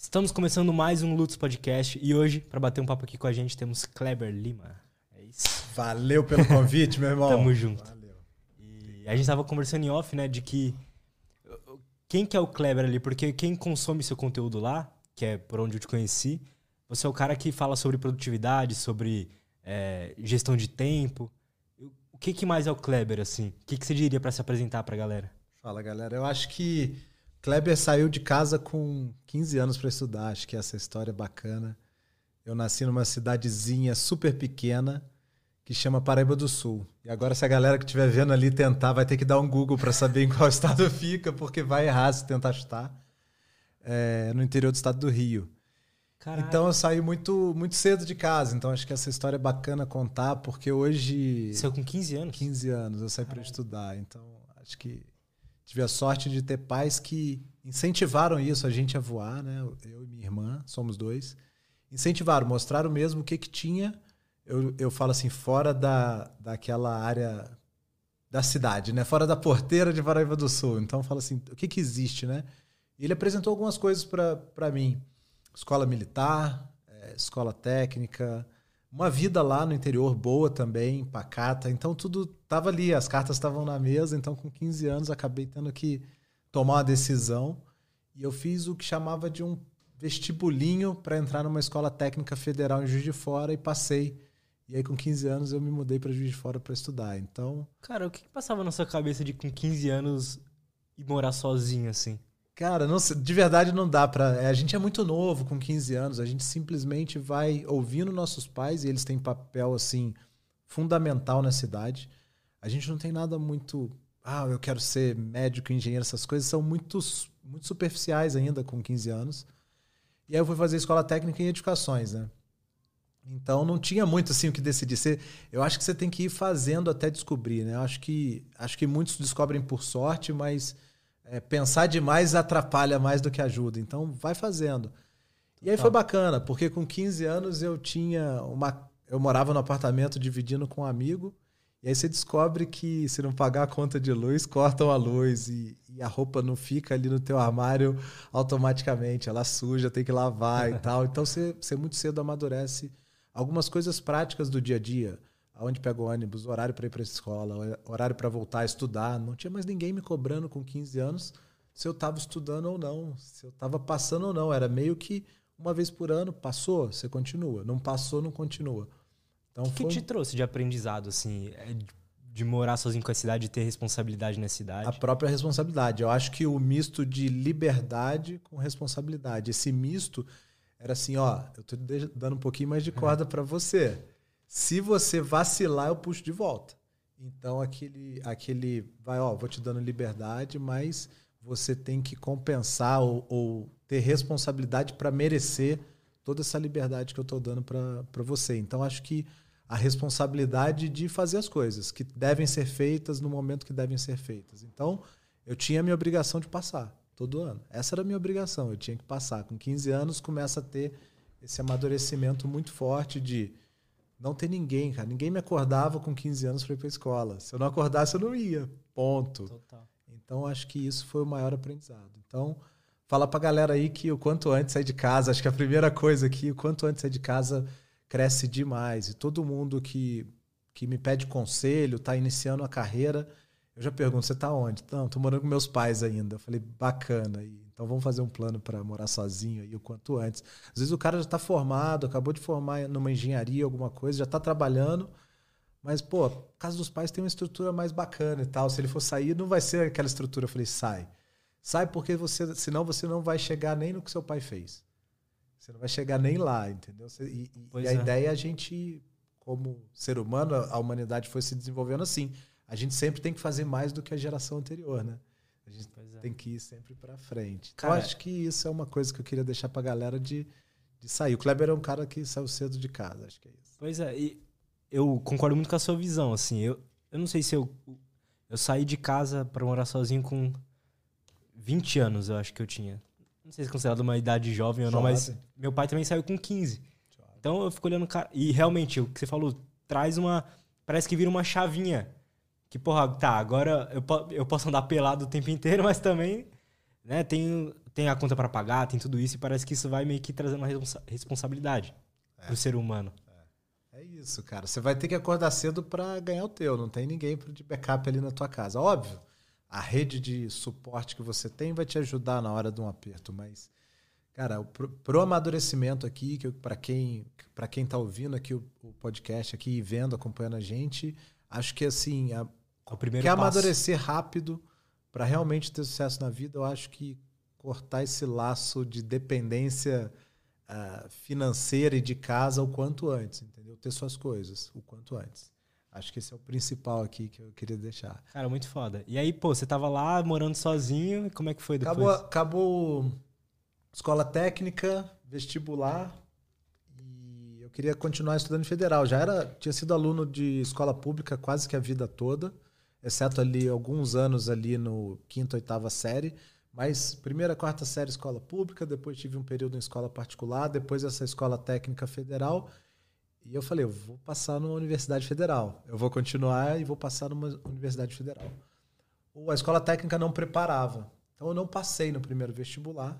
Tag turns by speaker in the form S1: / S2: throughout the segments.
S1: Estamos começando mais um Lutz Podcast e hoje, para bater um papo aqui com a gente, temos Kleber Lima. É isso.
S2: Valeu pelo convite, meu irmão.
S1: Tamo junto. Valeu. E a gente tava conversando em off, né, de que quem que é o Kleber ali? Porque quem consome seu conteúdo lá, que é por onde eu te conheci, você é o cara que fala sobre produtividade, sobre é, gestão de tempo. O que, que mais é o Kleber, assim? O que, que você diria para se apresentar pra galera?
S2: Fala, galera. Eu acho que Kleber saiu de casa com 15 anos para estudar, acho que essa história é bacana. Eu nasci numa cidadezinha super pequena que chama Paraíba do Sul. E agora, se a galera que estiver vendo ali tentar, vai ter que dar um Google para saber em qual estado fica, porque vai errar se tentar chutar. É, no interior do estado do Rio. Caralho. Então eu saí muito, muito cedo de casa. Então acho que essa história é bacana contar, porque hoje.
S1: Saiu com 15 anos?
S2: 15 anos, eu saí para estudar. Então acho que tive a sorte de ter pais que incentivaram isso, a gente a voar, né? Eu e minha irmã, somos dois. Incentivaram, mostraram mesmo o que, que tinha. Eu, eu falo assim, fora da, daquela área da cidade, né? Fora da porteira de Paraíba do Sul. Então, fala assim, o que, que existe, né? E ele apresentou algumas coisas para mim. Escola militar, é, escola técnica, uma vida lá no interior boa também, pacata. Então tudo estava ali, as cartas estavam na mesa. Então com 15 anos acabei tendo que tomar uma decisão e eu fiz o que chamava de um vestibulinho para entrar numa escola técnica federal em Juiz de Fora e passei. E aí com 15 anos eu me mudei para Juiz de Fora para estudar. Então,
S1: cara, o que, que passava na sua cabeça de com 15 anos ir morar sozinho assim?
S2: Cara, não, de verdade não dá pra. É, a gente é muito novo, com 15 anos. A gente simplesmente vai ouvindo nossos pais e eles têm papel, assim, fundamental na cidade. A gente não tem nada muito. Ah, eu quero ser médico, engenheiro, essas coisas são muito, muito superficiais ainda com 15 anos. E aí eu fui fazer escola técnica em edificações, né? Então não tinha muito assim o que decidir. Você, eu acho que você tem que ir fazendo até descobrir, né? Eu acho que, acho que muitos descobrem por sorte, mas é, pensar demais atrapalha mais do que ajuda. Então, vai fazendo. E aí foi bacana, porque com 15 anos eu tinha uma. Eu morava no apartamento dividindo com um amigo. E aí você descobre que se não pagar a conta de luz, cortam a luz e, e, a roupa não fica ali no teu armário automaticamente. Ela suja, tem que lavar e tal. Então você, você muito cedo amadurece algumas coisas práticas do dia a dia aonde pega o ônibus, horário para ir para a escola, horário para voltar a estudar. Não tinha mais ninguém me cobrando com 15 anos se eu estava estudando ou não, se eu estava passando ou não. Era meio que uma vez por ano, passou, você continua. Não passou, não continua.
S1: Então, o que, foi... que te trouxe de aprendizado, assim, é de morar sozinho com a cidade e ter responsabilidade na cidade?
S2: A própria responsabilidade. Eu acho que o misto de liberdade com responsabilidade. Esse misto era assim, ó, eu estou dando um pouquinho mais de corda para você. Se você vacilar, eu puxo de volta. Então aquele, aquele vai, ó, vou te dando liberdade, mas você tem que compensar ou, ou ter responsabilidade para merecer toda essa liberdade que eu estou dando para você. Então acho que a responsabilidade de fazer as coisas que devem ser feitas no momento que devem ser feitas. Então eu tinha a minha obrigação de passar todo ano. Essa era a minha obrigação, eu tinha que passar. Com 15 anos começa a ter esse amadurecimento muito forte de não ter ninguém, cara. Ninguém me acordava com 15 anos para ir para escola. Se eu não acordasse, eu não ia. Ponto. Total. Então, acho que isso foi o maior aprendizado. Então, fala para a galera aí que o quanto antes sair de casa, acho que a primeira coisa aqui, o quanto antes sair de casa cresce demais. E todo mundo que, que me pede conselho, está iniciando a carreira, eu já pergunto, você está onde? Não, estou morando com meus pais ainda. Eu falei, bacana. E então vamos fazer um plano para morar sozinho aí o quanto antes. Às vezes o cara já está formado, acabou de formar numa engenharia, alguma coisa, já está trabalhando, mas, pô, casa dos pais tem uma estrutura mais bacana e tal. Se ele for sair, não vai ser aquela estrutura. Eu falei, sai. Sai porque você, senão você não vai chegar nem no que seu pai fez. Você não vai chegar nem lá, entendeu? E, e a é. ideia é a gente, como ser humano, a humanidade foi se desenvolvendo assim. A gente sempre tem que fazer mais do que a geração anterior, né? A gente é. tem que ir sempre para frente. Então, cara, eu acho que isso é uma coisa que eu queria deixar para a galera de, de sair. O Kleber é um cara que saiu cedo de casa, acho que é isso.
S1: Pois é, e eu concordo muito com a sua visão, assim. Eu, eu não sei se eu eu saí de casa para morar sozinho com 20 anos, eu acho que eu tinha. Não sei se é considerado uma idade jovem ou não, mas meu pai também saiu com 15. Jovem. Então eu fico olhando, cara, e realmente o que você falou traz uma parece que vira uma chavinha que, porra, tá, agora eu, eu posso andar pelado o tempo inteiro, mas também, né, tenho, tem a conta para pagar, tem tudo isso, e parece que isso vai meio que trazendo uma responsa responsabilidade é. pro ser humano.
S2: É. é isso, cara. Você vai ter que acordar cedo para ganhar o teu. Não tem ninguém de backup ali na tua casa. Óbvio, a rede de suporte que você tem vai te ajudar na hora de um aperto, mas cara, pro, pro amadurecimento aqui, que para quem para quem tá ouvindo aqui o, o, podcast aqui e vendo, acompanhando a gente, acho que assim, a,
S1: o primeiro
S2: quer
S1: passo.
S2: amadurecer rápido para realmente ter sucesso na vida, eu acho que cortar esse laço de dependência uh, financeira e de casa o quanto antes, entendeu? Ter suas coisas o quanto antes. Acho que esse é o principal aqui que eu queria deixar.
S1: Cara, muito foda. E aí, pô, você tava lá morando sozinho, como é que foi depois?
S2: Acabou, acabou escola técnica, vestibular, e eu queria continuar estudando federal. Já era, tinha sido aluno de escola pública quase que a vida toda, exceto ali alguns anos ali no quinta, oitava série. Mas primeira, quarta série escola pública, depois tive um período em escola particular, depois essa escola técnica federal. E eu falei, eu vou passar numa universidade federal. Eu vou continuar e vou passar numa universidade federal. A escola técnica não preparava. Então eu não passei no primeiro vestibular.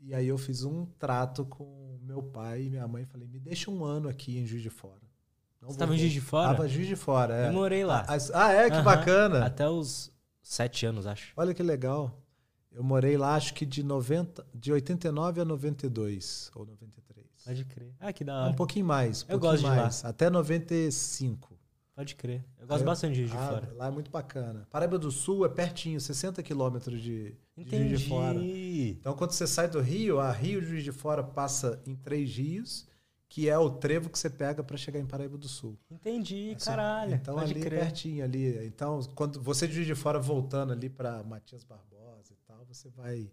S2: E aí eu fiz um trato com meu pai e minha mãe. Falei, me deixa um ano aqui em Juiz de Fora.
S1: Não Você estava em Juiz de Fora?
S2: Estava em Juiz de Fora, é.
S1: Eu morei lá.
S2: Ah, é? Que uhum. bacana.
S1: Até os sete anos, acho.
S2: Olha que legal. Eu morei lá, acho que de, 90, de 89 a 92, ou 93.
S1: Pode crer. Ah, que da hora.
S2: Um pouquinho mais. Um
S1: eu gosto
S2: mais,
S1: de lá.
S2: Até 95.
S1: Pode crer. Eu gosto bastante de Juiz de
S2: ah,
S1: Fora.
S2: Lá é muito bacana. Paraíba do Sul é pertinho, 60 quilômetros de, de Juiz de Fora. Então, quando você sai do Rio, a Rio Juiz de Fora passa em três rios, que é o trevo que você pega para chegar em Paraíba do Sul.
S1: Entendi, Essa, caralho.
S2: Então, ali
S1: crer.
S2: pertinho ali. Então, quando você de Juiz de Fora voltando ali para Matias Barbosa e tal, você vai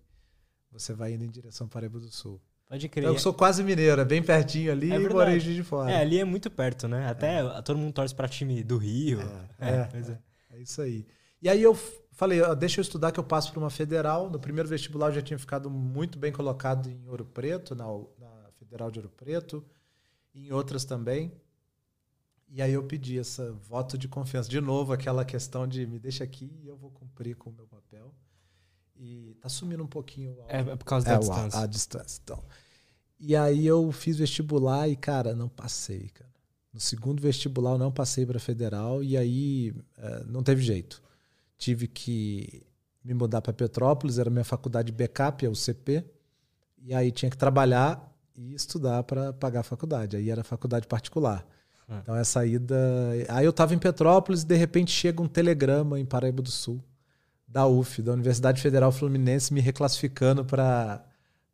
S2: você vai indo em direção para Paraíba do Sul.
S1: Pode crer.
S2: Então, eu sou quase mineiro, é bem pertinho ali é e morei de fora.
S1: É, ali é muito perto, né? Até é. todo mundo torce para time do Rio.
S2: É, é, é, é, isso aí. E aí eu falei, deixa eu estudar que eu passo para uma federal. No primeiro vestibular eu já tinha ficado muito bem colocado em Ouro Preto, na, na Federal de Ouro Preto, em outras também. E aí eu pedi essa voto de confiança. De novo, aquela questão de me deixa aqui e eu vou cumprir com o meu papel. E tá sumindo um pouquinho.
S1: É, é por causa da
S2: é,
S1: distância.
S2: A, a, distância. Então. E aí eu fiz vestibular e, cara, não passei, cara. No segundo vestibular eu não passei para federal e aí é, não teve jeito. Tive que me mudar para Petrópolis, era minha faculdade backup, é o CP. E aí tinha que trabalhar e estudar para pagar a faculdade. Aí era faculdade particular. Hum. Então essa ida. Aí eu estava em Petrópolis e de repente chega um telegrama em Paraíba do Sul da UF, da Universidade Federal Fluminense, me reclassificando para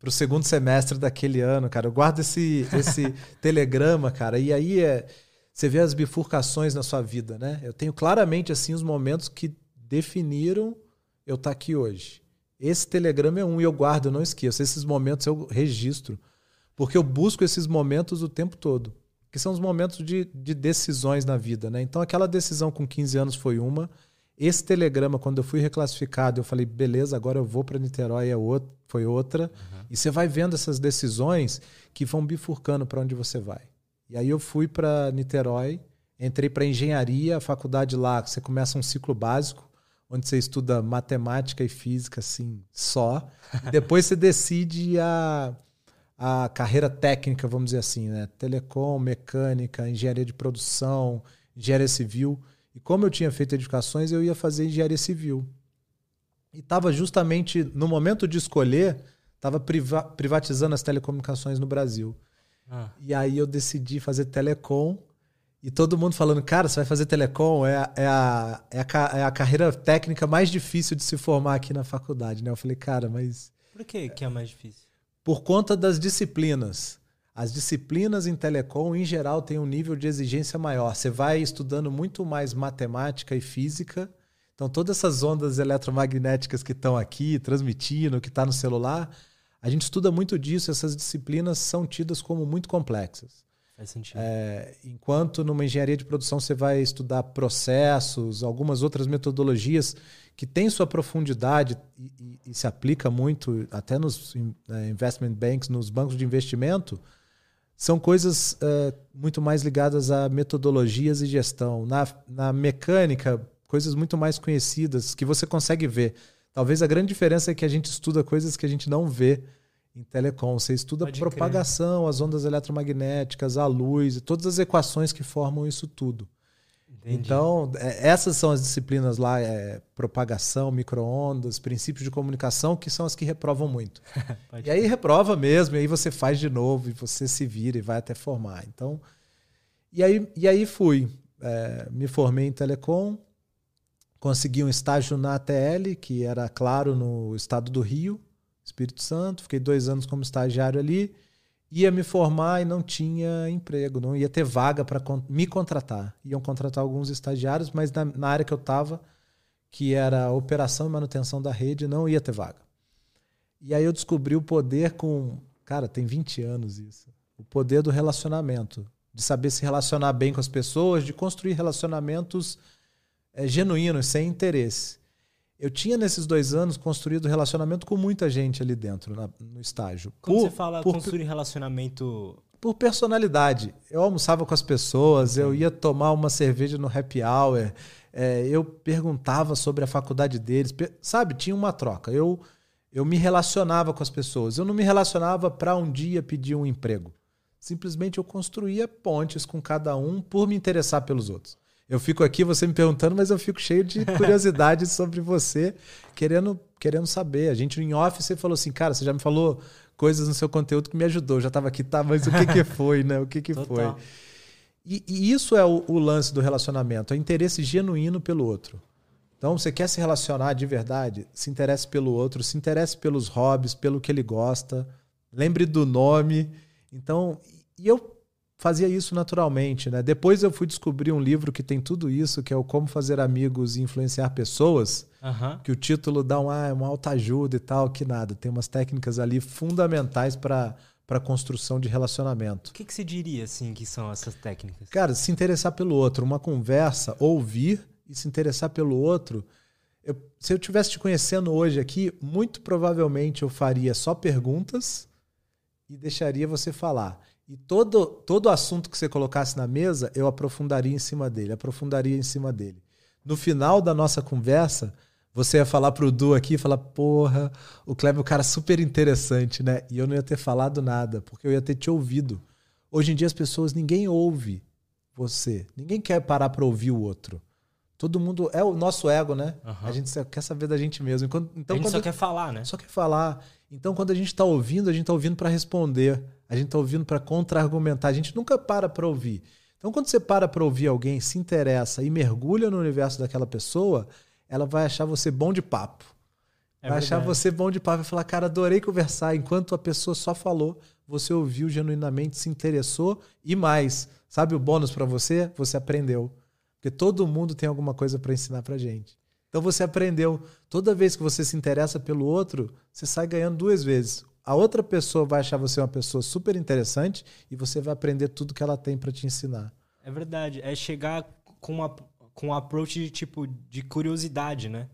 S2: o segundo semestre daquele ano, cara. Eu guardo esse, esse telegrama, cara, e aí é, você vê as bifurcações na sua vida, né? Eu tenho claramente assim os momentos que definiram eu estar tá aqui hoje. Esse telegrama é um e eu guardo, eu não esqueço. Esses momentos eu registro, porque eu busco esses momentos o tempo todo, que são os momentos de, de decisões na vida, né? Então aquela decisão com 15 anos foi uma, esse telegrama, quando eu fui reclassificado, eu falei, beleza, agora eu vou para Niterói, é outro, foi outra. Uhum. E você vai vendo essas decisões que vão bifurcando para onde você vai. E aí eu fui para Niterói, entrei para engenharia, a faculdade lá, você começa um ciclo básico, onde você estuda matemática e física, assim, só. depois você decide a, a carreira técnica, vamos dizer assim, né? Telecom, mecânica, engenharia de produção, engenharia civil. E como eu tinha feito edificações, eu ia fazer engenharia civil. E estava justamente no momento de escolher, estava priva privatizando as telecomunicações no Brasil. Ah. E aí eu decidi fazer telecom. E todo mundo falando, cara, você vai fazer telecom? É a, é, a, é, a, é a carreira técnica mais difícil de se formar aqui na faculdade. Né? Eu falei, cara, mas.
S1: Por que, que é mais difícil?
S2: Por conta das disciplinas. As disciplinas em telecom, em geral, têm um nível de exigência maior. Você vai estudando muito mais matemática e física. Então, todas essas ondas eletromagnéticas que estão aqui, transmitindo, que está no celular, a gente estuda muito disso. Essas disciplinas são tidas como muito complexas.
S1: Faz sentido.
S2: É, enquanto numa engenharia de produção você vai estudar processos, algumas outras metodologias que têm sua profundidade e, e, e se aplica muito até nos é, investment banks, nos bancos de investimento, são coisas uh, muito mais ligadas a metodologias e gestão. Na, na mecânica, coisas muito mais conhecidas que você consegue ver. Talvez a grande diferença é que a gente estuda coisas que a gente não vê em telecom. Você estuda
S1: Pode
S2: propagação, as ondas eletromagnéticas, a luz todas as equações que formam isso tudo.
S1: Entendi.
S2: Então, é, essas são as disciplinas lá, é, propagação, micro-ondas, princípios de comunicação, que são as que reprovam muito. E aí reprova mesmo, e aí você faz de novo, e você se vira e vai até formar. Então, e aí, e aí fui. É, me formei em telecom, consegui um estágio na ATL, que era, claro, no estado do Rio, Espírito Santo. Fiquei dois anos como estagiário ali. Ia me formar e não tinha emprego, não ia ter vaga para me contratar. Iam contratar alguns estagiários, mas na, na área que eu estava, que era operação e manutenção da rede, não ia ter vaga. E aí eu descobri o poder com. Cara, tem 20 anos isso. O poder do relacionamento. De saber se relacionar bem com as pessoas, de construir relacionamentos é, genuínos, sem interesse. Eu tinha nesses dois anos construído relacionamento com muita gente ali dentro, na, no estágio.
S1: Quando
S2: por,
S1: você fala
S2: por,
S1: construir relacionamento.
S2: por personalidade. Eu almoçava com as pessoas, eu ia tomar uma cerveja no happy hour, é, eu perguntava sobre a faculdade deles, sabe? Tinha uma troca. Eu, eu me relacionava com as pessoas. Eu não me relacionava para um dia pedir um emprego. Simplesmente eu construía pontes com cada um por me interessar pelos outros. Eu fico aqui, você me perguntando, mas eu fico cheio de curiosidade sobre você, querendo, querendo saber. A gente em off, você falou assim, cara, você já me falou coisas no seu conteúdo que me ajudou. Eu já estava aqui, tá, mas o que, que foi, né? O que, que foi? E, e isso é o, o lance do relacionamento, é interesse genuíno pelo outro. Então, você quer se relacionar de verdade? Se interesse pelo outro, se interesse pelos hobbies, pelo que ele gosta, lembre do nome. Então, e eu fazia isso naturalmente, né? Depois eu fui descobrir um livro que tem tudo isso, que é o Como Fazer Amigos e Influenciar Pessoas,
S1: Aham.
S2: que o título dá um, ah, uma alta ajuda e tal, que nada. Tem umas técnicas ali fundamentais para a construção de relacionamento.
S1: O que, que você diria, assim, que são essas técnicas?
S2: Cara, se interessar pelo outro, uma conversa, ouvir e se interessar pelo outro. Eu- se eu estivesse te conhecendo hoje aqui, muito provavelmente eu faria só perguntas e deixaria você falar. E todo, todo assunto que você colocasse na mesa, eu aprofundaria em cima dele, aprofundaria em cima dele. No final da nossa conversa, você ia falar pro Du aqui, falar, porra, o Kleber é um cara super interessante, né? E eu não ia ter falado nada, porque eu ia ter te ouvido. Hoje em dia as pessoas, ninguém ouve você. Ninguém quer parar para ouvir o outro. Todo mundo é o nosso ego, né?
S1: Aham.
S2: A gente só quer saber da gente mesmo. Enquanto- Então,
S1: a gente só quer falar, né?
S2: só quer falar. Então, quando a gente está ouvindo, a gente está ouvindo para responder. A gente está ouvindo para contra-argumentar. A gente nunca para para ouvir. Então, quando você para para ouvir alguém, se interessa e mergulha no universo daquela pessoa, ela vai achar você bom de papo.
S1: É
S2: vai achar você bom de papo. Vai falar, cara, adorei conversar. Enquanto a pessoa só falou, você ouviu genuinamente, se interessou e mais. Sabe o bônus para você? Você aprendeu. Porque todo mundo tem alguma coisa para ensinar pra gente. Então você aprendeu. Toda vez que você se interessa pelo outro, você sai ganhando duas vezes. A outra pessoa vai achar você uma pessoa super interessante e você vai aprender tudo que ela tem para te ensinar.
S1: É verdade. É chegar com, uma, com um approach de tipo de curiosidade, né?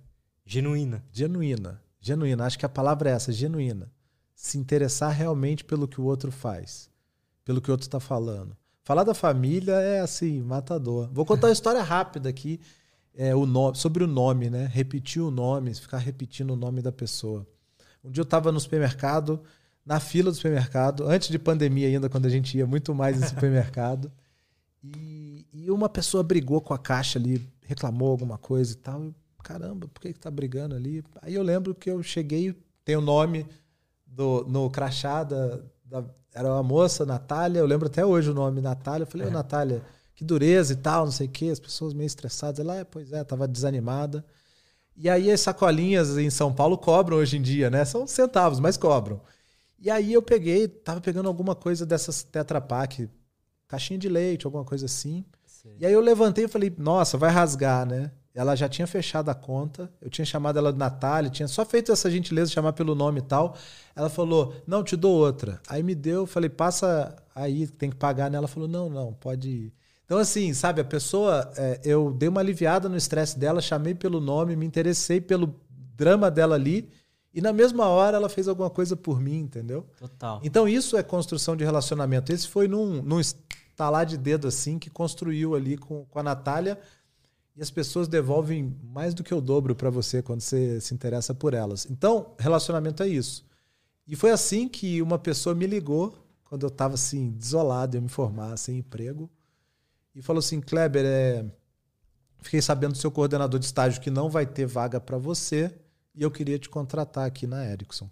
S1: Genuína.
S2: Genuína. Genuína. Acho que a palavra é essa, genuína. Se interessar realmente pelo que o outro faz, pelo que o outro está falando. Falar da família é assim, matador. Vou contar uma história rápida aqui é, o nome, sobre o nome, né? Repetir o nome, ficar repetindo o nome da pessoa. Um dia eu estava no supermercado, na fila do supermercado, antes de pandemia ainda, quando a gente ia muito mais em supermercado. E, e uma pessoa brigou com a caixa ali, reclamou alguma coisa e tal. Eu, Caramba, por que, que tá brigando ali? Aí eu lembro que eu cheguei, tem o nome do, no crachá da, da- Era uma moça, Natália, eu lembro até hoje o nome, Natália. Eu falei, ô Natália, que dureza e tal, não sei o quê, as pessoas meio estressadas. Ela, é, pois é, tava desanimada. E aí as sacolinhas em São Paulo cobram hoje em dia, né? São centavos, mas cobram. E aí eu peguei, tava pegando alguma coisa dessas Tetra Pak, caixinha de leite, alguma coisa assim. E aí eu levantei e falei, nossa, vai rasgar, né? Ela já tinha fechado a conta, eu tinha chamado ela de Natália, tinha só feito essa gentileza de chamar pelo nome e tal. Ela falou, não, te dou outra. Aí me deu, eu falei, passa aí, tem que pagar. Né? Ela falou, não, não, pode ir. Então, assim, sabe, a pessoa, é, eu dei uma aliviada no estresse dela, chamei pelo nome, me interessei pelo drama dela ali, e na mesma hora ela fez alguma coisa por mim, entendeu?
S1: Total.
S2: Então isso é construção de relacionamento. Esse foi num, num estalar de dedo assim que construiu ali com, com a Natália. e as pessoas devolvem mais do que o dobro para você quando você se interessa por elas. Então, relacionamento é isso. E foi assim que uma pessoa me ligou quando eu estava assim desolado, eu me formar sem emprego, e falou assim: "Kleber, é... fiquei sabendo do seu coordenador de estágio que não vai ter vaga para você e eu queria te contratar aqui na Ericsson".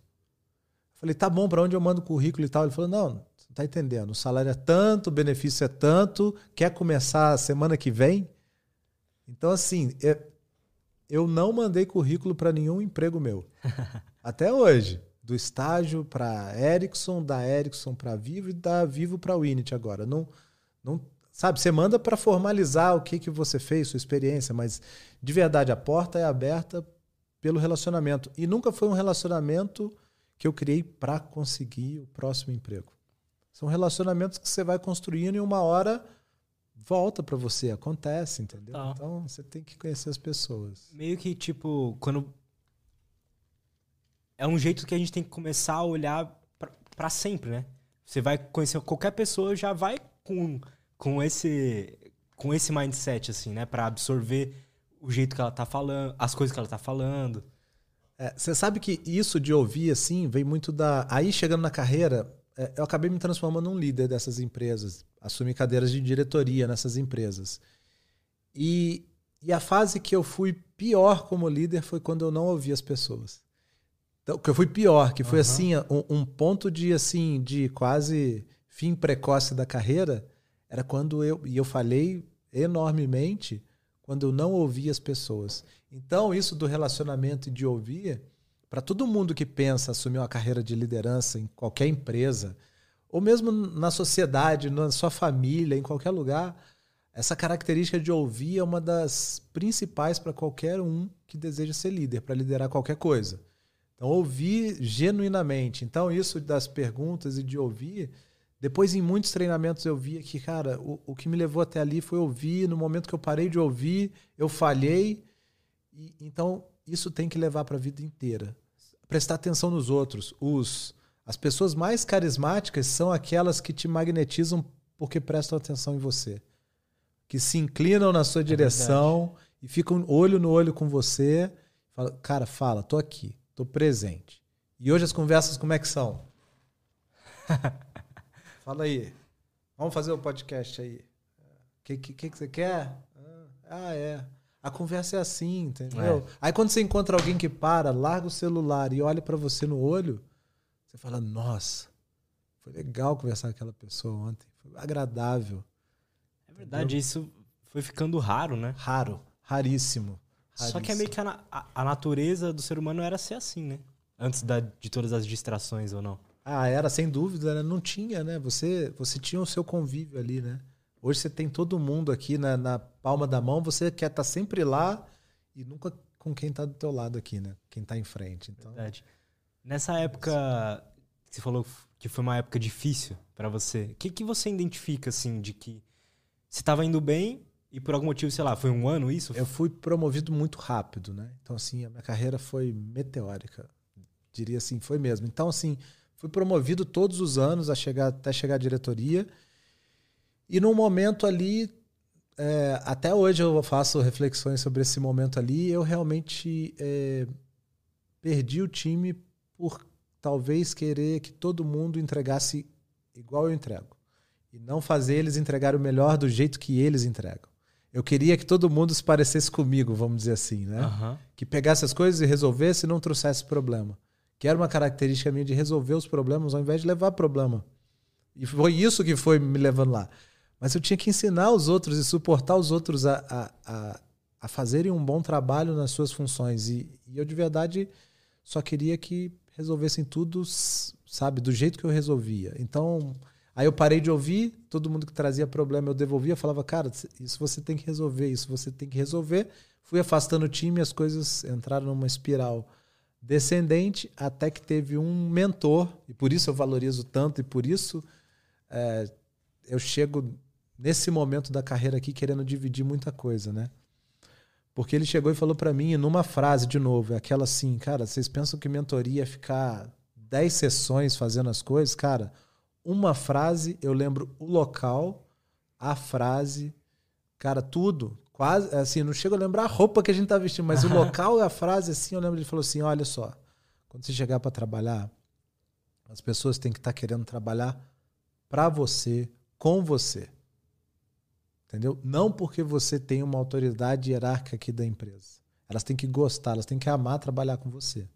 S2: Falei: "Tá bom, para onde eu mando currículo e tal?". Ele falou: "Não, você tá entendendo. O salário é tanto, o benefício é tanto, quer começar semana que vem?". Então, assim, é, eu não mandei currículo para nenhum emprego meu. Até hoje. Do estágio para Ericsson, da Ericsson para Vivo e da Vivo para Winit agora. Não, não, sabe, você manda para formalizar o que, que você fez, sua experiência, mas de verdade a porta é aberta pelo relacionamento. E nunca foi um relacionamento que eu criei para conseguir o próximo emprego. São relacionamentos que você vai construindo e uma hora volta para você, acontece, entendeu? Tá. Então você tem que conhecer as pessoas.
S1: Meio que tipo, quando é um jeito que a gente tem que começar a olhar para sempre, né? Você vai conhecer qualquer pessoa já vai com, com esse com esse mindset assim, né, para absorver o jeito que ela tá falando, as coisas que ela tá falando.
S2: É, você sabe que isso de ouvir assim vem muito da aí chegando na carreira, é, eu acabei me transformando num líder dessas empresas assumi cadeiras de diretoria nessas empresas. E, e a fase que eu fui pior como líder foi quando eu não ouvi as pessoas. Então, que eu fui pior, que foi uhum. assim, um, um, ponto de assim, de quase fim precoce da carreira, era quando eu e eu falei enormemente quando eu não ouvi as pessoas. Então, isso do relacionamento e de ouvir, para todo mundo que pensa assumir uma carreira de liderança em qualquer empresa, ou mesmo na sociedade, na sua família, em qualquer lugar, essa característica de ouvir é uma das principais para qualquer um que deseja ser líder, para liderar qualquer coisa. Então, ouvir genuinamente. Então, isso das perguntas e de ouvir. Depois, em muitos treinamentos, eu via que, cara, o, o que me levou até ali foi ouvir. No momento que eu parei de ouvir, eu falhei. E, então, isso tem que levar para a vida inteira. Prestar atenção nos outros. Os as pessoas mais carismáticas são aquelas que te magnetizam porque prestam atenção em você. Que se inclinam na sua é direção verdade. e ficam olho no olho com você. Fala, cara, fala, tô aqui, tô presente. E hoje as conversas como é que são? fala aí. Vamos fazer o um podcast aí. O que, que, que, você quer? Ah, é. A conversa é assim, entendeu? É. Aí quando você encontra alguém que para, larga o celular e olha para você no olho, você fala, nossa, foi legal conversar com aquela pessoa ontem, foi agradável.
S1: É verdade, Entendeu? isso foi ficando raro, né?
S2: Raro, raríssimo. raríssimo.
S1: Só que é meio que a, a, a, natureza do ser humano era ser assim, né? Antes da, de todas as distrações ou não.
S2: Ah, era sem dúvida, né? não tinha, né? Você, você tinha o seu convívio ali, né? Hoje você tem todo mundo aqui na, na palma da mão, você quer estar tá sempre lá e nunca com quem está do teu lado aqui, né? Quem está em frente. Então,
S1: Verdade. Nessa época que você falou que foi uma época difícil para você, o que, que você identifica, assim, de que você estava indo bem e por algum motivo, sei lá, foi um ano isso?
S2: Eu fui promovido muito rápido, né? Então, assim, a minha carreira foi meteórica. Diria assim, foi mesmo. Então, assim, fui promovido todos os anos a chegar, até chegar à diretoria. E num momento ali, é, até hoje eu faço reflexões sobre esse momento ali, eu realmente é, perdi o time por talvez querer que todo mundo entregasse igual eu entrego. E não fazer eles entregar o melhor do jeito que eles entregam. Eu queria que todo mundo se parecesse comigo, vamos dizer assim, né? Uhum. Que pegasse as coisas e resolvesse e não trouxesse problema. Que era uma característica minha de resolver os problemas ao invés de levar problema. E foi isso que foi me levando lá. Mas eu tinha que ensinar os outros e suportar os outros a, a, a, a fazerem um bom trabalho nas suas funções. E, e eu, de verdade, só queria que resolvessem tudo, sabe, do jeito que eu resolvia. Então, aí eu parei de ouvir, todo mundo que trazia problema eu devolvia, falava, cara, isso você tem que resolver, isso você tem que resolver. Fui afastando o time, as coisas entraram numa espiral descendente, até que teve um mentor, e por isso eu valorizo tanto, e por isso é, eu chego nesse momento da carreira aqui querendo dividir muita coisa, né? Porque ele chegou e falou para mim, numa frase de novo, é aquela assim, cara, vocês pensam que mentoria é ficar 10 sessões fazendo as coisas? Cara, uma frase, eu lembro o local, a frase, cara, tudo. Quase, assim, não chego a lembrar a roupa que a gente tá vestindo, mas o local e a frase, assim, eu lembro ele falou assim: olha só, quando você chegar para trabalhar, as pessoas têm que estar tá querendo trabalhar para você, com você. Entendeu? Não porque você tem uma autoridade hierárquica aqui da empresa. Elas têm que gostar, elas têm que amar trabalhar com você.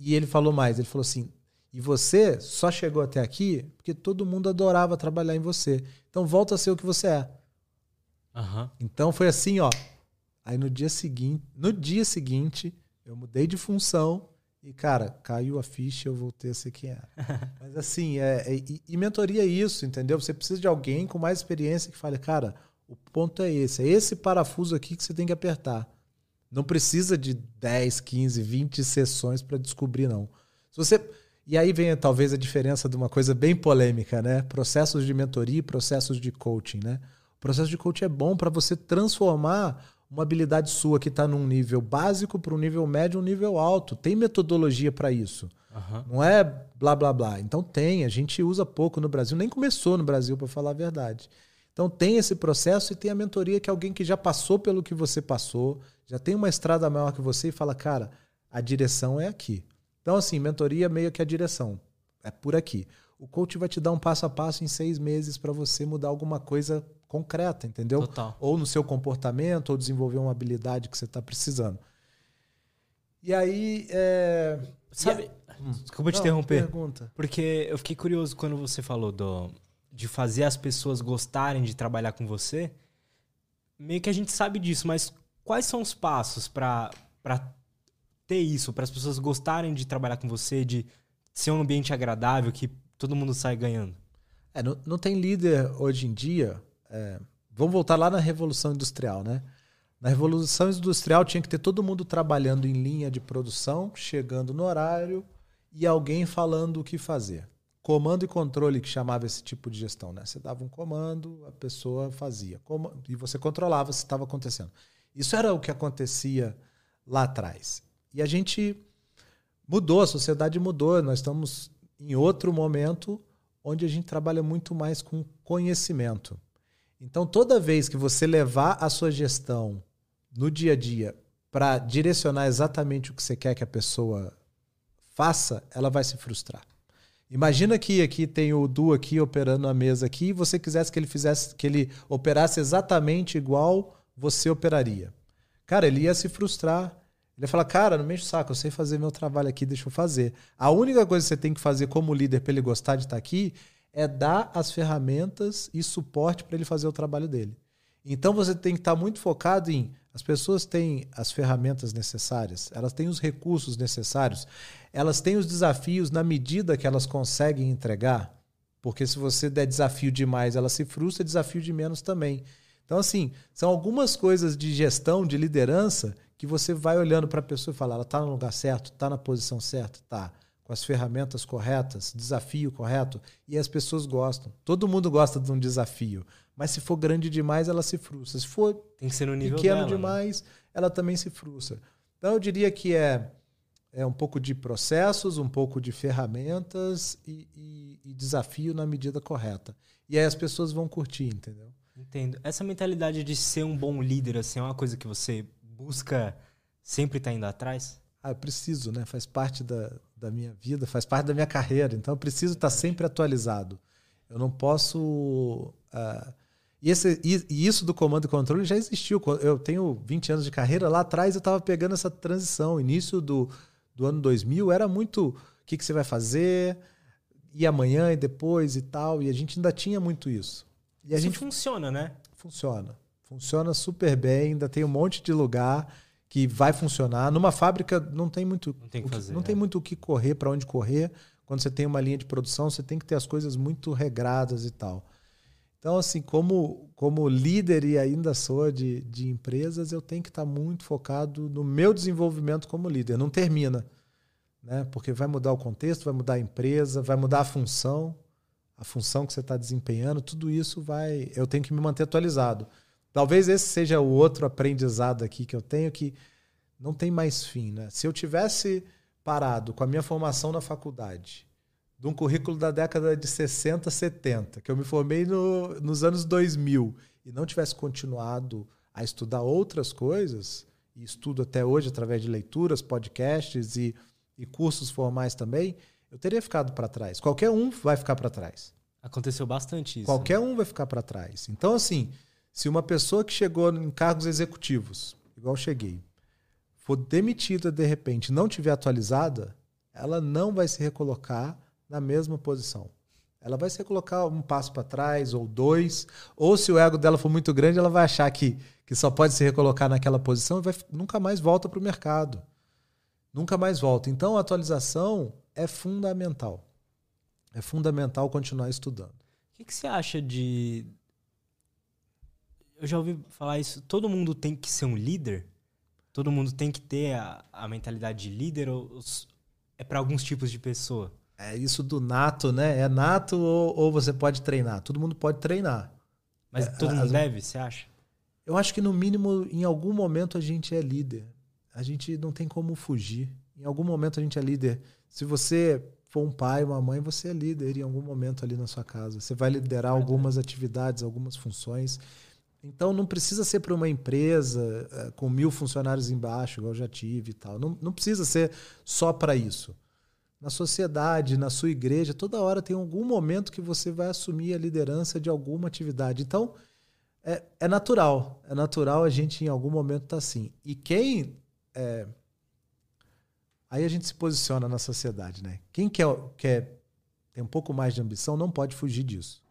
S2: E ele falou mais, ele falou assim: e você só chegou até aqui porque todo mundo adorava trabalhar em você. Então volta a ser o que você é.
S1: Uhum.
S2: Então foi assim, ó. Aí no dia seguinte, no dia seguinte, eu mudei de função e, cara, caiu a ficha, eu voltei a ser quem era. Mas assim, é, é e, e, mentoria é isso, entendeu? Você precisa de alguém com mais experiência que fale, cara, o ponto é esse, é esse parafuso aqui que você tem que apertar. Não precisa de 10, 15, 20 sessões para descobrir, não. Se você. E aí vem talvez a diferença de uma coisa bem polêmica, né? Processos de mentoria e processos de coaching, né? O processo de coaching é bom para você transformar uma habilidade sua que está num nível básico para um nível médio, um nível alto. Tem metodologia para isso. Uhum. Não é blá blá blá. Então tem, a gente usa pouco no Brasil, nem começou no Brasil, para falar a verdade. Então tem esse processo e tem a mentoria que é alguém que já passou pelo que você passou, já tem uma estrada maior que você e fala, cara, a direção é aqui. Então, assim, mentoria meio que a direção. É por aqui. O coach vai te dar um passo a passo em seis meses para você mudar alguma coisa concreta, entendeu?
S1: Total.
S2: Ou no seu comportamento, ou desenvolver uma habilidade que você está precisando. E aí. É...
S1: Sabe. Hum. Desculpa te Não, interromper.
S2: Pergunta.
S1: Porque eu fiquei curioso quando você falou do, de fazer as pessoas gostarem de trabalhar com você. Meio que a gente sabe disso, mas quais são os passos para ter isso, para as pessoas gostarem de trabalhar com você, de ser um ambiente agradável, que todo mundo sai ganhando?
S2: É, não, não tem líder hoje em dia é, vamos voltar lá na Revolução Industrial, né? Na Revolução Industrial tinha que ter todo mundo trabalhando em linha de produção, chegando no horário e alguém falando o que fazer. Comando e controle que chamava esse tipo de gestão, né? Você dava um comando, a pessoa fazia. E você controlava se estava acontecendo. Isso era o que acontecia lá atrás. E a gente mudou, a sociedade mudou. Nós estamos em outro momento onde a gente trabalha muito mais com conhecimento. Então, toda vez que você levar a sua gestão no dia a dia para direcionar exatamente o que você quer que a pessoa faça, ela vai se frustrar. Imagina que aqui tem o Du aqui operando a mesa aqui e você quisesse que ele fizesse que ele operasse exatamente igual você operaria. Cara, ele ia se frustrar. Ele ia falar, cara, não mexe o saco, eu sei fazer meu trabalho aqui, deixa eu fazer. A única coisa que você tem que fazer como líder para ele gostar de estar aqui é dar as ferramentas e suporte para ele fazer o trabalho dele. Então você tem que estar muito focado em as pessoas têm as ferramentas necessárias, elas têm os recursos necessários, elas têm os desafios na medida que elas conseguem entregar, porque se você der desafio demais, ela se frustra, desafio de menos também. Então, assim, são algumas coisas de gestão, de liderança, que você vai olhando para a pessoa e fala: ela está no lugar certo, está na posição certa, tá com as ferramentas corretas, desafio correto, e as pessoas gostam. Todo mundo gosta de um desafio, mas se for grande demais, ela se frustra. Se for pequeno
S1: dela, né?
S2: demais, né? ela também se frustra. Então eu diria que é, é um pouco de processos, um pouco de ferramentas e, e, e desafio na medida correta. E aí as pessoas vão curtir, entendeu?
S1: Entendo. Essa mentalidade de ser um bom líder assim, é uma coisa que você busca sempre estar tá indo atrás?
S2: Ah, eu preciso, né? Faz parte da, da minha vida, faz parte da minha carreira. Então eu preciso estar sempre atualizado. Eu não posso. Uh, e, esse, e, e, isso do comando e controle já existiu. Eu tenho 20 anos de carreira. Lá atrás eu estava pegando essa transição. Início do, do ano 2000 era muito o que, que você vai fazer, e amanhã e depois e tal. E a gente ainda tinha muito isso. E a
S1: isso
S2: gente
S1: funciona, né?
S2: Funciona. Funciona super bem. Ainda tem um monte de lugar que vai funcionar. Numa fábrica não tem muito
S1: não tem, que fazer,
S2: não é. tem muito o que correr, para onde correr. Quando você tem uma linha de produção, você tem que ter as coisas muito regradas e tal. Então, assim, como, como líder e ainda sou de, de empresas, eu tenho que estar muito focado no meu desenvolvimento como líder. Não termina, né? porque vai mudar o contexto, vai mudar a empresa, vai mudar a função, a função que você está desempenhando, tudo isso vai. Eu tenho que me manter atualizado. Talvez esse seja o outro aprendizado aqui que eu tenho que não tem mais fim, né? Se eu tivesse parado com a minha formação na faculdade, de um currículo da década de 60, 70, que eu me formei no, nos anos 2000 e não tivesse continuado a estudar outras coisas, e estudo até hoje através de leituras, podcasts e, e cursos formais também, eu teria ficado para trás. Qualquer um vai ficar para trás.
S1: Aconteceu bastante isso.
S2: Qualquer um vai ficar para trás. Então, assim, se uma pessoa que chegou em cargos executivos, igual eu cheguei, for demitida de repente, não tiver atualizada, ela não vai se recolocar na mesma posição. Ela vai se recolocar um passo para trás ou dois, ou se o ego dela for muito grande, ela vai achar que, que só pode se recolocar naquela posição e vai, nunca mais volta para o mercado. Nunca mais volta. Então, a atualização é fundamental. É fundamental continuar estudando.
S1: O que, que você acha de. Eu já ouvi falar isso. Todo mundo tem que ser um líder? Todo mundo tem que ter a, a mentalidade de líder? Ou é para alguns tipos de pessoa?
S2: É isso do nato, né? É nato ou, ou você pode treinar? Todo mundo pode treinar.
S1: Mas
S2: É,
S1: todo mundo
S2: as-
S1: deve, você acha?
S2: Eu acho que no mínimo, em algum momento, a gente é líder. A gente não tem como fugir. Em algum momento a gente é líder. Se você for um pai, uma mãe, você é líder em algum momento ali na sua casa. Você vai liderar algumas atividades, algumas funções. Então não precisa ser para uma empresa eh, com mil funcionários embaixo, igual eu já tive e tal. Não, não precisa ser só para isso. Na sociedade, na sua igreja, toda hora tem algum momento que você vai assumir a liderança de alguma atividade. Então, é, é natural. É natural a gente em algum momento estar assim. E quem. é, aí a gente se posiciona na sociedade, né? Quem quer, quer tem um pouco mais de ambição não pode fugir disso.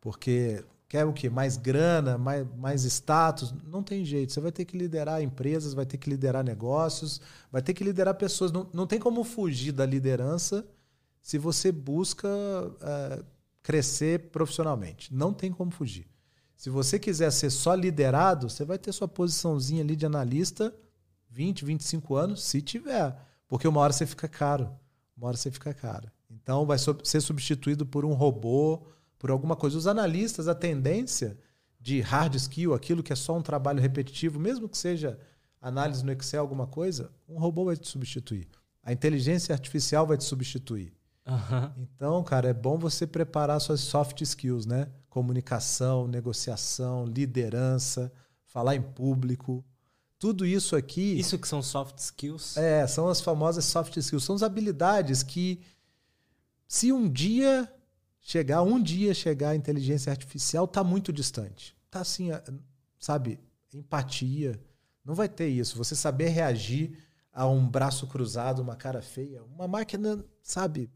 S2: Porque quer o quê? Mais grana, mais, mais status? Não tem jeito. Você vai ter que liderar empresas, vai ter que liderar negócios, vai ter que liderar pessoas. Não, não tem como fugir da liderança se você busca é, crescer profissionalmente. Não tem como fugir. Se você quiser ser só liderado, você vai ter sua posiçãozinha ali de analista 20, 25 anos, se tiver. Porque uma hora você fica caro. Uma hora você fica caro. Então vai ser substituído por um robô, por alguma coisa. Os analistas, a tendência de hard skill, aquilo que é só um trabalho repetitivo, mesmo que seja análise no Excel, alguma coisa, um robô vai te substituir. A inteligência artificial vai te substituir.
S1: Aham.
S2: Então, cara, é bom você preparar suas soft skills, né? Comunicação, negociação, liderança, falar em público. Tudo isso aqui
S1: Isso que são soft skills?
S2: é, são as famosas soft skills, são as habilidades que se um dia chegar, um dia chegar a inteligência artificial, tá muito distante. Tá assim, sabe, empatia. Não vai ter isso. Você saber reagir a um braço cruzado, uma cara feia, uma máquina, sabe,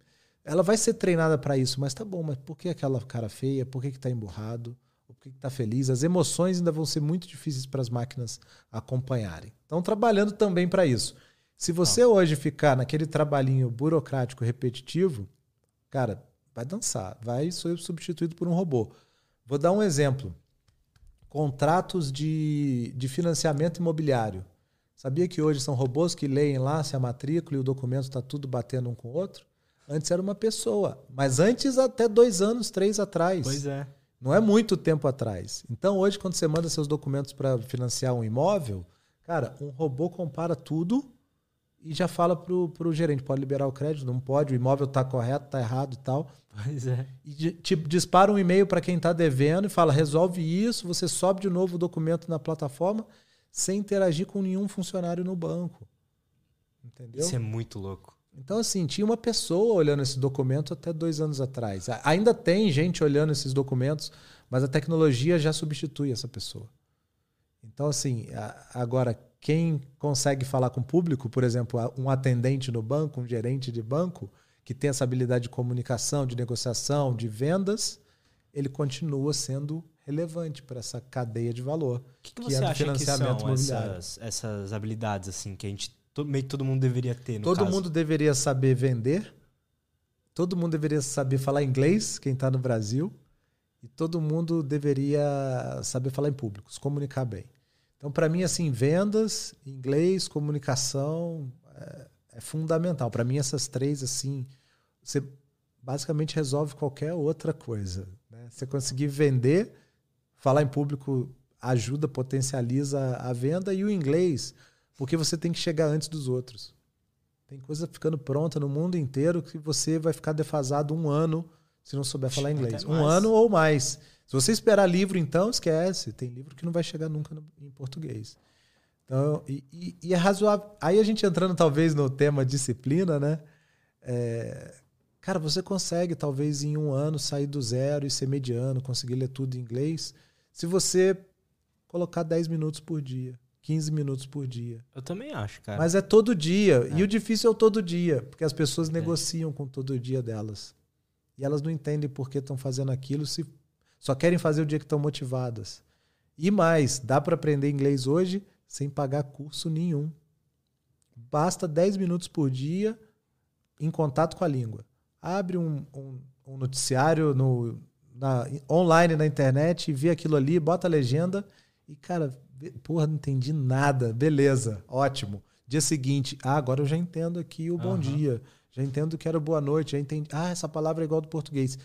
S2: ela vai ser treinada para isso, mas tá bom, mas por que aquela cara feia? Por que que tá emburrado? Por que que tá feliz? As emoções ainda vão ser muito difíceis para as máquinas acompanharem. Estão trabalhando também para isso. Se você hoje ficar naquele trabalhinho burocrático repetitivo, cara, vai dançar, vai ser substituído por um robô. Vou dar um exemplo. Contratos de, de financiamento imobiliário. Sabia que hoje são robôs que leem lá se a matrícula e o documento está tudo batendo um com o outro? Antes era uma pessoa, mas antes até dois anos, três atrás.
S1: Pois é.
S2: Não é muito tempo atrás. Então, hoje, quando você manda seus documentos para financiar um imóvel, cara, um robô compara tudo e já fala pro, pro gerente, pode liberar o crédito, não pode, o imóvel está correto, está errado e tal.
S1: Pois é.
S2: E te dispara um e-mail para quem está devendo e fala, resolve isso, você sobe de novo o documento na plataforma sem interagir com nenhum funcionário no banco. Entendeu?
S1: Isso é muito louco.
S2: Então, assim, tinha uma pessoa olhando esse documento até dois anos atrás. Ainda tem gente olhando esses documentos, mas a tecnologia já substitui essa pessoa. Então, assim, agora, quem consegue falar com o público, por exemplo, um atendente no banco, um gerente de banco, que tem essa habilidade de comunicação, de negociação, de vendas, ele continua sendo relevante para essa cadeia de valor.
S1: O que, que
S2: Que
S1: você
S2: é do
S1: acha que são essas, essas habilidades, assim, que a gente, meio que todo mundo deveria ter,
S2: Todo
S1: caso?
S2: mundo deveria saber vender. Todo mundo deveria saber falar inglês, quem está no Brasil. E todo mundo deveria saber falar em público, se comunicar bem. Então, para mim, assim, vendas, inglês, comunicação é, é fundamental. Para mim, essas três, assim, você basicamente resolve qualquer outra coisa. Né? Você conseguir vender, falar em público ajuda, potencializa a venda e o inglês, porque você tem que chegar antes dos outros. Tem coisa ficando pronta no mundo inteiro que você vai ficar defasado um ano se não souber falar inglês. Um ano ou mais. Se você esperar livro, então, esquece. Tem livro que não vai chegar nunca no- em português. Então, e, e- e é razoável. Aí a gente entrando talvez no tema disciplina, né? É, cara, você consegue talvez em um ano sair do zero e ser mediano, conseguir ler tudo em inglês, se você colocar 10 minutos por dia, 15 minutos por dia.
S1: Eu também acho, cara.
S2: Mas é todo dia. E o difícil é o todo dia, porque as pessoas negociam com todo dia delas. E elas não entendem por que estão fazendo aquilo, se só querem fazer o dia que estão motivadas. E mais, dá para aprender inglês hoje sem pagar curso nenhum. Basta 10 minutos por dia em contato com a língua. Abre um, um- um noticiário no, na- online na internet, vê aquilo ali, bota a legenda e, cara, porra, não entendi nada. Beleza, ótimo. Dia seguinte, ah, agora eu já entendo aqui o bom
S1: Aham.
S2: dia. Já entendo que era boa noite, já entendi. Ah, essa palavra é igual do português.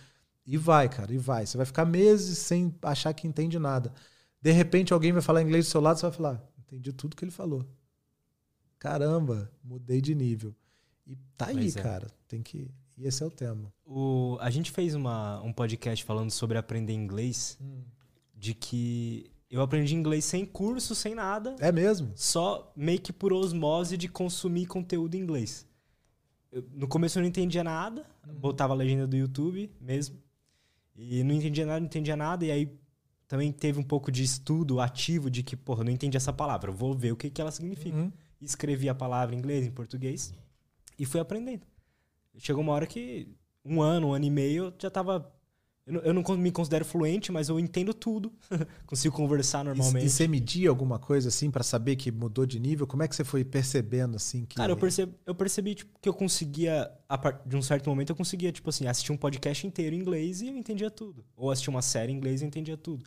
S2: E vai, cara, e vai. Você vai ficar meses sem achar que entende nada. De repente alguém vai falar inglês do seu lado, você vai falar, entendi tudo que ele falou. Caramba, mudei de nível. E tá aí,
S1: é.
S2: cara. Tem que. E esse é o tema.
S1: O, a gente fez uma, um podcast falando sobre aprender inglês, de que eu aprendi inglês sem curso, sem nada,
S2: É mesmo?
S1: só meio que por osmose de consumir conteúdo em inglês. Eu- no começo eu não entendia nada, botava a legenda do YouTube mesmo, e não entendia nada, não entendia nada, e aí também teve um pouco de estudo ativo de que, porra, não entendi essa palavra, vou ver o que, que ela significa.
S2: Uhum.
S1: Escrevi a palavra em inglês, em português, e fui aprendendo. Chegou uma hora que, um ano, um ano e meio, eu já tava... Eu não, eu não con- me considero fluente, mas eu entendo tudo. Consigo conversar normalmente.
S2: e você media alguma coisa assim pra saber que mudou de nível? Como é que você foi percebendo assim que.
S1: Cara, eu percebi, eu percebi tipo, que eu conseguia, de um certo momento, eu conseguia, tipo assim, assistir um podcast inteiro em inglês e eu entendia tudo. Ou assistir uma série em inglês e eu entendia tudo.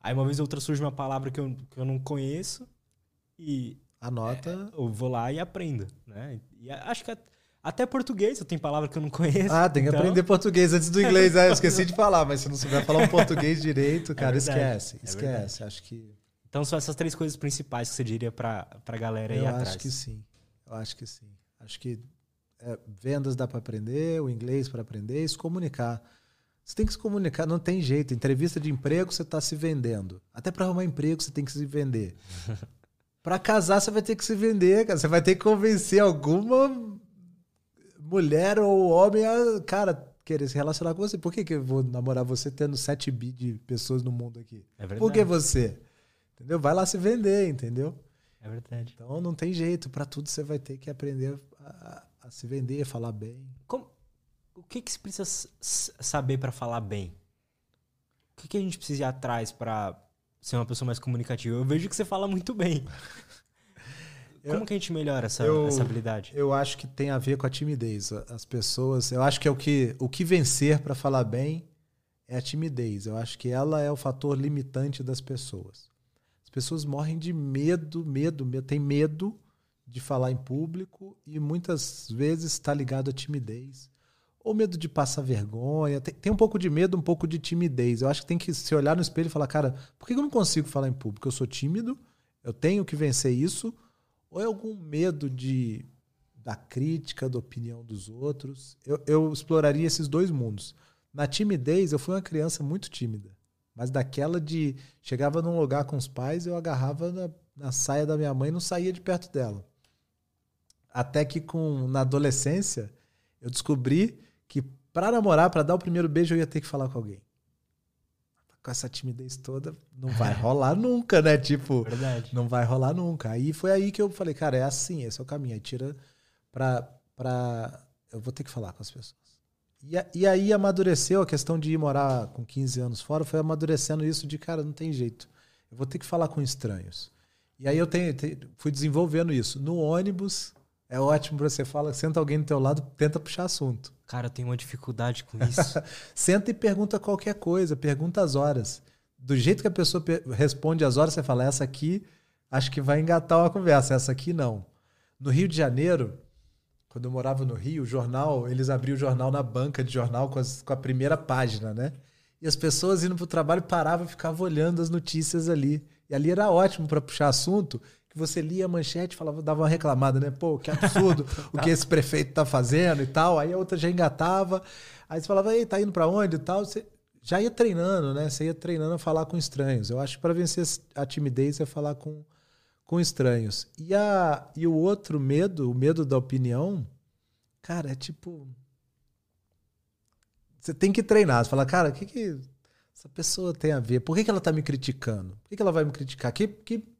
S1: Aí uma vez ou outra surge uma palavra que eu, que eu não conheço e
S2: Anota.
S1: eu vou lá e aprendo, né? E acho que até português eu tenho palavra que eu não conheço.
S2: Ah, tem que
S1: então-
S2: aprender português antes do inglês. Ah, eu esqueci de falar, mas se não souber falar um português direito, cara,
S1: verdade,
S2: esquece.
S1: é
S2: esquece. Acho que.
S1: Então são essas três coisas principais que você diria pra, pra galera aí
S2: Eu
S1: atrás.
S2: acho que sim. Eu acho que sim. Acho que é, vendas dá para aprender, o inglês para aprender e se comunicar. Você tem que se comunicar, não tem jeito. Entrevista de emprego, você está se vendendo. Até para arrumar emprego, você tem que se vender. para casar, você vai ter que se vender, cara. Você vai ter que convencer alguma mulher ou homem a, cara, querer se relacionar com você. Por que, que eu vou namorar você tendo 7 bi de pessoas no mundo aqui?
S1: É verdade.
S2: Por que você? Entendeu? Vai lá se vender, entendeu?
S1: É verdade.
S2: Então não tem jeito, para tudo você vai ter que aprender a, a- se vender, a falar bem.
S1: Como- o que, que você precisa saber pra falar bem? O que, que a gente precisa ir atrás pra ser uma pessoa mais comunicativa? Eu vejo que você fala muito bem. Como
S2: Eu-
S1: que a gente melhora essa,
S2: eu-
S1: essa habilidade?
S2: Eu acho que tem a ver com a timidez. As pessoas, eu acho que é o que o que vencer para falar bem é a timidez. Eu acho que ela é o fator limitante das pessoas. As pessoas morrem de medo, medo, medo, tem medo de falar em público e muitas vezes está ligado à timidez. Ou medo de passar vergonha. Tem, tem um pouco de medo, um pouco de timidez. Eu acho que tem que se olhar no espelho e falar, cara, por que eu não consigo falar em público? Eu sou tímido, eu tenho que vencer isso. Ou é algum medo de da crítica, da opinião dos outros? Eu, eu exploraria esses dois mundos. Na timidez, eu fui uma criança muito tímida. Mas daquela de. Chegava num lugar com os pais, eu agarrava na, na saia da minha mãe e não saía de perto dela. Até que com, na adolescência, eu descobri que para namorar, para dar o primeiro beijo, eu ia ter que falar com alguém. Com essa timidez toda, não vai rolar nunca, né? Tipo,
S1: Verdade.
S2: não vai rolar nunca. Aí foi aí que eu falei, cara, é assim, esse é o caminho. Aí tira pra. pra eu vou ter que falar com as pessoas. E, a- e aí amadureceu a questão de ir morar com 15 anos fora, foi amadurecendo isso de, cara, não tem jeito. Eu vou ter que falar com estranhos. E aí eu tenho, te- fui desenvolvendo isso. No ônibus, é ótimo pra você falar, senta alguém do teu lado, tenta puxar assunto.
S1: Cara, eu tenho uma dificuldade com isso.
S2: Senta e pergunta qualquer coisa, pergunta as horas. Do jeito que a pessoa responde as horas, você fala, essa aqui acho que vai engatar uma conversa, essa aqui não. No Rio de Janeiro, quando eu morava no Rio, o jornal, eles abriam o jornal na banca de jornal com, as- com a primeira página, né? E as pessoas indo pro trabalho paravam e ficavam olhando as notícias ali. E ali era ótimo para puxar assunto, que você lia a manchete, falava, dava uma reclamada, né? Pô, que absurdo o que esse prefeito tá fazendo e tal. Aí a outra já engatava. Aí você falava, ei, tá indo para onde e tal. Você já ia treinando, né? Você ia treinando a falar com estranhos. Eu acho que para vencer a timidez é falar com, com estranhos. E, a, e o outro medo, o medo da opinião, cara, é tipo. Você tem que treinar. Você fala, cara, o que, que essa pessoa tem a ver? Por que, que ela tá me criticando? Por que, que ela vai me criticar? Que, que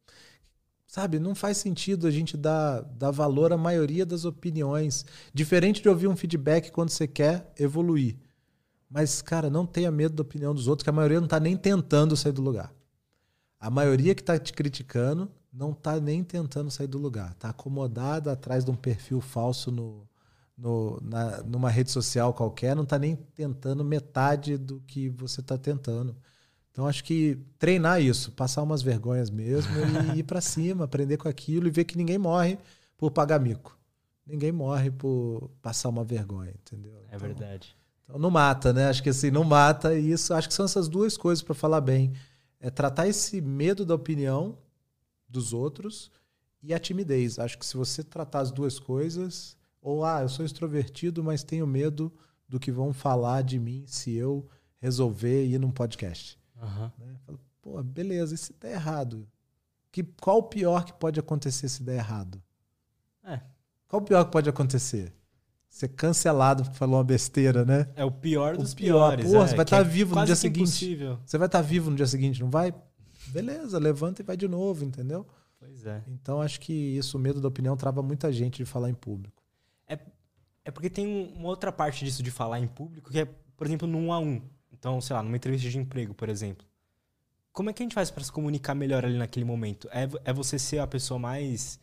S2: Sabe, não faz sentido a gente dar, dar valor à maioria das opiniões. Diferente de ouvir um feedback quando você quer evoluir. Mas, cara, não tenha medo da opinião dos outros, que a maioria não está nem tentando sair do lugar. A maioria que está te criticando não está nem tentando sair do lugar. Está acomodada atrás de um perfil falso no, no, na, numa rede social qualquer, não está nem tentando metade do que você está tentando. Então acho que treinar isso, passar umas vergonhas mesmo e ir para cima, aprender com aquilo e ver que ninguém morre por pagar mico. Ninguém morre por passar uma vergonha, entendeu?
S1: É então, verdade.
S2: Então não mata, né? Acho que assim, não mata e isso, acho que são essas duas coisas para falar bem. É tratar esse medo da opinião dos outros e a timidez. Acho que se você tratar as duas coisas, ou ah, eu sou extrovertido, mas tenho medo do que vão falar de mim se eu resolver ir num podcast.
S1: Uhum. Né?
S2: Falo, Pô, beleza, e se der errado? Que, qual o pior que pode acontecer se der errado?
S1: É.
S2: Qual o pior que pode acontecer? Ser cancelado porque falou uma besteira, né?
S1: É o pior dos o pior. piores.
S2: Porra,
S1: é,
S2: você vai estar tá é vivo no dia seguinte.
S1: Impossível.
S2: Você vai estar tá vivo no dia seguinte, não vai? Beleza, levanta e vai de novo, entendeu?
S1: Pois é.
S2: Então acho que isso, o medo da opinião, trava muita gente de falar em público.
S1: É, é porque tem uma outra parte disso de falar em público, que é, por exemplo, no um a um. Então, sei lá, numa entrevista de emprego, por exemplo. Como é que a gente faz para se comunicar melhor ali naquele momento? É, é você ser a pessoa mais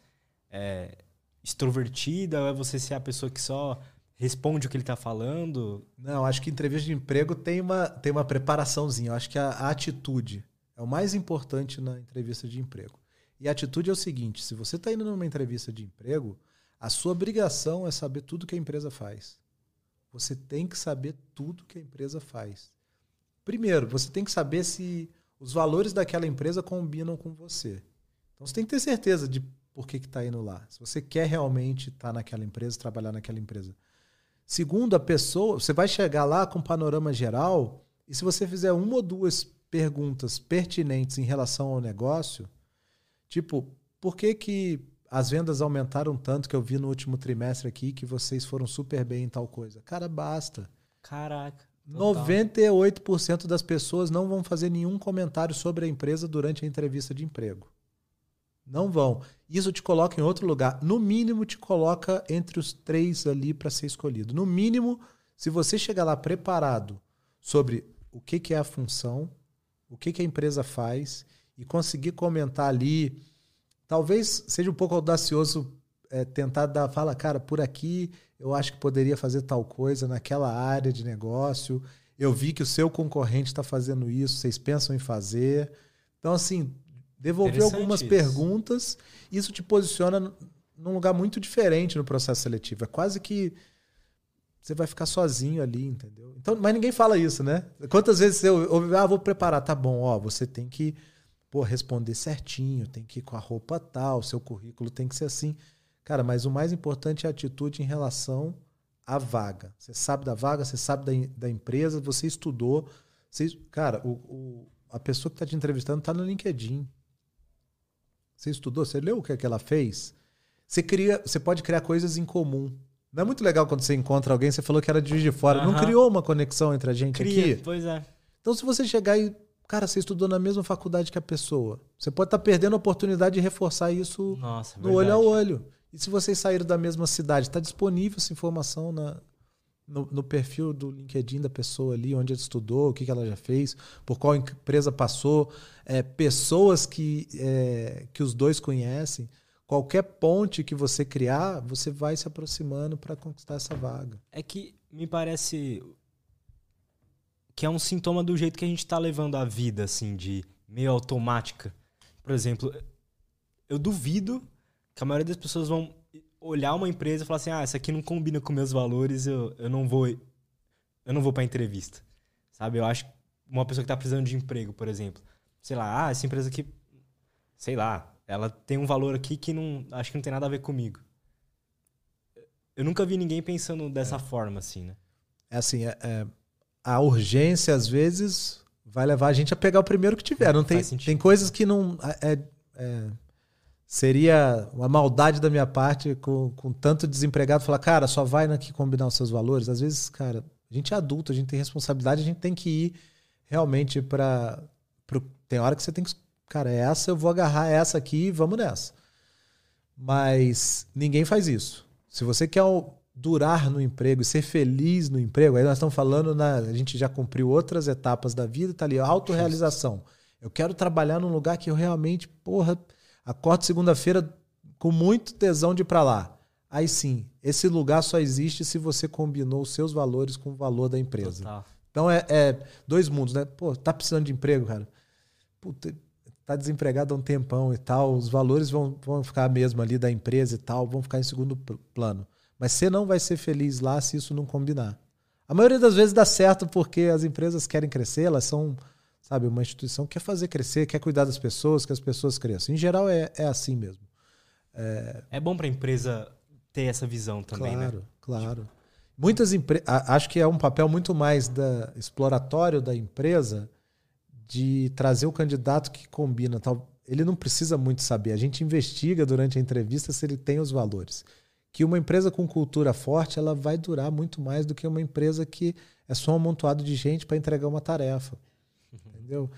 S1: é, extrovertida ou é você ser a pessoa que só responde o que ele está falando?
S2: Não, acho que entrevista de emprego tem uma, tem uma preparaçãozinha. Eu acho que a, a atitude é o mais importante na entrevista de emprego. E a atitude é o seguinte: se você está indo numa entrevista de emprego, a sua obrigação é saber tudo que a empresa faz. Você tem que saber tudo que a empresa faz. Primeiro, você tem que saber se os valores daquela empresa combinam com você. Então você tem que ter certeza de por que está indo lá. Se você quer realmente estar tá naquela empresa, trabalhar naquela empresa. Segundo, a pessoa, você vai chegar lá com um panorama geral e se você fizer uma ou duas perguntas pertinentes em relação ao negócio, tipo, por que que as vendas aumentaram tanto que eu vi no último trimestre aqui que vocês foram super bem em tal coisa? Cara, basta.
S1: Caraca.
S2: 98% das pessoas não vão fazer nenhum comentário sobre a empresa durante a entrevista de emprego. Não vão. Isso te coloca em outro lugar. No mínimo, te coloca entre os três ali para ser escolhido. No mínimo, se você chegar lá preparado sobre o que, que é a função, o que, que a empresa faz e conseguir comentar ali, talvez seja um pouco audacioso é, tentar dar, fala, cara, por aqui eu acho que poderia fazer tal coisa naquela área de negócio. Eu vi que o seu concorrente está fazendo isso, vocês pensam em fazer. Então, assim, devolver algumas
S1: isso.
S2: perguntas, isso te posiciona num lugar muito diferente no processo seletivo. É quase que você vai ficar sozinho ali, entendeu? Então, mas ninguém fala isso, né? Quantas vezes eu ouvi, ah, vou preparar, tá bom, ó, você tem que pô, responder certinho, tem que ir com a roupa tal, seu currículo tem que ser assim. Cara, mas o mais importante é a atitude em relação à vaga. Você sabe da vaga, você sabe da, da empresa, você estudou. Você, cara, o, o, a pessoa que está te entrevistando está no LinkedIn. Você estudou, você leu o que, é que ela fez? Você, cria, você pode criar coisas em comum. Não é muito legal quando você encontra alguém, você falou que era de Juiz de Fora. Não criou uma conexão entre a gente
S1: Cria,
S2: aqui?
S1: Pois é.
S2: Então, se você chegar e. Cara, você estudou na mesma faculdade que a pessoa. Você pode estar tá perdendo a oportunidade de reforçar isso
S1: Nossa,
S2: no olho ao olho. E se vocês saíram da mesma cidade, está disponível essa informação na, no, no, perfil do LinkedIn da pessoa ali, onde ela estudou, o que, que ela já fez, por qual empresa passou, é, pessoas que, é, que os dois conhecem. Qualquer ponte que você criar, você vai se aproximando para conquistar essa vaga.
S1: É que me parece que é um sintoma do jeito que a gente está levando a vida, assim, de meio automática. Por exemplo, eu duvido que a maioria das pessoas vão olhar uma empresa e falar assim: ah, essa aqui não combina com meus valores, eu, eu não vou. Eu não vou pra entrevista. Sabe? Eu acho que uma pessoa que tá precisando de emprego, por exemplo. Sei lá, ah, essa empresa aqui. Sei lá. ela tem um valor aqui que não acho que não tem nada a ver comigo. Eu nunca vi ninguém pensando dessa é. forma, assim, né?
S2: É assim, é, é, a urgência, às vezes, vai levar a gente a pegar o primeiro que tiver. Não tem, tem coisas que não. É, é, seria uma maldade da minha parte com, com tanto desempregado falar, cara, só vai aqui combinar os seus valores. Às vezes, cara, a gente é adulto, a gente tem responsabilidade, a gente tem que ir realmente para. Tem hora que você tem que. Cara, essa eu vou agarrar essa aqui e vamos nessa. Mas ninguém faz isso. Se você quer durar no emprego e ser feliz no emprego, aí nós estamos falando, na, a gente já cumpriu outras etapas da vida, tá ali, autorrealização. Eu quero trabalhar num lugar que eu realmente, porra, acordo segunda-feira com muito tesão de ir para lá. Aí sim, esse lugar só existe se você combinou os seus valores com o valor da empresa. Total. Então é, é, dois mundos, né? Pô, tá precisando de emprego, cara. Puta, tá desempregado há um tempão e tal. Os valores vão, vão ficar mesmo ali da empresa e tal, vão ficar em segundo plano. Mas você não vai ser feliz lá se isso não combinar. A maioria das vezes dá certo porque as empresas querem crescer, elas são, sabe, uma instituição que quer fazer crescer, quer cuidar das pessoas, que as pessoas cresçam. Em geral é, é assim mesmo.
S1: É, é bom para a empresa ter essa visão também,
S2: claro, né? Claro, claro. Muitas empresas. Acho que é um papel muito mais da, exploratório da empresa de trazer o candidato que combina. Tal. Ele não precisa muito saber. A gente investiga durante a entrevista se ele tem os valores. Que uma empresa com cultura forte ela vai durar muito mais do que uma empresa que é só um amontoado de gente para entregar uma tarefa. Entendeu?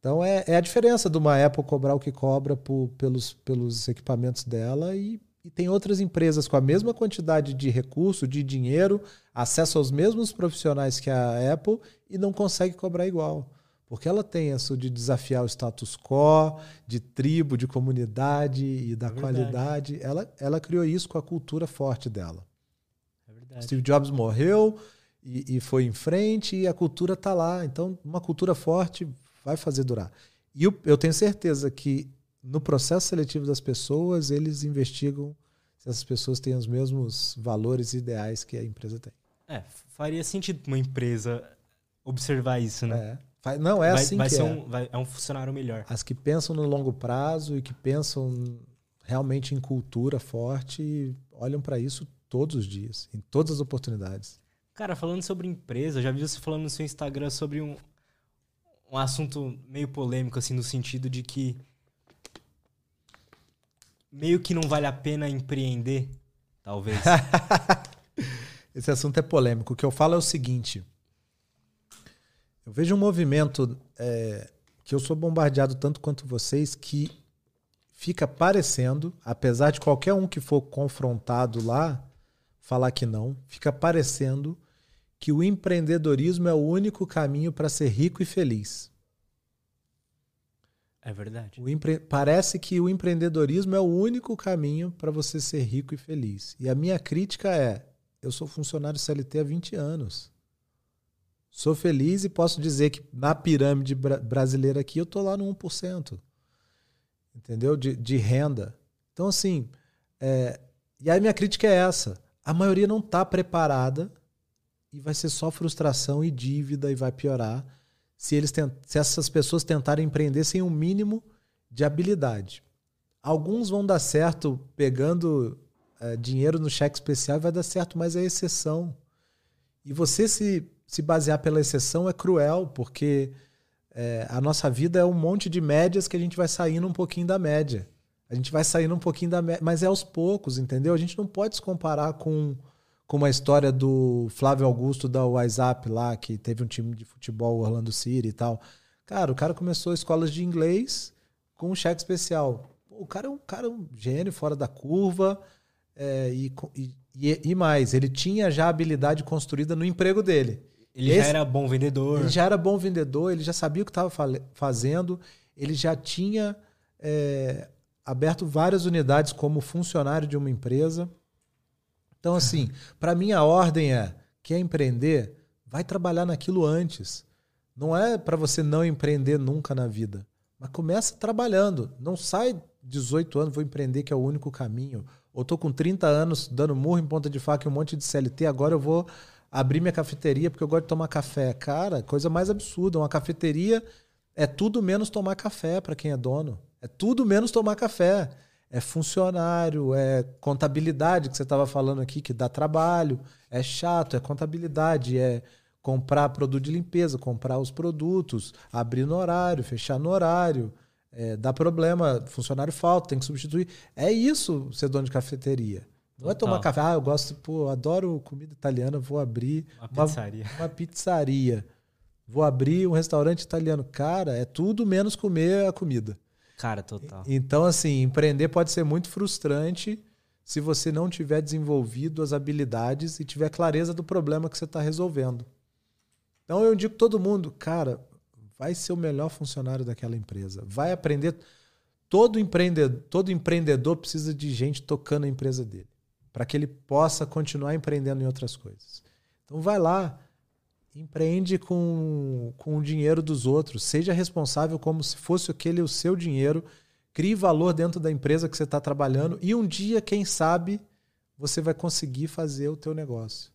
S2: Então é, é, a diferença de uma Apple cobrar o que cobra por, pelos, pelos equipamentos dela e e tem outras empresas com a mesma quantidade de recurso, de dinheiro, acesso aos mesmos profissionais que a Apple e não consegue cobrar igual. Porque ela tem isso de desafiar o status quo, de tribo, de comunidade e da é qualidade. Ela, ela criou isso com a cultura forte dela. É Steve Jobs morreu e, e foi em frente e a cultura está lá. Então, uma cultura forte vai fazer durar. E eu, eu tenho certeza que no processo seletivo das pessoas, eles investigam se essas pessoas têm os mesmos valores ideais que a empresa tem.
S1: É, faria sentido uma empresa observar isso, né?
S2: É. Não, é
S1: vai,
S2: assim
S1: vai
S2: que
S1: ser
S2: é.
S1: Um, vai, é um funcionário melhor.
S2: As que pensam no longo prazo e que pensam realmente em cultura forte olham para isso todos os dias, em todas as oportunidades.
S1: Cara, falando sobre empresa, já vi você falando no seu Instagram sobre um, um assunto meio polêmico, assim, no sentido de que meio que não vale a pena empreender, talvez.
S2: Esse assunto é polêmico. O que eu falo é o seguinte: eu vejo um movimento é, que eu sou bombardeado tanto quanto vocês que fica parecendo, apesar de qualquer um que for confrontado lá falar que não, fica parecendo que o empreendedorismo é o único caminho para ser rico e feliz.
S1: É verdade.
S2: Empre... Parece que o empreendedorismo é o único caminho para você ser rico e feliz. E a minha crítica é: eu sou funcionário CLT há 20 anos. Sou feliz e posso dizer que na pirâmide brasileira aqui eu estou lá no 1%. Entendeu? De, de renda. Então, assim, é... e aí minha crítica é essa: a maioria não está preparada e vai ser só frustração e dívida e vai piorar se, eles se essas pessoas tentarem empreender sem um mínimo de habilidade. Alguns vão dar certo pegando é, dinheiro no cheque especial vai dar certo, mas é exceção. E você se, se basear pela exceção é cruel, porque é, a nossa vida é um monte de médias que a gente vai saindo um pouquinho da média. A gente vai saindo um pouquinho da média, mas é aos poucos, entendeu? A gente não pode se comparar com como a história do Flávio Augusto da WhatsApp lá, que teve um time de futebol Orlando City e tal. Cara, o cara começou escolas de inglês com um cheque especial. O cara é um cara um gênio fora da curva é, e, e, e, mais, ele tinha já a habilidade construída no emprego dele.
S1: Ele Esse, já era bom vendedor.
S2: Ele já era bom vendedor, ele já sabia o que estava fazendo, ele já tinha é, aberto várias unidades como funcionário de uma empresa. Então, assim, para mim a ordem é: quer empreender? Vai trabalhar naquilo antes. Não é para você não empreender nunca na vida. Mas começa trabalhando. Não sai 18 anos, vou empreender, que é o único caminho. Ou tô com 30 anos dando murro em ponta de faca e um monte de CLT, agora eu vou abrir minha cafeteria porque eu gosto de tomar café. Cara, coisa mais absurda. Uma cafeteria é tudo menos tomar café para quem é dono. É tudo menos tomar café. É funcionário, é contabilidade que você estava falando aqui, que dá trabalho. É chato, é contabilidade, é comprar produto de limpeza, comprar os produtos, abrir no horário, fechar no horário. É, dá problema, funcionário falta, tem que substituir. É isso ser dono de cafeteria. Não é tomar café. Ah, eu gosto, pô, adoro comida italiana, vou abrir
S1: uma pizzaria.
S2: Uma, uma pizzaria. Vou abrir um restaurante italiano. Cara, é tudo menos comer a comida.
S1: Cara, total.
S2: Então, assim, empreender pode ser muito frustrante se você não tiver desenvolvido as habilidades e tiver clareza do problema que você está resolvendo. Então, eu digo todo mundo, cara, vai ser o melhor funcionário daquela empresa. Vai aprender. Todo empreendedor, todo empreendedor precisa de gente tocando a empresa dele para que ele possa continuar empreendendo em outras coisas. Então vai lá, empreende com, com o dinheiro dos outros, seja responsável como se fosse aquele o seu dinheiro, crie valor dentro da empresa que você está trabalhando e um dia, quem sabe, você vai conseguir fazer o teu negócio.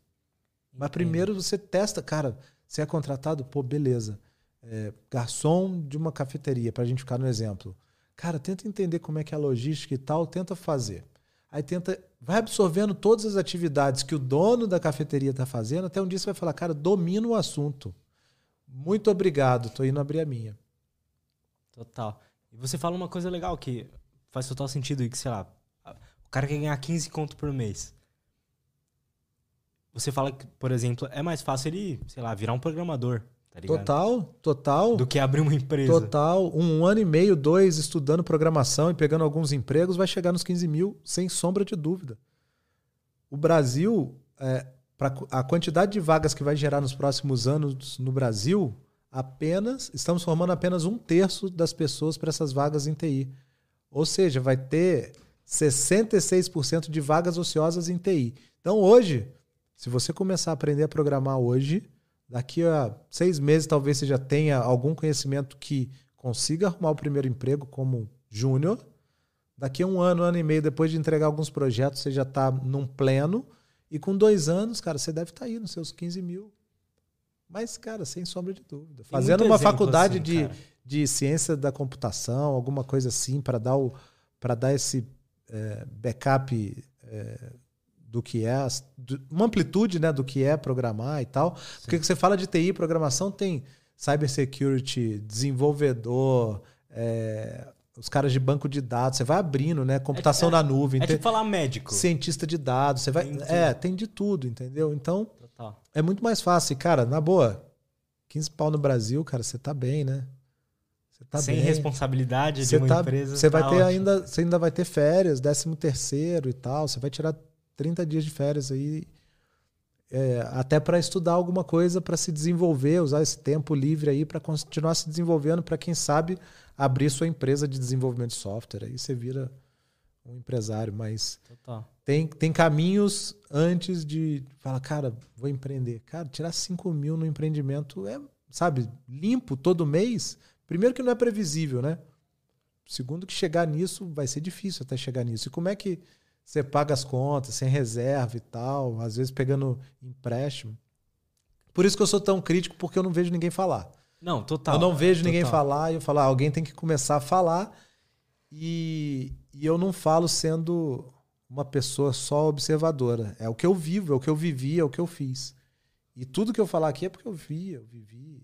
S2: Mas primeiro você testa, cara, você é contratado, pô, beleza. É, garçom de uma cafeteria, para a gente ficar no exemplo. Cara, tenta entender como é que é a logística e tal, tenta fazer. Aí tenta, vai absorvendo todas as atividades que o dono da cafeteria está fazendo, até um dia você vai falar, cara, domino o assunto. Muito obrigado, tô indo abrir a minha.
S1: Total. E você fala uma coisa legal que faz total sentido que, sei lá, o cara quer ganhar 15 conto por mês. Você fala que, por exemplo, é mais fácil ele, sei lá, virar um programador. Tá
S2: total, total.
S1: Do que abrir uma empresa.
S2: Total. Um ano e meio, dois, estudando programação e pegando alguns empregos, vai chegar nos 15 mil, sem sombra de dúvida. O Brasil, é, pra, a quantidade de vagas que vai gerar nos próximos anos no Brasil, apenas estamos formando apenas um terço das pessoas para essas vagas em TI. Ou seja, vai ter 66% de vagas ociosas em TI. Então, hoje, se você começar a aprender a programar hoje, Daqui a seis meses, talvez você já tenha algum conhecimento que consiga arrumar o primeiro emprego como júnior. Daqui a um ano, um ano e meio, depois de entregar alguns projetos, você já está num pleno. E com dois anos, cara, você deve estar tá aí nos seus 15 mil. Mas, cara, sem sombra de dúvida. Fazendo uma faculdade assim, de, de ciência da computação, alguma coisa assim, para dar, o, dar esse é, backup é, do que é, uma amplitude né, do que é programar e tal. Sim. Porque você fala de TI, programação, tem cybersecurity, desenvolvedor, é, os caras de banco de dados, você vai abrindo, né? Computação é, na nuvem.
S1: É tipo falar médico.
S2: Cientista de dados, você vai. Tem é, tem de tudo, entendeu? Então, Total. é muito mais fácil. E, cara, na boa, 15 pau no Brasil, cara, você tá bem, né?
S1: Você tá Sem bem. responsabilidade de uma tá,
S2: empresa. Você vai tá ter ótimo. ainda, você ainda vai ter férias, 13 terceiro e tal. Você vai tirar 30 dias de férias aí, é, até para estudar alguma coisa, para se desenvolver, usar esse tempo livre aí para continuar se desenvolvendo, para quem sabe abrir sua empresa de desenvolvimento de software. Aí você vira um empresário, mas tem, tem caminhos antes de falar, cara, vou empreender. Cara, tirar 5 mil no empreendimento é, sabe, limpo todo mês. Primeiro que não é previsível, né? Segundo que chegar nisso vai ser difícil até chegar nisso. E como é que você paga as contas sem reserva e tal, às vezes pegando empréstimo. Por isso que eu sou tão crítico, porque eu não vejo ninguém falar.
S1: Não, total.
S2: Eu não vejo ninguém falar e eu falo, ah, alguém tem que começar a falar. E, e eu não falo sendo uma pessoa só observadora. É o que eu vivo, é o que eu vivi, é o que eu fiz. E tudo que eu falar aqui é porque eu vi, eu vivi.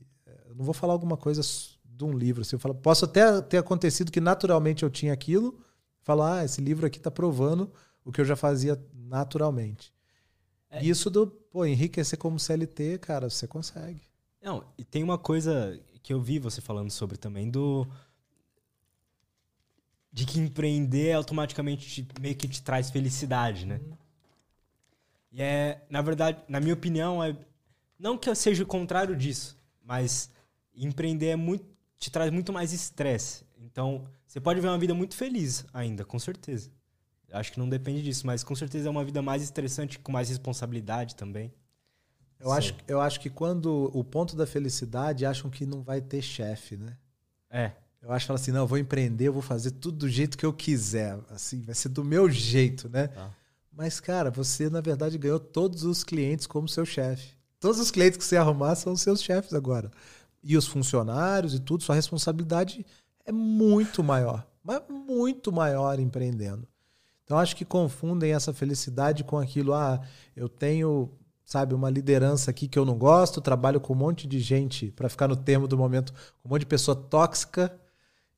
S2: Eu não vou falar alguma coisa de um livro. Assim, eu falo, posso até ter acontecido que naturalmente eu tinha aquilo, falar, ah, esse livro aqui está provando o que eu já fazia naturalmente. É. Isso do, pô, enriquecer como CLT, cara, você consegue.
S1: Não, e tem uma coisa que eu vi você falando sobre também do de que empreender automaticamente te, meio que te traz felicidade, né? Uhum. E é, na verdade, na minha opinião, é não que eu seja o contrário disso, mas empreender é muito te traz muito mais estresse. Então, você pode ver uma vida muito feliz ainda, com certeza. Acho que não depende disso, mas com certeza é uma vida mais estressante, com mais responsabilidade também.
S2: Eu acho, eu acho que quando o ponto da felicidade acham que não vai ter chefe, né?
S1: É.
S2: Eu acho que assim, não, eu vou empreender, eu vou fazer tudo do jeito que eu quiser, assim, vai ser do meu jeito, né? Ah. Mas cara, você na verdade ganhou todos os clientes como seu chefe. Todos os clientes que você arrumar são seus chefes agora. E os funcionários e tudo, sua responsabilidade é muito maior mas muito maior empreendendo. Então acho que confundem essa felicidade com aquilo, ah, eu tenho, sabe, uma liderança aqui que eu não gosto, trabalho com um monte de gente, para ficar no termo do momento, com um monte de pessoa tóxica,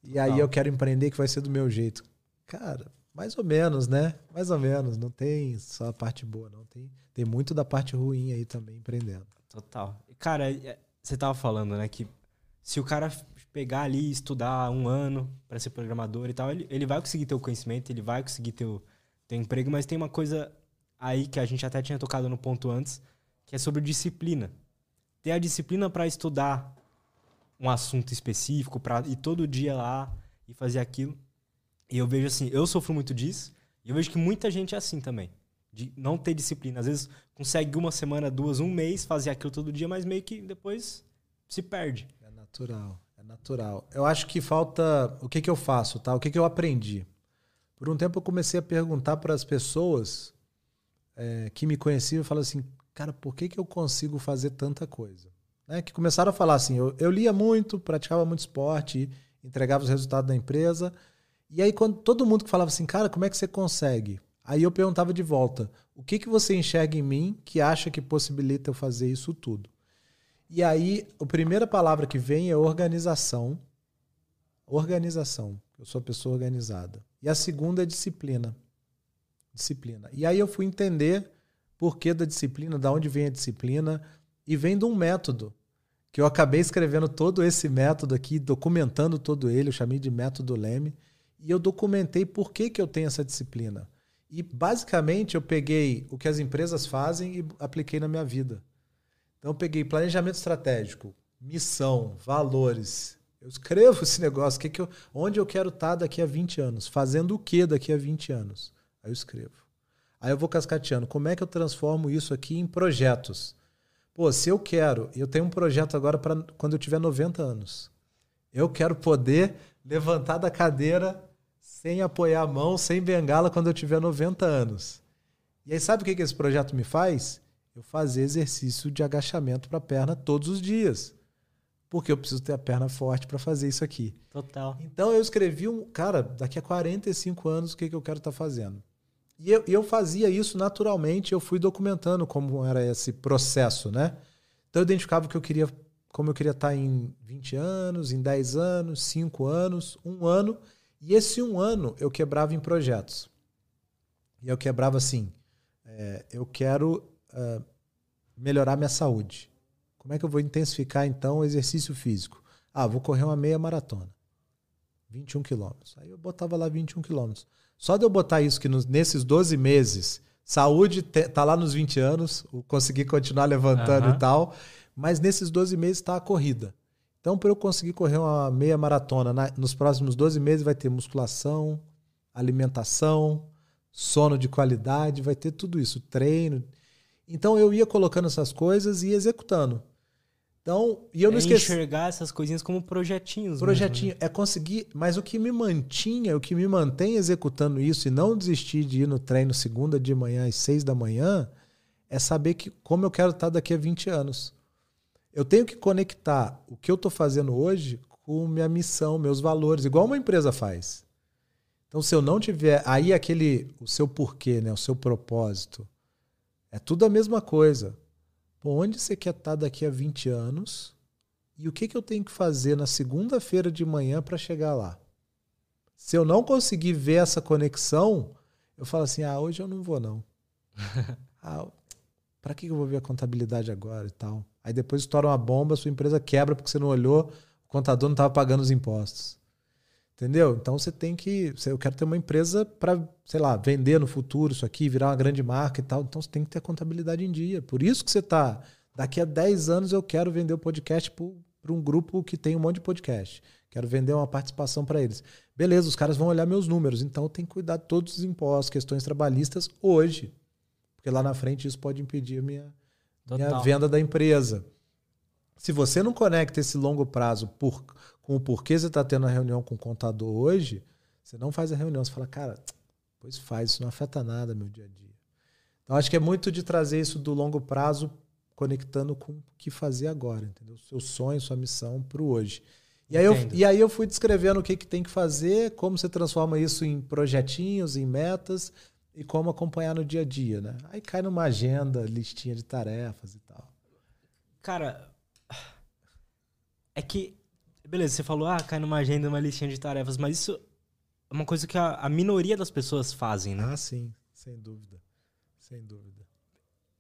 S2: e aí eu quero empreender que vai ser do meu jeito. Cara, mais ou menos, né? Mais ou menos, não tem só a parte boa, não tem, tem muito da parte ruim aí também empreendendo.
S1: Total. Cara, é, você tava falando, né, que se o cara pegar ali estudar um ano para ser programador e tal, ele, ele vai conseguir ter o conhecimento, ele vai conseguir ter o, ter emprego, mas tem uma coisa aí que a gente até tinha tocado no ponto antes, que é sobre disciplina. Ter a disciplina para estudar um assunto específico, para ir todo dia lá e fazer aquilo. E eu vejo assim, eu sofro muito disso, e eu vejo que muita gente é assim também. De não ter disciplina. Às vezes consegue uma semana, duas, um mês fazer aquilo todo dia, mas meio que depois se perde.
S2: É natural natural. Eu acho que falta. O que, que eu faço, tá? O que, que eu aprendi? Por um tempo eu comecei a perguntar para as pessoas é, que me conheciam e falaram assim, cara, por que, que eu consigo fazer tanta coisa? Né? Que começaram a falar assim, eu, eu lia muito, praticava muito esporte, entregava os resultados da empresa. E aí, quando todo mundo que falava assim, cara, como é que você consegue? Aí eu perguntava de volta, o que, que você enxerga em mim que acha que possibilita eu fazer isso tudo? E aí, a primeira palavra que vem é organização. Organização. Eu sou pessoa organizada. E a segunda é disciplina. Disciplina. E aí eu fui entender por que da disciplina, da onde vem a disciplina, e vem de um método que eu acabei escrevendo todo esse método aqui, documentando todo ele, eu chamei de método Leme, e eu documentei por que, que eu tenho essa disciplina. E basicamente eu peguei o que as empresas fazem e apliquei na minha vida. Então eu peguei planejamento estratégico, missão, valores. Eu escrevo esse negócio, que que eu, onde eu quero estar daqui a 20 anos, fazendo o que daqui a 20 anos. Aí eu escrevo. Aí eu vou cascateando, como é que eu transformo isso aqui em projetos? Pô, se eu quero, eu tenho um projeto agora para quando eu tiver 90 anos. Eu quero poder levantar da cadeira sem apoiar a mão, sem bengala quando eu tiver 90 anos. E aí sabe o que, que esse projeto me faz? Eu fazer exercício de agachamento para a perna todos os dias. Porque eu preciso ter a perna forte para fazer isso aqui.
S1: Total.
S2: Então eu escrevi um. Cara, daqui a 45 anos, o que, que eu quero estar tá fazendo? E eu, eu fazia isso naturalmente, eu fui documentando como era esse processo, né? Então eu identificava que eu queria, como eu queria estar tá em 20 anos, em 10 anos, 5 anos, um ano. E esse um ano eu quebrava em projetos. E eu quebrava assim: é, eu quero uh, melhorar minha saúde. Como é que eu vou intensificar então o exercício físico? Ah, vou correr uma meia maratona. 21 quilômetros. Aí eu botava lá 21 quilômetros. Só de eu botar isso que nos, nesses 12 meses, saúde te, tá lá nos 20 anos, consegui continuar levantando uhum. e tal, mas nesses 12 meses está a corrida. Então, para eu conseguir correr uma meia maratona na, nos próximos 12 meses, vai ter musculação, alimentação, sono de qualidade, vai ter tudo isso, treino. Então eu ia colocando essas coisas e executando. Então, e eu não
S1: é
S2: esqueci.
S1: enxergar essas coisinhas como projetinhos.
S2: Projetinho.
S1: Mesmo,
S2: né? É conseguir. Mas o que me mantinha, o que me mantém executando isso e não desistir de ir no treino segunda de manhã às seis da manhã, é saber que como eu quero estar daqui a 20 anos. Eu tenho que conectar o que eu estou fazendo hoje com minha missão, meus valores, igual uma empresa faz. Então, se eu não tiver aí aquele o seu porquê, né, o seu propósito, é tudo a mesma coisa. Pô, onde você quer estar daqui a 20 anos? E o que, que eu tenho que fazer na segunda-feira de manhã para chegar lá? Se eu não conseguir ver essa conexão, eu falo assim: ah, hoje eu não vou, não. ah, para que eu vou ver a contabilidade agora e tal? Aí depois estoura uma bomba, sua empresa quebra porque você não olhou, o contador não estava pagando os impostos. Entendeu? Então você tem que. Eu quero ter uma empresa para, sei lá, vender no futuro isso aqui, virar uma grande marca e tal. Então você tem que ter a contabilidade em dia. Por isso que você está. Daqui a 10 anos eu quero vender o podcast para um grupo que tem um monte de podcast. Quero vender uma participação para eles. Beleza, os caras vão olhar meus números. Então eu tenho que cuidar de todos os impostos, questões trabalhistas hoje. Porque lá na frente isso pode impedir a minha, minha venda da empresa. Se você não conecta esse longo prazo por com o porquê você está tendo a reunião com o contador hoje, você não faz a reunião. Você fala, cara, pois faz, isso não afeta nada meu dia a dia. Então, acho que é muito de trazer isso do longo prazo, conectando com o que fazer agora, entendeu? Seu sonho, sua missão para o hoje. E aí, eu, e aí eu fui descrevendo o que, que tem que fazer, como você transforma isso em projetinhos, em metas e como acompanhar no dia a dia, né? Aí cai numa agenda, listinha de tarefas e tal.
S1: Cara, é que. Beleza, você falou, ah, cai numa agenda, uma listinha de tarefas, mas isso é uma coisa que a, a minoria das pessoas fazem, né?
S2: Ah, sim, sem dúvida. Sem dúvida.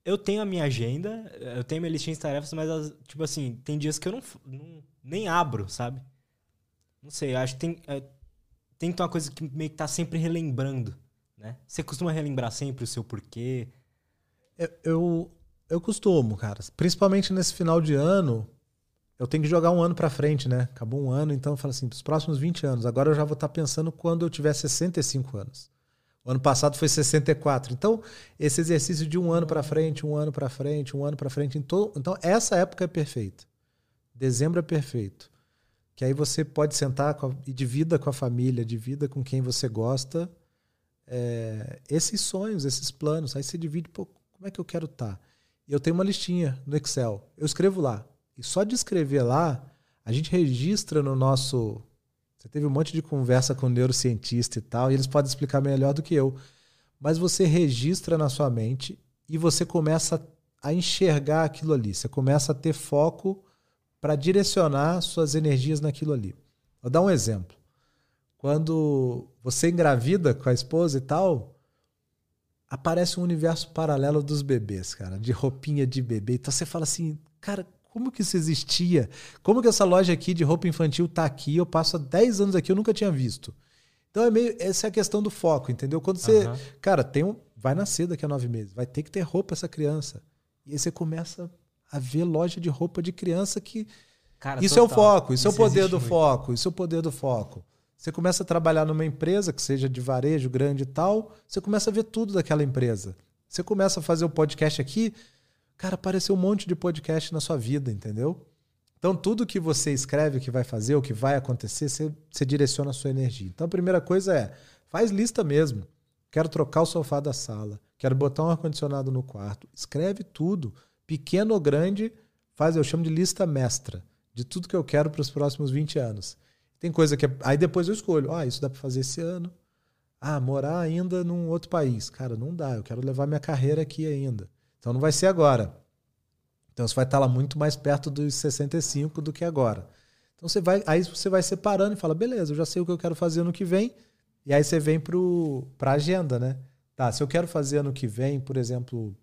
S1: Eu tenho a minha agenda, eu tenho minha listinha de tarefas, mas, tipo assim, tem dias que eu não, não nem abro, sabe? Não sei, acho que tem, é, tem que ter uma coisa que meio que tá sempre relembrando, né? Você costuma relembrar sempre o seu porquê?
S2: Eu, eu, eu costumo, cara. Principalmente nesse final de ano, eu tenho que jogar um ano para frente, né? Acabou um ano, então eu falo assim, os próximos 20 anos. Agora eu já vou estar tá pensando quando eu tiver 65 anos. O ano passado foi 64. Então, esse exercício de um ano para frente, um ano para frente, um ano para frente, então, então essa época é perfeita. Dezembro é perfeito. Que aí você pode sentar e divida com a família, divida com quem você gosta é, esses sonhos, esses planos. Aí você divide, pô, como é que eu quero estar? Tá? Eu tenho uma listinha no Excel. Eu escrevo lá. E só de escrever lá, a gente registra no nosso. Você teve um monte de conversa com neurocientista e tal, e eles podem explicar melhor do que eu. Mas você registra na sua mente e você começa a enxergar aquilo ali. Você começa a ter foco para direcionar suas energias naquilo ali. Vou dar um exemplo. Quando você engravida com a esposa e tal, aparece um universo paralelo dos bebês, cara, de roupinha de bebê. Então você fala assim, cara, como que isso existia? Como que essa loja aqui de roupa infantil tá aqui? Eu passo há 10 anos aqui, eu nunca tinha visto. Então é meio essa é a questão do foco, entendeu? Quando você, uhum. cara, tem um, vai nascer daqui a nove meses, vai ter que ter roupa essa criança. E aí você começa a ver loja de roupa de criança que. Cara, isso total. é o foco, isso, isso é o poder do muito. foco, isso é o poder do foco. Você começa a trabalhar numa empresa que seja de varejo grande e tal, você começa a ver tudo daquela empresa. Você começa a fazer o podcast aqui, cara, apareceu um monte de podcast na sua vida, entendeu? Então, tudo que você escreve que vai fazer, o que vai acontecer, você, você direciona a sua energia. Então, a primeira coisa é, faz lista mesmo. Quero trocar o sofá da sala, quero botar um ar-condicionado no quarto. Escreve tudo pequeno ou grande, faz, eu chamo de lista mestra, de tudo que eu quero para os próximos 20 anos. Tem coisa que. Aí depois eu escolho. Ah, isso dá para fazer esse ano. Ah, morar ainda num outro país. Cara, não dá. Eu quero levar minha carreira aqui ainda. Então não vai ser agora. Então você vai estar lá muito mais perto dos 65 do que agora. Então você vai, aí você vai separando e fala, beleza, eu já sei o que eu quero fazer ano que vem. E aí você vem para a agenda, né? Tá, se eu quero fazer ano que vem, por exemplo,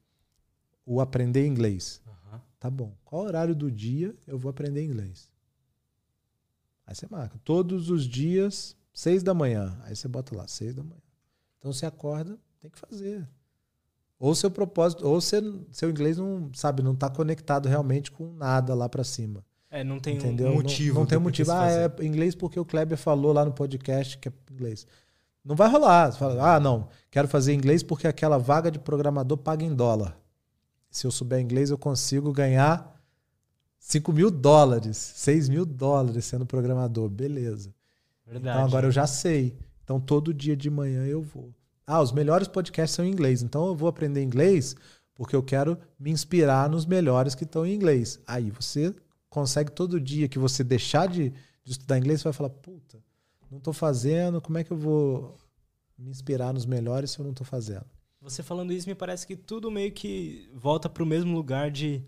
S2: o aprender inglês. Uhum. Tá bom. Qual horário do dia eu vou aprender inglês? Aí você marca. Todos os dias, seis da manhã. Aí você bota lá, seis da manhã. Então você acorda, tem que fazer. Ou seu propósito, ou seu, seu inglês não, sabe, não está conectado realmente com nada lá para cima.
S1: É, não tem Entendeu? um motivo.
S2: Não, não tem motivo. Ah, é inglês porque o Kleber falou lá no podcast que é inglês. Não vai rolar. Você fala, ah, não, quero fazer inglês porque aquela vaga de programador paga em dólar se eu souber inglês, eu consigo ganhar 5 mil dólares, 6 mil dólares sendo programador. Beleza. Verdade. Então agora eu já sei. Então todo dia de manhã eu vou. Ah, os melhores podcasts são em inglês. Então eu vou aprender inglês porque eu quero me inspirar nos melhores que estão em inglês. Aí você consegue todo dia que você deixar de, de estudar inglês, você vai falar: puta, não estou fazendo, como é que eu vou me inspirar nos melhores se eu não estou fazendo?
S1: Você falando isso, me parece que tudo meio que volta para o mesmo lugar de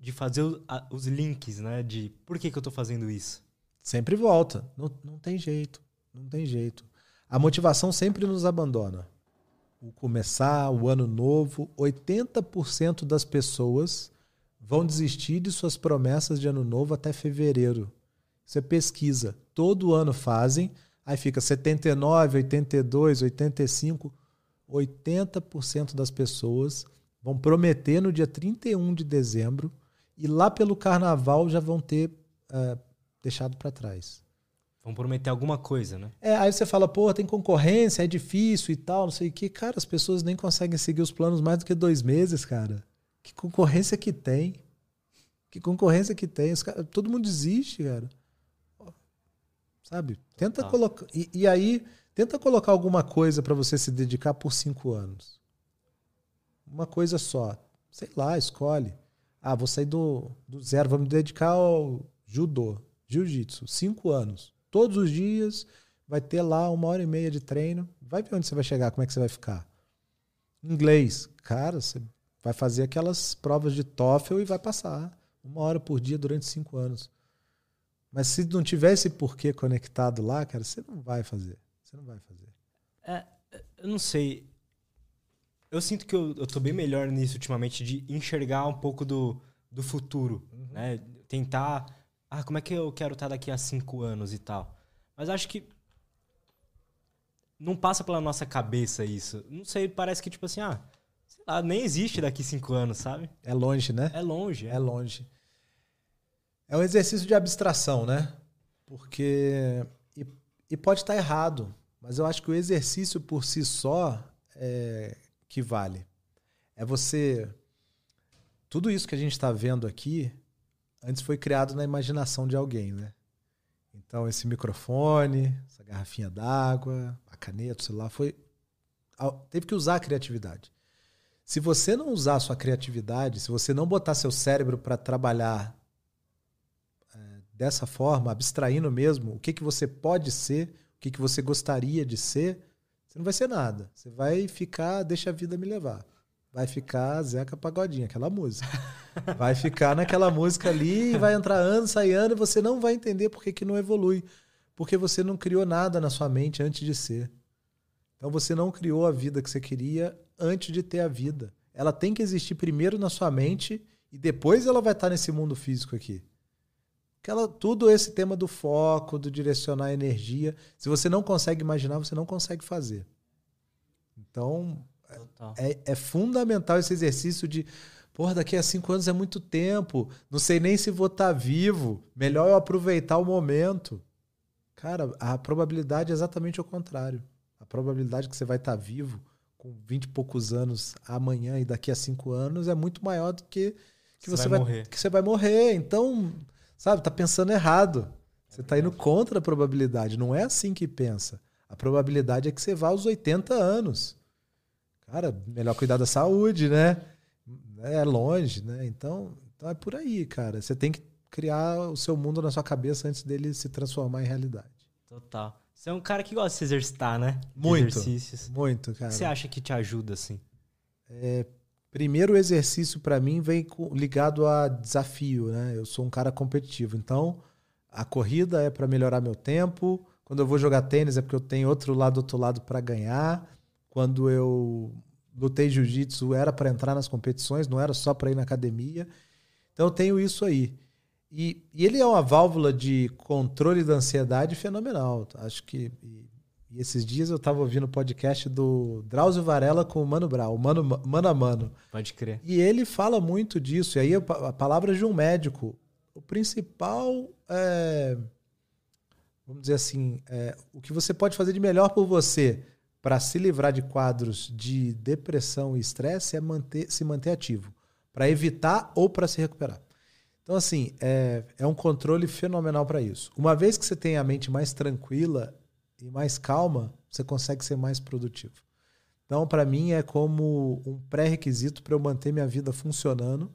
S1: de fazer os links, né? De por que, que eu estou fazendo isso.
S2: Sempre volta. Não, não tem jeito. Não tem jeito. A motivação sempre nos abandona. O começar, o ano novo, 80% das pessoas vão desistir de suas promessas de ano novo até fevereiro. Você pesquisa. Todo ano fazem, aí fica 79, 82, 85. 80% das pessoas vão prometer no dia 31 de dezembro e lá pelo carnaval já vão ter uh, deixado para trás.
S1: Vão prometer alguma coisa, né?
S2: É, aí você fala, pô, tem concorrência, é difícil e tal, não sei o quê. Cara, as pessoas nem conseguem seguir os planos mais do que dois meses, cara. Que concorrência que tem? Que concorrência que tem? Cara, todo mundo desiste, cara. Sabe? Tenta ah. colocar. E, e aí Tenta colocar alguma coisa para você se dedicar por cinco anos. Uma coisa só. Sei lá, escolhe. Ah, vou sair do, do zero, vou me dedicar ao judô. Jiu-jitsu, cinco anos. Todos os dias vai ter lá uma hora e meia de treino. Vai ver onde você vai chegar, como é que você vai ficar. Inglês, cara, você vai fazer aquelas provas de TOEFL e vai passar. Uma hora por dia durante cinco anos. Mas se não tiver esse porquê conectado lá, cara, você não vai fazer. Você não vai fazer.
S1: É, eu não sei. Eu sinto que eu, eu tô bem melhor nisso ultimamente, de enxergar um pouco do, do futuro. Uhum. Né? Tentar. Ah, como é que eu quero estar daqui a cinco anos e tal. Mas acho que. Não passa pela nossa cabeça isso. Não sei, parece que, tipo assim, ah, sei lá, nem existe daqui cinco anos, sabe?
S2: É longe, né?
S1: É longe.
S2: É, é longe. É um exercício de abstração, né? Porque. E, e pode estar errado, mas eu acho que o exercício por si só é que vale. É você. Tudo isso que a gente está vendo aqui, antes foi criado na imaginação de alguém, né? Então, esse microfone, essa garrafinha d'água, a caneta, o celular, foi. Teve que usar a criatividade. Se você não usar a sua criatividade, se você não botar seu cérebro para trabalhar dessa forma, abstraindo mesmo o que, que você pode ser, o que, que você gostaria de ser, você não vai ser nada. Você vai ficar, deixa a vida me levar. Vai ficar Zeca Pagodinho, aquela música. Vai ficar naquela música ali e vai entrar ano, sair ano, e você não vai entender por que, que não evolui. Porque você não criou nada na sua mente antes de ser. Então você não criou a vida que você queria antes de ter a vida. Ela tem que existir primeiro na sua mente e depois ela vai estar nesse mundo físico aqui. Aquela, tudo esse tema do foco, do direcionar a energia. Se você não consegue imaginar, você não consegue fazer. Então, é, é, fundamental esse exercício de. Porra, daqui a cinco anos é muito tempo. Não sei nem se vou estar tá vivo. Melhor eu aproveitar o momento. Cara, a probabilidade é exatamente o contrário. A probabilidade que você vai estar tá vivo com 20 e poucos anos amanhã e daqui a cinco anos é muito maior do que que você, você vai, vai, morrer. Que você vai morrer. Então, Sabe, tá pensando errado. Você tá indo contra a probabilidade. Não é assim que pensa. A probabilidade é que você vá aos 80 anos. Cara, melhor cuidar da saúde, né? É longe, né? Então, então é por aí, cara. Você tem que criar o seu mundo na sua cabeça antes dele se transformar em realidade.
S1: Total. Você é um cara que gosta de se exercitar, né?
S2: Muito. Exercícios. Muito, cara.
S1: O que você acha que te ajuda, assim?
S2: É, Primeiro exercício para mim vem ligado a desafio, né? Eu sou um cara competitivo, então a corrida é para melhorar meu tempo. Quando eu vou jogar tênis é porque eu tenho outro lado, outro lado para ganhar. Quando eu lutei jiu-jitsu era para entrar nas competições, não era só para ir na academia. Então eu tenho isso aí. E, e, ele é uma válvula de controle da ansiedade fenomenal. Acho que e esses dias eu estava ouvindo o podcast do Drauzio Varela com o Mano Brown, Mano, mano a Mano.
S1: Pode crer.
S2: E ele fala muito disso. E aí a palavra de um médico. O principal é, vamos dizer assim, é, o que você pode fazer de melhor por você para se livrar de quadros de depressão e estresse é manter, se manter ativo, para evitar ou para se recuperar. Então, assim, é, é um controle fenomenal para isso. Uma vez que você tem a mente mais tranquila e mais calma, você consegue ser mais produtivo. Então, para mim, é como um pré-requisito para eu manter minha vida funcionando,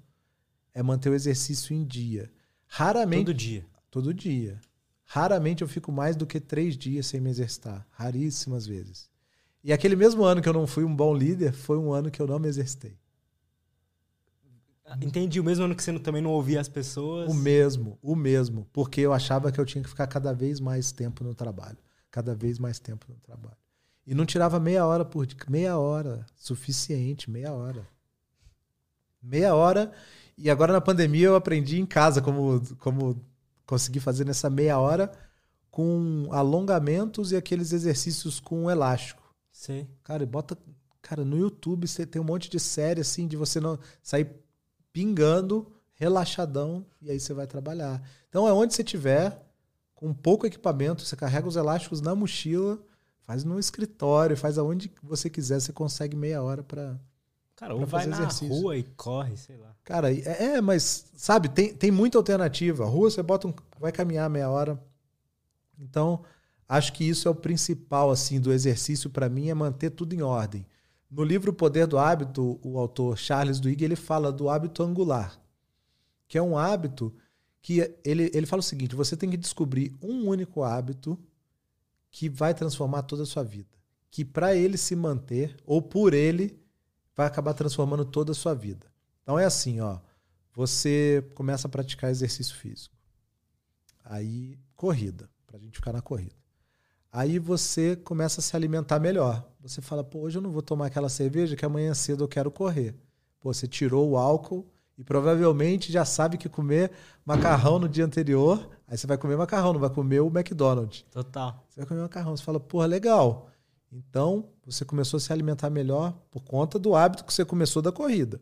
S2: é manter o exercício em dia. Raramente.
S1: Todo dia.
S2: Todo dia. Raramente eu fico mais do que três dias sem me exercitar. Raríssimas vezes. E aquele mesmo ano que eu não fui um bom líder, foi um ano que eu não me exercitei.
S1: Entendi. O mesmo ano que você também não ouvia as pessoas.
S2: O mesmo, o mesmo. Porque eu achava que eu tinha que ficar cada vez mais tempo no trabalho cada vez mais tempo no trabalho. E não tirava meia hora por dia. Meia hora, suficiente, meia hora. Meia hora. E agora na pandemia eu aprendi em casa como, como conseguir fazer nessa meia hora com alongamentos e aqueles exercícios com elástico.
S1: Sim.
S2: Cara, bota. Cara, no YouTube você tem um monte de série assim de você não sair pingando, relaxadão, e aí você vai trabalhar. Então é onde você tiver, com pouco equipamento, você carrega os elásticos na mochila, faz no escritório, faz aonde você quiser, você consegue meia hora para
S1: Cara, ou vai na exercício. rua e corre, sei lá.
S2: Cara, é, é, mas, sabe, tem, tem muita alternativa. A rua, você bota um. Vai caminhar meia hora. Então, acho que isso é o principal, assim, do exercício para mim, é manter tudo em ordem. No livro O Poder do Hábito, o autor Charles Duhigg, ele fala do hábito angular, que é um hábito que ele, ele fala o seguinte: você tem que descobrir um único hábito que vai transformar toda a sua vida. Que para ele se manter, ou por ele, vai acabar transformando toda a sua vida. Então é assim, ó. Você começa a praticar exercício físico. Aí, corrida, para a gente ficar na corrida. Aí você começa a se alimentar melhor. Você fala, pô, hoje eu não vou tomar aquela cerveja que amanhã cedo eu quero correr. Pô, você tirou o álcool e provavelmente já sabe que comer macarrão no dia anterior, aí você vai comer macarrão, não vai comer o McDonald's.
S1: Total.
S2: Você vai comer macarrão. Você fala, porra, legal. Então, você começou a se alimentar melhor por conta do hábito que você começou da corrida.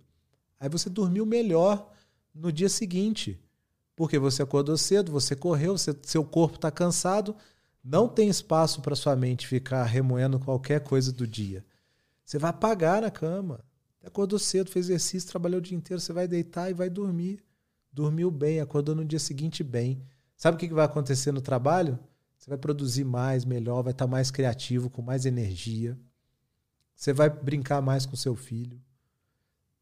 S2: Aí você dormiu melhor no dia seguinte. Porque você acordou cedo, você correu, você, seu corpo está cansado, não tem espaço para sua mente ficar remoendo qualquer coisa do dia. Você vai apagar na cama. Acordou cedo, fez exercício, trabalhou o dia inteiro, você vai deitar e vai dormir. Dormiu bem, acordou no dia seguinte bem. Sabe o que vai acontecer no trabalho? Você vai produzir mais, melhor, vai estar mais criativo, com mais energia. Você vai brincar mais com seu filho.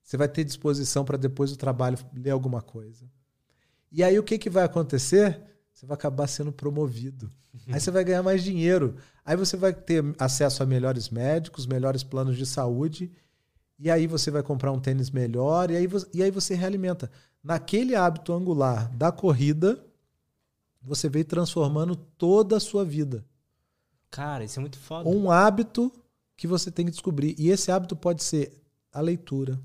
S2: Você vai ter disposição para depois do trabalho ler alguma coisa. E aí o que, que vai acontecer? Você vai acabar sendo promovido. Aí você vai ganhar mais dinheiro. Aí você vai ter acesso a melhores médicos, melhores planos de saúde e aí você vai comprar um tênis melhor, e aí, você, e aí você realimenta. Naquele hábito angular da corrida, você veio transformando toda a sua vida.
S1: Cara, isso é muito foda.
S2: Um hábito que você tem que descobrir. E esse hábito pode ser a leitura,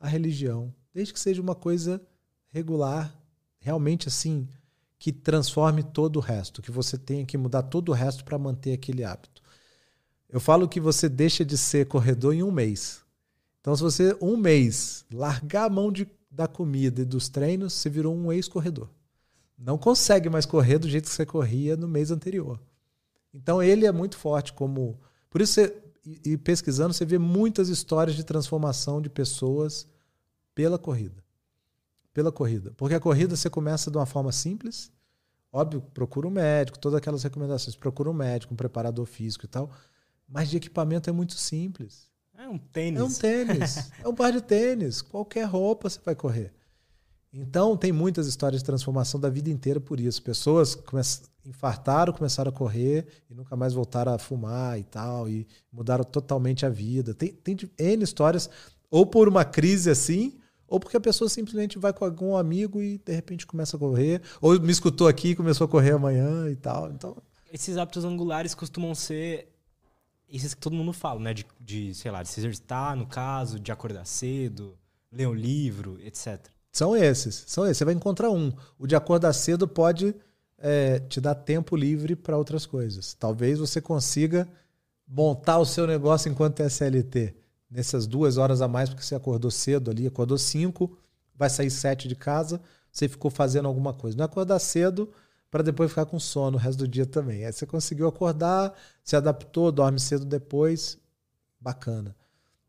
S2: a religião, desde que seja uma coisa regular, realmente assim, que transforme todo o resto, que você tenha que mudar todo o resto para manter aquele hábito. Eu falo que você deixa de ser corredor em um mês. Então, se você, um mês, largar a mão de, da comida e dos treinos, você virou um ex-corredor. Não consegue mais correr do jeito que você corria no mês anterior. Então, ele é muito forte como. Por isso, você, e, pesquisando, você vê muitas histórias de transformação de pessoas pela corrida. Pela corrida. Porque a corrida você começa de uma forma simples. Óbvio, procura um médico, todas aquelas recomendações. Procura um médico, um preparador físico e tal. Mas de equipamento é muito simples.
S1: É um tênis.
S2: É um tênis. é um par de tênis. Qualquer roupa você vai correr. Então, tem muitas histórias de transformação da vida inteira por isso. Pessoas infartaram, começaram a correr e nunca mais voltaram a fumar e tal, e mudaram totalmente a vida. Tem, tem N histórias, ou por uma crise assim, ou porque a pessoa simplesmente vai com algum amigo e de repente começa a correr, ou me escutou aqui e começou a correr amanhã e tal. Então,
S1: esses hábitos angulares costumam ser esses que todo mundo fala, né? De, de, sei lá, de se exercitar, no caso, de acordar cedo, ler um livro, etc.
S2: São esses, são esses. Você vai encontrar um. O de acordar cedo pode é, te dar tempo livre para outras coisas. Talvez você consiga montar o seu negócio enquanto é SLT. Nessas duas horas a mais, porque você acordou cedo ali, acordou cinco, vai sair sete de casa, você ficou fazendo alguma coisa. Não é acordar cedo para depois ficar com sono o resto do dia também. Aí você conseguiu acordar, se adaptou, dorme cedo depois, bacana.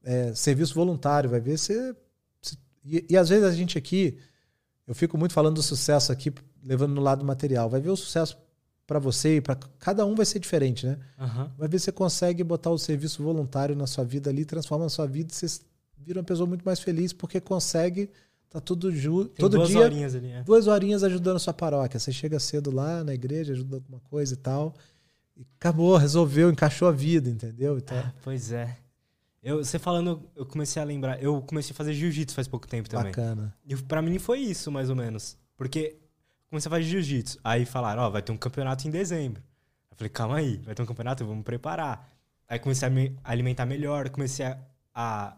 S2: É, serviço voluntário, vai ver se. E, e, às vezes a gente aqui, eu fico muito falando do sucesso aqui, levando no lado material. Vai ver o sucesso para você e para cada um vai ser diferente, né?
S1: Uhum.
S2: Vai ver se você consegue botar o serviço voluntário na sua vida ali, transforma a sua vida e você vira uma pessoa muito mais feliz porque consegue Tá tudo junto. Todo
S1: duas
S2: dia.
S1: Horinhas ali, é.
S2: Duas horinhas ajudando a sua paróquia. Você chega cedo lá na igreja, ajuda alguma coisa e tal. E acabou, resolveu, encaixou a vida, entendeu? Então...
S1: Ah, pois é. Eu, você falando, eu comecei a lembrar. Eu comecei a fazer jiu-jitsu faz pouco tempo também.
S2: Bacana.
S1: E pra mim foi isso, mais ou menos. Porque comecei a fazer jiu-jitsu. Aí falaram, ó, oh, vai ter um campeonato em dezembro. Eu falei, calma aí, vai ter um campeonato, vamos preparar. Aí comecei a me alimentar melhor, comecei a. a,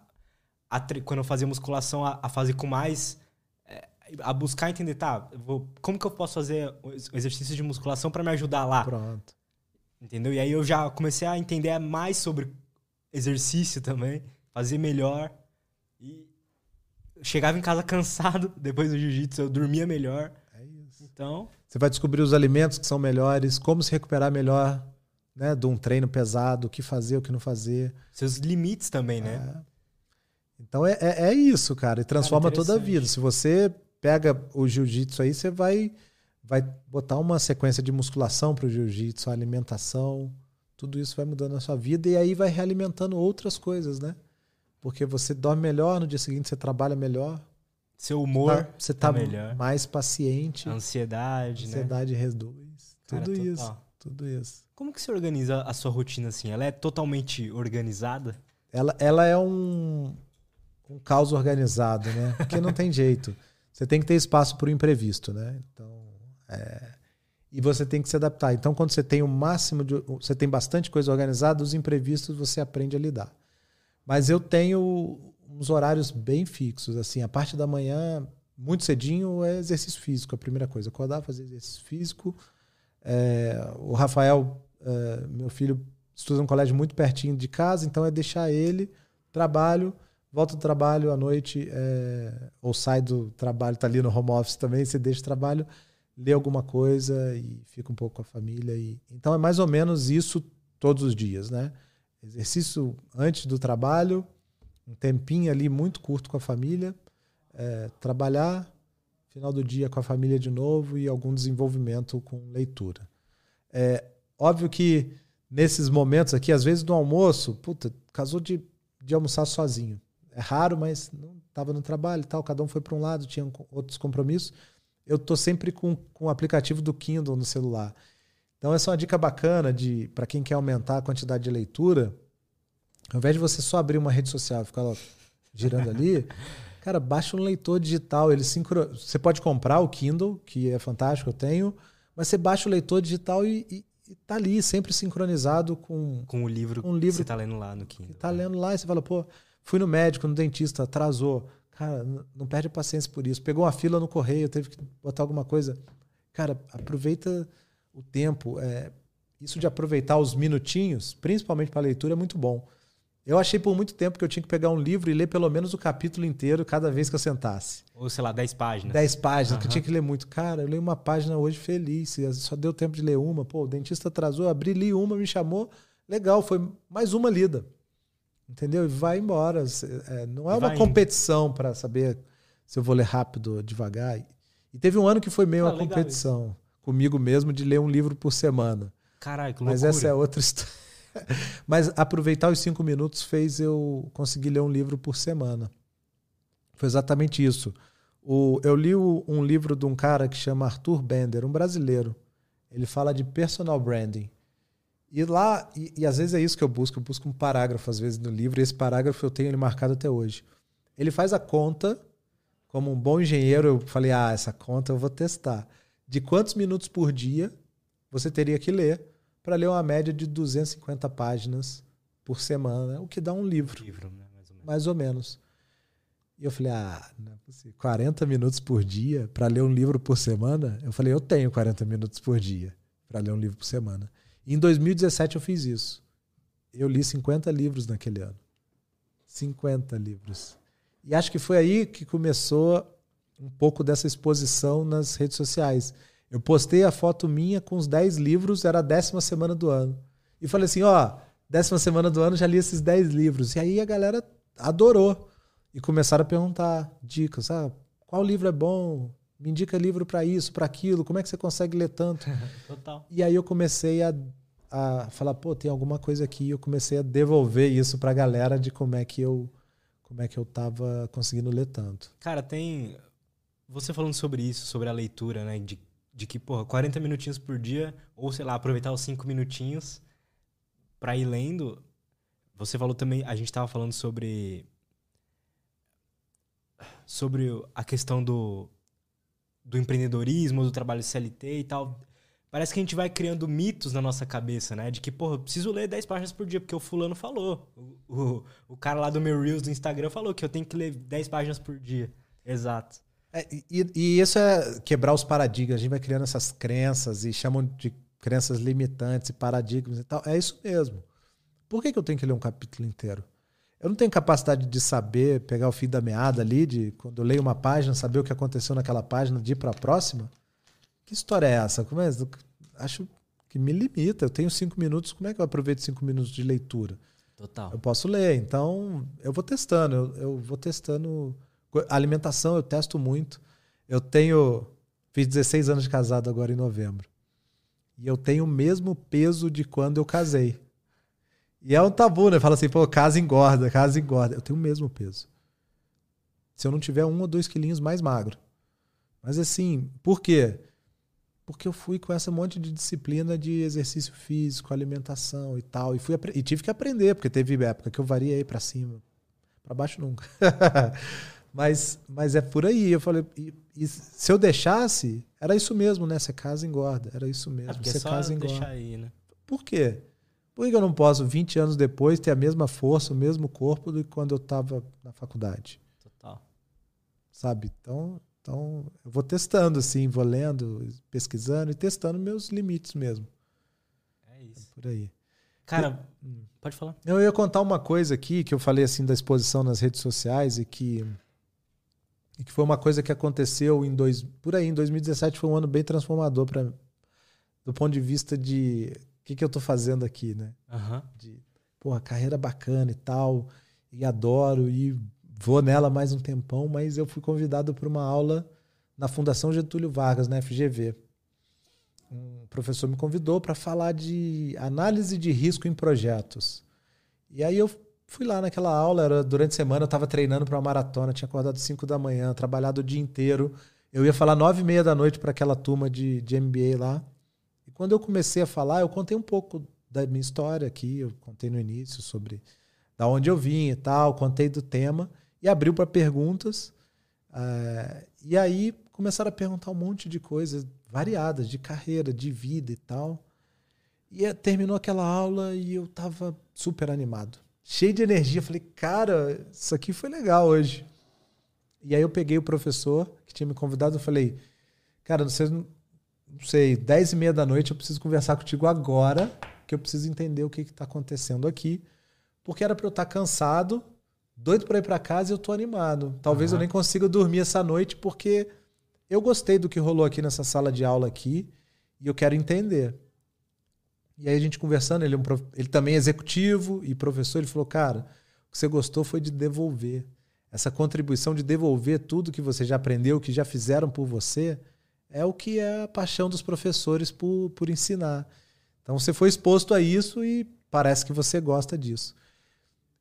S1: a quando eu fazia musculação, a, a fazer com mais a buscar entender, tá, vou, como que eu posso fazer o exercício de musculação para me ajudar lá?
S2: Pronto.
S1: Entendeu? E aí eu já comecei a entender mais sobre exercício também, fazer melhor. E chegava em casa cansado depois do jiu-jitsu, eu dormia melhor. Então.
S2: Você vai descobrir os alimentos que são melhores, como se recuperar melhor né, de um treino pesado, o que fazer, o que não fazer.
S1: Seus limites também, né?
S2: É. Então é, é, é, isso, cara. E transforma cara, toda a vida. Se você pega o jiu-jitsu aí, você vai, vai botar uma sequência de musculação para o jiu-jitsu, alimentação, tudo isso vai mudando a sua vida e aí vai realimentando outras coisas, né? Porque você dorme melhor, no dia seguinte você trabalha melhor,
S1: Seu humor
S2: tá, você tá,
S1: tá melhor.
S2: mais paciente.
S1: A ansiedade,
S2: ansiedade
S1: né?
S2: reduz. Tudo
S1: Cara,
S2: isso.
S1: total.
S2: Tudo isso.
S1: Como que você organiza a sua rotina assim? Ela é totalmente organizada?
S2: Ela, ela é um, um caos organizado, né? Porque não tem jeito. Você tem que ter espaço para o imprevisto, né? Então, é, e você tem que se adaptar. Então, quando você tem o máximo de. Você tem bastante coisa organizada, os imprevistos você aprende a lidar. Mas eu tenho uns horários bem fixos. Assim, a parte da manhã, muito cedinho, é exercício físico, a primeira coisa. Acordar, fazer exercício físico. É, o Rafael, é, meu filho, estuda num colégio muito pertinho de casa, então é deixar ele, trabalho, volta do trabalho à noite, é, ou sai do trabalho, tá ali no home office também, você deixa o trabalho, lê alguma coisa e fica um pouco com a família. E, então é mais ou menos isso todos os dias, né? Exercício antes do trabalho, um tempinho ali muito curto com a família, é, trabalhar, final do dia com a família de novo e algum desenvolvimento com leitura. É óbvio que nesses momentos aqui, às vezes no almoço, puta, casou de, de almoçar sozinho. É raro, mas não estava no trabalho e tal, cada um foi para um lado, tinha outros compromissos. Eu tô sempre com, com o aplicativo do Kindle no celular. Então essa é uma dica bacana de para quem quer aumentar a quantidade de leitura, ao invés de você só abrir uma rede social e ficar girando ali, cara, baixa um leitor digital, ele sincro... você pode comprar o Kindle, que é fantástico, eu tenho, mas você baixa o leitor digital e, e, e tá ali sempre sincronizado com
S1: com o livro,
S2: um livro
S1: que você tá lendo lá no Kindle.
S2: tá lendo lá e você fala, pô, fui no médico, no dentista, atrasou. Cara, não perde paciência por isso. Pegou uma fila no correio, teve que botar alguma coisa. Cara, aproveita o tempo. É, isso de aproveitar os minutinhos, principalmente para leitura, é muito bom. Eu achei por muito tempo que eu tinha que pegar um livro e ler pelo menos o capítulo inteiro cada vez que eu sentasse.
S1: Ou, sei lá, 10 páginas.
S2: 10 páginas, que eu tinha que ler muito. Cara, eu leio uma página hoje feliz. Só deu tempo de ler uma. Pô, o dentista atrasou, abri, li uma, me chamou. Legal, foi mais uma lida. Entendeu? E vai embora. É, não é uma
S1: vai
S2: competição para saber se eu vou ler rápido ou devagar. E teve um ano que foi meio
S1: Ah,
S2: uma competição comigo mesmo de ler um livro por semana.
S1: Caralho, que
S2: Mas
S1: loucura.
S2: essa é outra história. Mas aproveitar os cinco minutos fez eu conseguir ler um livro por semana. Foi exatamente isso. O, eu li o- um livro de um cara que chama Arthur Bender, um brasileiro. Ele fala de personal branding. E lá, e, e às vezes é isso que eu busco, eu busco um parágrafo às vezes no livro, e esse parágrafo eu tenho ele marcado até hoje. Ele faz a conta, como um bom engenheiro, eu falei, ah, essa conta eu vou testar. De quantos minutos por dia você teria que ler para ler uma média de 250 páginas por semana, o que dá um livro,
S1: livro, né? Mais ou menos.
S2: mais ou menos. E eu falei, ah, não é possível. 40 minutos por dia para ler um livro por semana? Eu falei, eu tenho 40 minutos por dia para ler um livro por semana. E em 2017 eu fiz isso. Eu li 50 livros naquele ano. 50 livros. E acho que foi aí que começou um pouco dessa exposição nas redes sociais. Eu postei a foto minha com os 10 livros, era a décima semana do ano. E falei assim, ó, décima semana do ano já li esses 10 livros. E aí a galera adorou. E começaram a perguntar dicas. Ah, qual livro é bom? Me indica livro para isso, para aquilo. Como é que você consegue ler tanto?
S1: Total.
S2: E aí eu comecei a, a falar, pô, tem alguma coisa aqui. E eu comecei a devolver isso pra galera de como é que eu como é que eu tava conseguindo ler tanto.
S1: Cara, tem. Você falando sobre isso, sobre a leitura, né? De, de que, porra, 40 minutinhos por dia, ou sei lá, aproveitar os 5 minutinhos pra ir lendo. Você falou também, a gente tava falando sobre. Sobre a questão do, do empreendedorismo, do trabalho CLT e tal. Parece que a gente vai criando mitos na nossa cabeça, né? De que, porra, eu preciso ler 10 páginas por dia, porque o fulano falou. O, o, o cara lá do meu Reels do Instagram falou que eu tenho que ler 10 páginas por dia. Exato.
S2: É, e, e isso é quebrar os paradigmas. A gente vai criando essas crenças e chamam de crenças limitantes e paradigmas e tal. É isso mesmo. Por que, que eu tenho que ler um capítulo inteiro? Eu não tenho capacidade de saber, pegar o fio da meada ali, de quando eu leio uma página, saber o que aconteceu naquela página, de ir para a próxima. Que história é essa? Como é? Acho que me limita. Eu tenho cinco minutos, como é que eu aproveito cinco minutos de leitura?
S1: Total.
S2: Eu posso ler, então eu vou testando, eu, eu vou testando. Alimentação eu testo muito. Eu tenho. Fiz 16 anos de casado agora em novembro. E eu tenho o mesmo peso de quando eu casei. E é um tabu, né? Fala assim, pô, casa engorda, casa engorda. Eu tenho o mesmo peso. se eu não tiver um ou dois quilinhos mais magro. Mas assim, por quê? Porque eu fui com essa monte de disciplina de exercício físico, alimentação e tal. E, fui, e tive que aprender, porque teve época que eu variei para cima. para baixo nunca. mas, mas é por aí. Eu falei, e, e, se eu deixasse, era isso mesmo, né? Você casa engorda. Era isso mesmo. É você
S1: só
S2: casa
S1: engorda. Deixar aí, né?
S2: Por quê? Por que eu não posso, 20 anos depois, ter a mesma força, o mesmo corpo do que quando eu estava na faculdade?
S1: Total.
S2: Sabe? Então, então, eu vou testando, assim, vou lendo, pesquisando e testando meus limites mesmo.
S1: É isso.
S2: É por aí.
S1: Cara, eu, hum. pode falar.
S2: Eu ia contar uma coisa aqui que eu falei assim da exposição nas redes sociais e que e que foi uma coisa que aconteceu em dois, por aí em 2017 foi um ano bem transformador para do ponto de vista de o que, que eu estou fazendo aqui, né?
S1: Uhum.
S2: De, porra, carreira bacana e tal, e adoro, e vou nela mais um tempão, mas eu fui convidado para uma aula na Fundação Getúlio Vargas, na FGV. Um professor me convidou para falar de análise de risco em projetos. E aí eu fui lá naquela aula, era durante a semana eu estava treinando para uma maratona, tinha acordado 5 da manhã, trabalhado o dia inteiro. Eu ia falar nove e meia da noite para aquela turma de, de MBA lá quando eu comecei a falar, eu contei um pouco da minha história aqui, eu contei no início sobre da onde eu vim e tal, contei do tema e abriu para perguntas. Uh, e aí começaram a perguntar um monte de coisas variadas, de carreira, de vida e tal. E terminou aquela aula e eu tava super animado, cheio de energia. Falei, cara, isso aqui foi legal hoje. E aí eu peguei o professor que tinha me convidado e falei, cara, vocês não sei, 10 e meia da noite, eu preciso conversar contigo agora, que eu preciso entender o que está acontecendo aqui. Porque era para eu estar tá cansado, doido para ir para casa e eu tô animado. Talvez uhum. eu nem consiga dormir essa noite, porque eu gostei do que rolou aqui nessa sala de aula aqui e eu quero entender. E aí a gente conversando, ele, é um, ele também é executivo e professor, ele falou, cara, o que você gostou foi de devolver. Essa contribuição de devolver tudo que você já aprendeu, que já fizeram por você, é o que é a paixão dos professores por, por ensinar. Então você foi exposto a isso e parece que você gosta disso.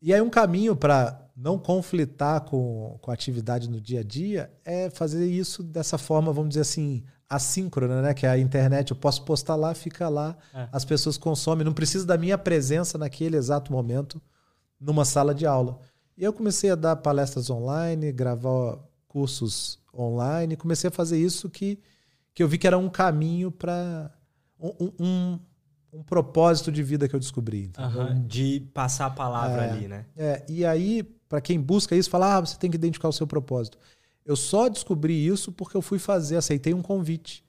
S2: E aí um caminho para não conflitar com, com a atividade no dia a dia é fazer isso dessa forma, vamos dizer assim, assíncrona, né? Que é a internet, eu posso postar lá, fica lá, é. as pessoas consomem, não precisa da minha presença naquele exato momento numa sala de aula. E eu comecei a dar palestras online, gravar cursos online, comecei a fazer isso que que eu vi que era um caminho para um, um, um, propósito de vida que eu descobri.
S1: Uhum, de passar a palavra
S2: é,
S1: ali, né?
S2: É, e aí, para quem busca isso, fala, ah, você tem que identificar o seu propósito. Eu só descobri isso porque eu fui fazer, aceitei um convite.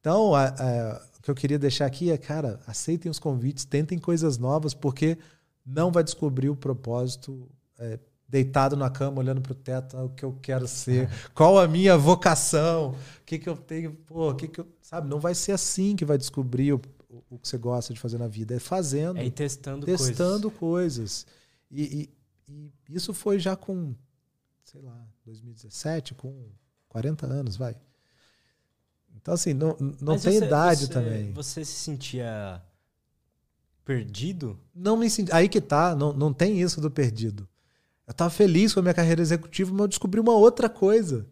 S2: Então, a, a, o que eu queria deixar aqui é, cara, aceitem os convites, tentem coisas novas, porque não vai descobrir o propósito é, deitado na cama, olhando para o teto, ah, o que eu quero ser, qual a minha vocação, o que, que eu tenho, pô, o que, que eu. Sabe, não vai ser assim que vai descobrir o, o que você gosta de fazer na vida, é fazendo.
S1: É ir testando,
S2: testando coisas. coisas. E, e, e, isso foi já com, sei lá, 2017, com 40 anos, vai. Então, assim, não, não tem você, idade
S1: você,
S2: também.
S1: Você se sentia perdido?
S2: Não me senti. Aí que tá, não, não tem isso do perdido. Eu estava feliz com a minha carreira executiva, mas eu descobri uma outra coisa.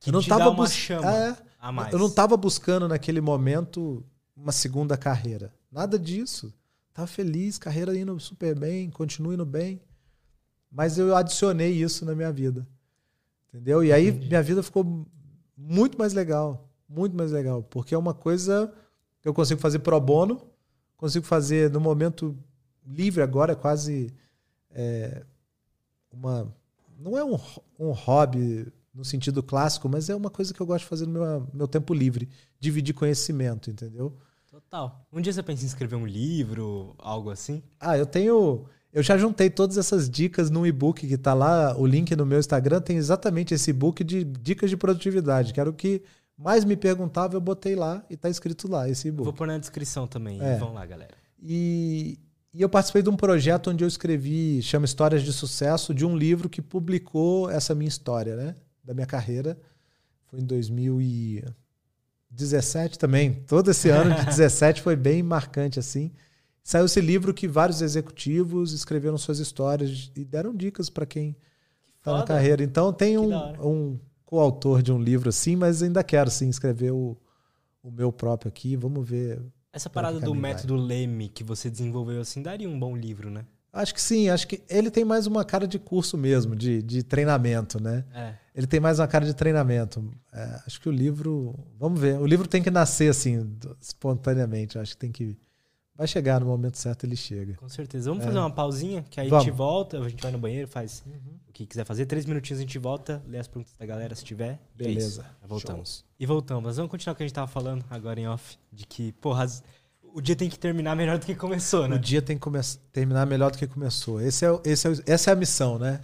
S1: Que eu não estava uma chama é, a mais.
S2: Eu não estava buscando naquele momento uma segunda carreira. Nada disso. Estava feliz, carreira indo super bem, continuo indo bem. Mas eu adicionei isso na minha vida. Entendeu? E aí Entendi. minha vida ficou muito mais legal. Muito mais legal. Porque é uma coisa que eu consigo fazer pro bono, consigo fazer no momento livre agora, é quase. É, uma. Não é um, um hobby no sentido clássico, mas é uma coisa que eu gosto de fazer no meu, meu tempo livre. Dividir conhecimento, entendeu?
S1: Total. Um dia você pensa em escrever um livro, algo assim?
S2: Ah, eu tenho. Eu já juntei todas essas dicas num e-book que está lá, o link no meu Instagram tem exatamente esse e-book de dicas de produtividade, que era o que mais me perguntava, eu botei lá e está escrito lá esse e-book.
S1: Vou pôr na descrição também, é. vão lá, galera.
S2: E, e eu participei de um projeto onde eu escrevi, chama Histórias de Sucesso, de um livro que publicou essa minha história, né? Da minha carreira. Foi em 2017 também. Todo esse ano de 17 foi bem marcante, assim. Saiu esse livro que vários executivos escreveram suas histórias e deram dicas para quem tá na carreira. Então tem um, um coautor de um livro assim, mas ainda quero sim escrever o, o meu próprio aqui. Vamos ver.
S1: Essa parada do método Leme que você desenvolveu assim daria um bom livro, né?
S2: Acho que sim, acho que ele tem mais uma cara de curso mesmo, de, de treinamento, né?
S1: É.
S2: Ele tem mais uma cara de treinamento. É, acho que o livro. Vamos ver. O livro tem que nascer assim, espontaneamente. Acho que tem que. Vai chegar no momento certo, ele chega.
S1: Com certeza. Vamos
S2: É.
S1: fazer uma pausinha, que aí a
S2: Vamos.
S1: gente volta, a gente vai no banheiro, faz o que quiser fazer. Três minutinhos a gente volta, lê as perguntas da galera se tiver. é
S2: Beleza.
S1: Já voltamos. E voltamos. Mas vamos continuar o que a gente tava falando agora em off. De que, porra, as- o dia tem que terminar melhor do que começou, né?
S2: O dia tem que terminar melhor do que começou. Esse é, esse é essa é a missão, né?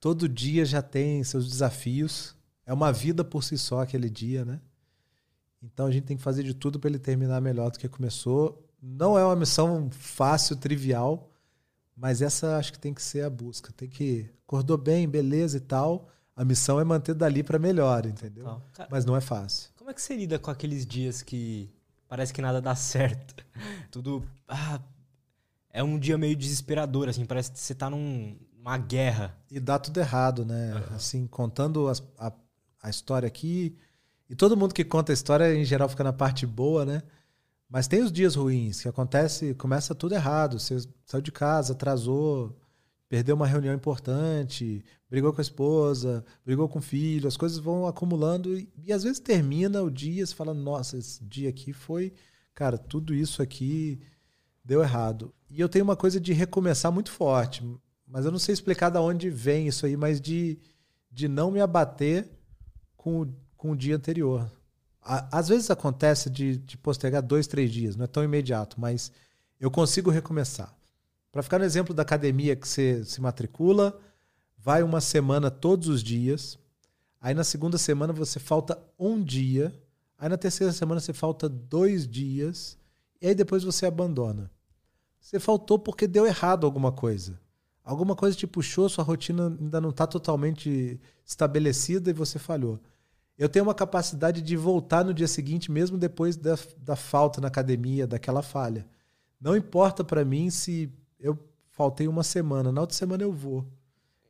S2: Todo dia já tem seus desafios. É uma vida por si só aquele dia, né? Então a gente tem que fazer de tudo para ele terminar melhor do que começou. Não é uma missão fácil, trivial, mas essa acho que tem que ser a busca. Tem que acordou bem, beleza e tal. A missão é manter dali para melhor, entendeu?
S1: Tal. Cara,
S2: Mas não é fácil.
S1: como é que você lida com aqueles dias que parece que nada dá certo? Tudo. Ah, é um dia meio desesperador, assim. Parece que você tá num- numa guerra.
S2: E dá tudo errado, né?
S1: Aham.
S2: Assim, contando as- a, a história aqui. E todo mundo que conta a história, em geral, fica na parte boa, né? Mas tem os dias ruins, que acontece, começa tudo errado. Você saiu de casa, atrasou, perdeu uma reunião importante, brigou com a esposa, brigou com o filho, as coisas vão acumulando e, e às vezes termina o dia, você fala, nossa, esse dia aqui foi, cara, tudo isso aqui deu errado. E eu tenho uma coisa de recomeçar muito forte, mas eu não sei explicar de onde vem isso aí, mas de, de não me abater com, com o dia anterior. Às vezes acontece de, de postergar dois, três dias, não é tão imediato, mas eu consigo recomeçar. Para ficar no exemplo da academia que você se matricula, vai uma semana todos os dias, aí na segunda semana você falta um dia, aí na terceira semana você falta dois dias, e aí depois você abandona. Você faltou porque deu errado alguma coisa. Alguma coisa te puxou, sua rotina ainda não está totalmente estabelecida e você falhou. Eu tenho uma capacidade de voltar no dia seguinte, mesmo depois da, da falta na academia, daquela falha. Não importa para mim se eu faltei uma semana, na outra semana eu vou.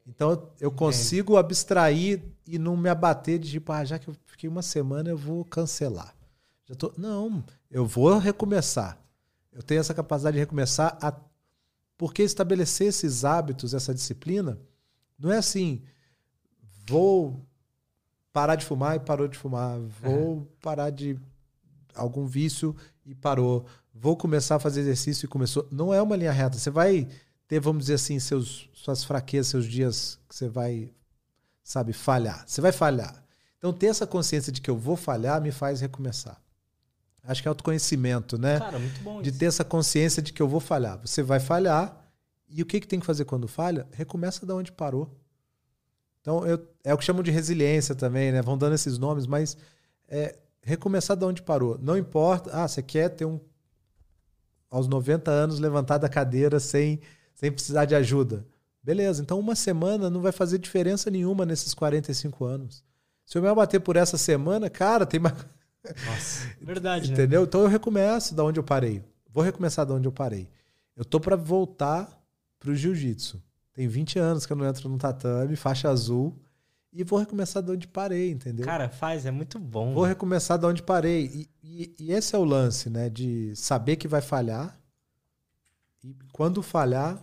S2: Então eu- consigo abstrair e não me abater de tipo, ah, já que eu fiquei uma semana, eu vou cancelar. Já tô... Não, eu vou recomeçar. Eu tenho essa capacidade de recomeçar, a... porque estabelecer esses hábitos, essa disciplina, não é assim, vou parar de fumar e parou de fumar, vou parar de algum vício e parou, vou começar a fazer exercício e começou. Não é uma linha reta. Você vai ter, vamos dizer assim, seus, suas fraquezas, seus dias que você vai, sabe, falhar. Você vai falhar. Então, ter essa consciência de que eu vou falhar me faz recomeçar. Acho que é autoconhecimento, né?
S1: Cara, muito bom
S2: de
S1: isso.
S2: ter essa consciência de que eu vou falhar. Você vai falhar e o que, que tem que fazer quando falha? Recomeça da onde parou. Então, eu, é o que chamam de resiliência também, né? Vão dando esses nomes, mas é recomeçar da onde parou. Não importa, ah, você quer ter um aos 90 anos levantar da cadeira sem, sem precisar de ajuda. Beleza, então uma semana não vai fazer diferença nenhuma nesses 45 anos. Se eu me abater por essa semana, cara, tem mais,
S1: Nossa, verdade, né?
S2: Entendeu? Então eu recomeço da onde eu parei. Vou recomeçar da onde eu parei. Eu tô para voltar pro jiu-jitsu. Tem 20 anos que eu não entro no tatame, faixa azul, e vou recomeçar da onde parei, entendeu?
S1: Cara, faz, é muito bom.
S2: vou recomeçar da onde parei. E, e- e esse é o lance, né? De saber que vai falhar. E quando falhar,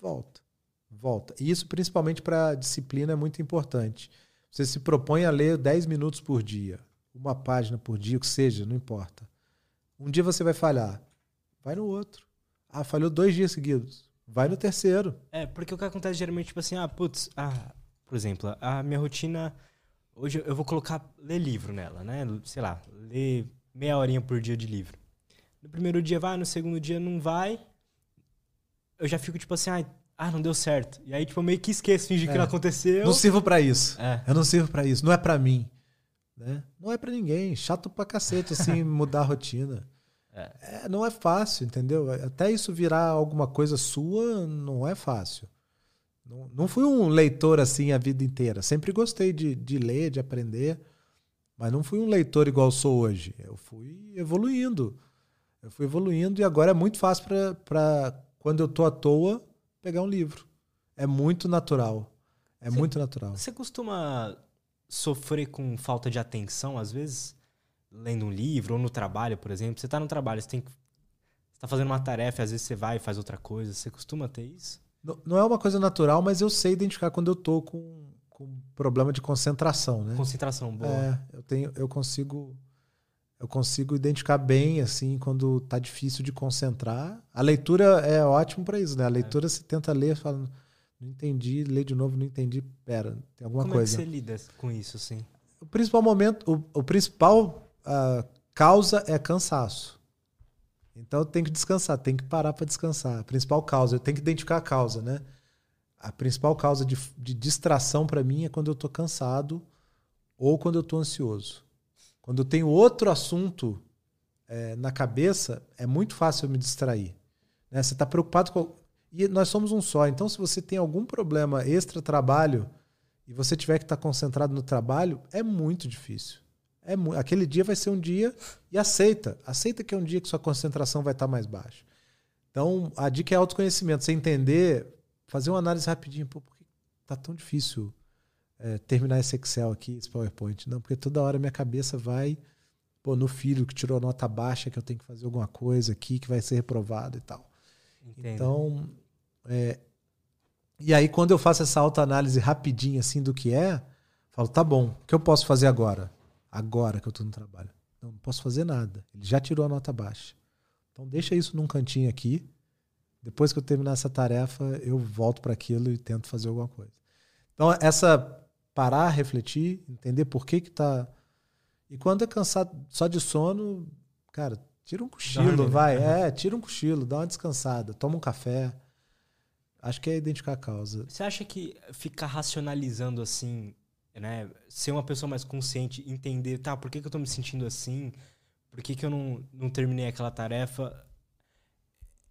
S2: volta. Volta. E isso, principalmente para disciplina, é muito importante. Você se propõe a ler 10 minutos por dia, uma página por dia, o que seja, não importa. Um dia você vai falhar. Vai no outro. Ah, falhou dois dias seguidos. Vai no terceiro.
S1: É, porque o que acontece geralmente, tipo assim, ah, putz, ah, por exemplo, a minha rotina. Hoje eu vou colocar ler livro nela, né? Sei lá, ler meia horinha por dia de livro. No primeiro dia vai, no segundo dia não vai. Eu já fico tipo assim, ah, ah não deu certo. E aí, tipo, eu meio que esqueço, finge que
S2: É.
S1: não aconteceu.
S2: Não sirvo para isso.
S1: É.
S2: Eu não sirvo para isso. Não é para mim. Né? Não é para ninguém. Chato pra cacete, assim, mudar a rotina. É, não é fácil, entendeu? Até isso virar alguma coisa sua, não é fácil. Não, não fui um leitor assim a vida inteira. Sempre gostei de, de ler, de aprender. Mas não fui um leitor igual sou hoje. Eu fui evoluindo. Eu fui evoluindo e agora é muito fácil para quando eu tô à toa pegar um livro. É muito natural. É muito natural.
S1: Você costuma sofrer com falta de atenção, às vezes? Lendo um livro ou no trabalho, por exemplo. Você tá no trabalho, você tem que. Você tá fazendo uma tarefa, às vezes você vai e faz outra coisa. Você costuma ter isso?
S2: Não, não é uma coisa natural, mas eu sei identificar quando eu tô com, com problema de concentração, né?
S1: Concentração boa.
S2: É, eu tenho, eu consigo eu consigo identificar bem assim quando tá difícil de concentrar. A leitura é ótimo para isso, né? A leitura é. você tenta ler, fala, não entendi, lê de novo, não entendi. Pera, tem alguma
S1: Como
S2: coisa.
S1: Como é que você lida com isso, assim?
S2: O principal momento, o, o principal uh, causa é cansaço. Então eu tenho que descansar, tenho que parar para descansar. A principal causa, eu tenho que identificar a causa, né? A principal causa de, de distração para mim é quando eu tô cansado ou quando eu tô ansioso. Quando eu tenho outro assunto é, na cabeça, é muito fácil eu me distrair. Né? Você está preocupado com. E nós somos um só. Então, se você tem algum problema extra-trabalho e você tiver que estar tá concentrado no trabalho, é muito difícil. É. Aquele dia vai ser um dia e aceita. Aceita que é um dia que sua concentração vai estar tá mais baixa. Então, a dica é autoconhecimento. Você entender, fazer uma análise rapidinho. Pô, por que está tão difícil é, terminar esse Excel aqui, esse PowerPoint. Não, porque toda hora minha cabeça vai pô, no filho que tirou nota baixa, que eu tenho que fazer alguma coisa aqui, que vai ser reprovado e tal. Entendo. Então, é, e aí quando eu faço essa autoanálise rapidinho assim do que é, falo, tá bom, o que eu posso fazer agora? Agora que eu estou no trabalho. Não, não posso fazer nada. Ele já tirou a nota baixa. Então deixa isso num cantinho aqui. Depois que eu terminar essa tarefa, eu volto para aquilo e tento fazer alguma coisa. Então, essa parar, refletir, entender por que que tá. E quando é cansado só de sono, cara, tira um cochilo, Dorme, né? vai. Né? É, tira um cochilo, dá uma descansada, toma um café. Acho que é identificar a causa.
S1: Você acha que ficar racionalizando assim, né? Ser uma pessoa mais consciente, entender, tá, por que, que eu tô me sentindo assim? Por que, que eu não, não terminei aquela tarefa?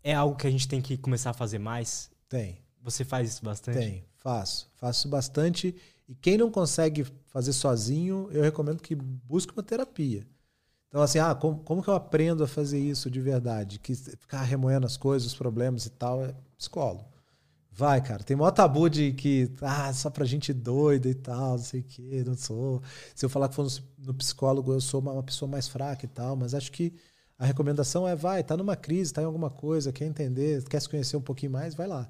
S1: É algo que a gente tem que começar a fazer mais?
S2: Tem.
S1: Você faz isso bastante?
S2: Tem, faço. Faço bastante. E quem não consegue fazer sozinho, eu recomendo que busque uma terapia. Então, assim, ah, como, como que eu aprendo a fazer isso de verdade? Que ficar remoendo as coisas, os problemas e tal, é psicólogo. Vai, cara. Tem maior tabu de que, ah, só pra gente doida e tal, não sei o quê, não sou. Se eu falar que for no psicólogo, eu sou uma, pessoa mais fraca e tal, mas acho que a recomendação é, vai, tá numa crise, tá em alguma coisa, quer entender, quer se conhecer um pouquinho mais, vai lá.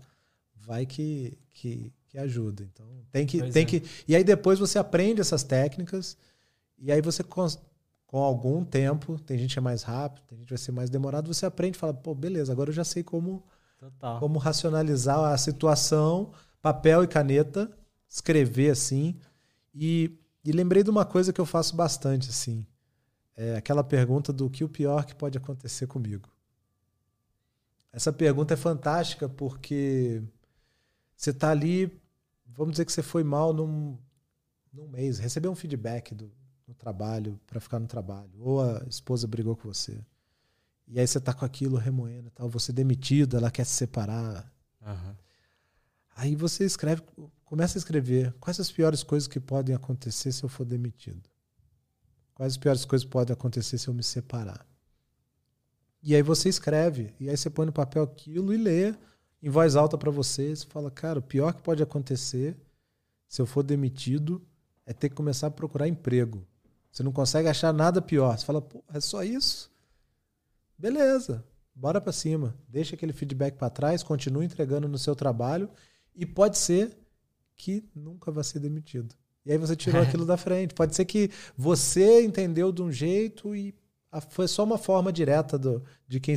S2: Vai que, que, que ajuda. Então, tem que, tem é. que. E aí depois você aprende essas técnicas, e aí você, com, com algum tempo, tem gente que é mais rápido, tem gente que vai ser mais demorado, você aprende e fala, pô, beleza, agora eu já sei como, Total. como racionalizar a situação, papel e caneta, escrever assim. E, e lembrei de uma coisa que eu faço bastante, assim. É aquela pergunta do que o pior que pode acontecer comigo. Essa pergunta é fantástica porque você está ali vamos dizer que você foi mal num, num mês, recebeu um feedback do, no trabalho, para ficar no trabalho, ou a esposa brigou com você. E aí você tá com aquilo remoendo e tal, você é demitido, ela quer se separar. Uhum. Aí você escreve, começa a escrever quais as piores coisas que podem acontecer se eu for demitido. Quais as piores coisas podem acontecer se eu me separar. E aí você escreve, e aí você põe no papel aquilo e lê em voz alta para você, você fala, cara, o pior que pode acontecer se eu for demitido é ter que começar a procurar emprego. Você não consegue achar nada pior. Você fala, pô, é só isso? Beleza, bora para cima. Deixa aquele feedback para trás, continue entregando no seu trabalho e pode ser que nunca vai ser demitido. E aí você tirou aquilo da frente. Pode ser que você entendeu de um jeito e foi só uma forma direta do, de quem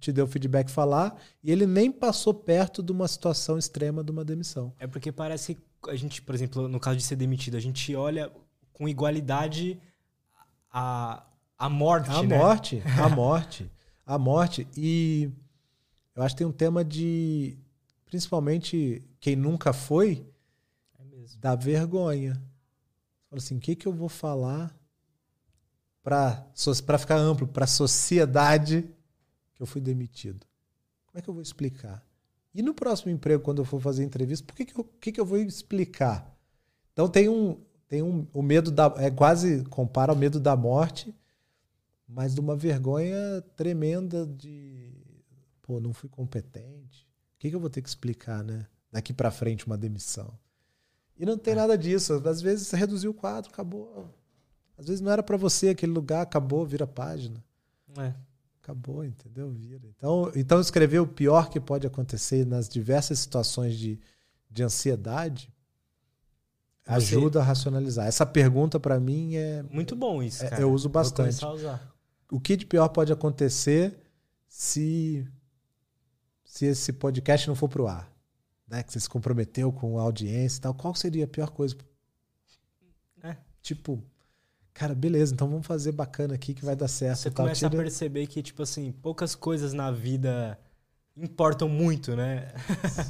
S2: te deu feedback falar e ele nem passou perto de uma situação extrema de uma demissão.
S1: É porque parece que a gente, por exemplo, no caso de ser demitido, a gente olha com igualdade a, a morte,
S2: a
S1: né?
S2: morte, a morte, a morte e eu acho que tem um tema de principalmente quem nunca foi é da vergonha. Fala assim, o que que eu vou falar para ficar amplo, para a sociedade que eu fui demitido. Como é que eu vou explicar? E no próximo emprego, quando eu for fazer entrevista, por que, que, eu, que, que eu vou explicar? Então tem um, tem um o medo da. É quase compara ao medo da morte, mas de uma vergonha tremenda de. Pô, não fui competente. O que, que eu vou ter que explicar, né? Daqui para frente, uma demissão. E não tem nada disso. Às vezes você reduziu o quadro, acabou. Às vezes não era para você aquele lugar, acabou, vira página.
S1: É.
S2: Acabou, entendeu? Vira. Então, então escrever o pior que pode acontecer nas diversas situações de, de ansiedade ajuda a racionalizar. Essa pergunta para mim é
S1: Muito bom isso,
S2: É, eu uso
S1: Vou
S2: bastante.
S1: começar a usar.
S2: O que de pior pode acontecer se se esse podcast não for pro ar, né? Que você se comprometeu com a audiência e tal. Qual seria a pior coisa?
S1: É.
S2: Tipo, cara, beleza, então vamos fazer bacana aqui que vai dar certo.
S1: Você
S2: e tal.
S1: começa a
S2: Tira-
S1: perceber que, tipo assim, poucas coisas na vida importam muito, né?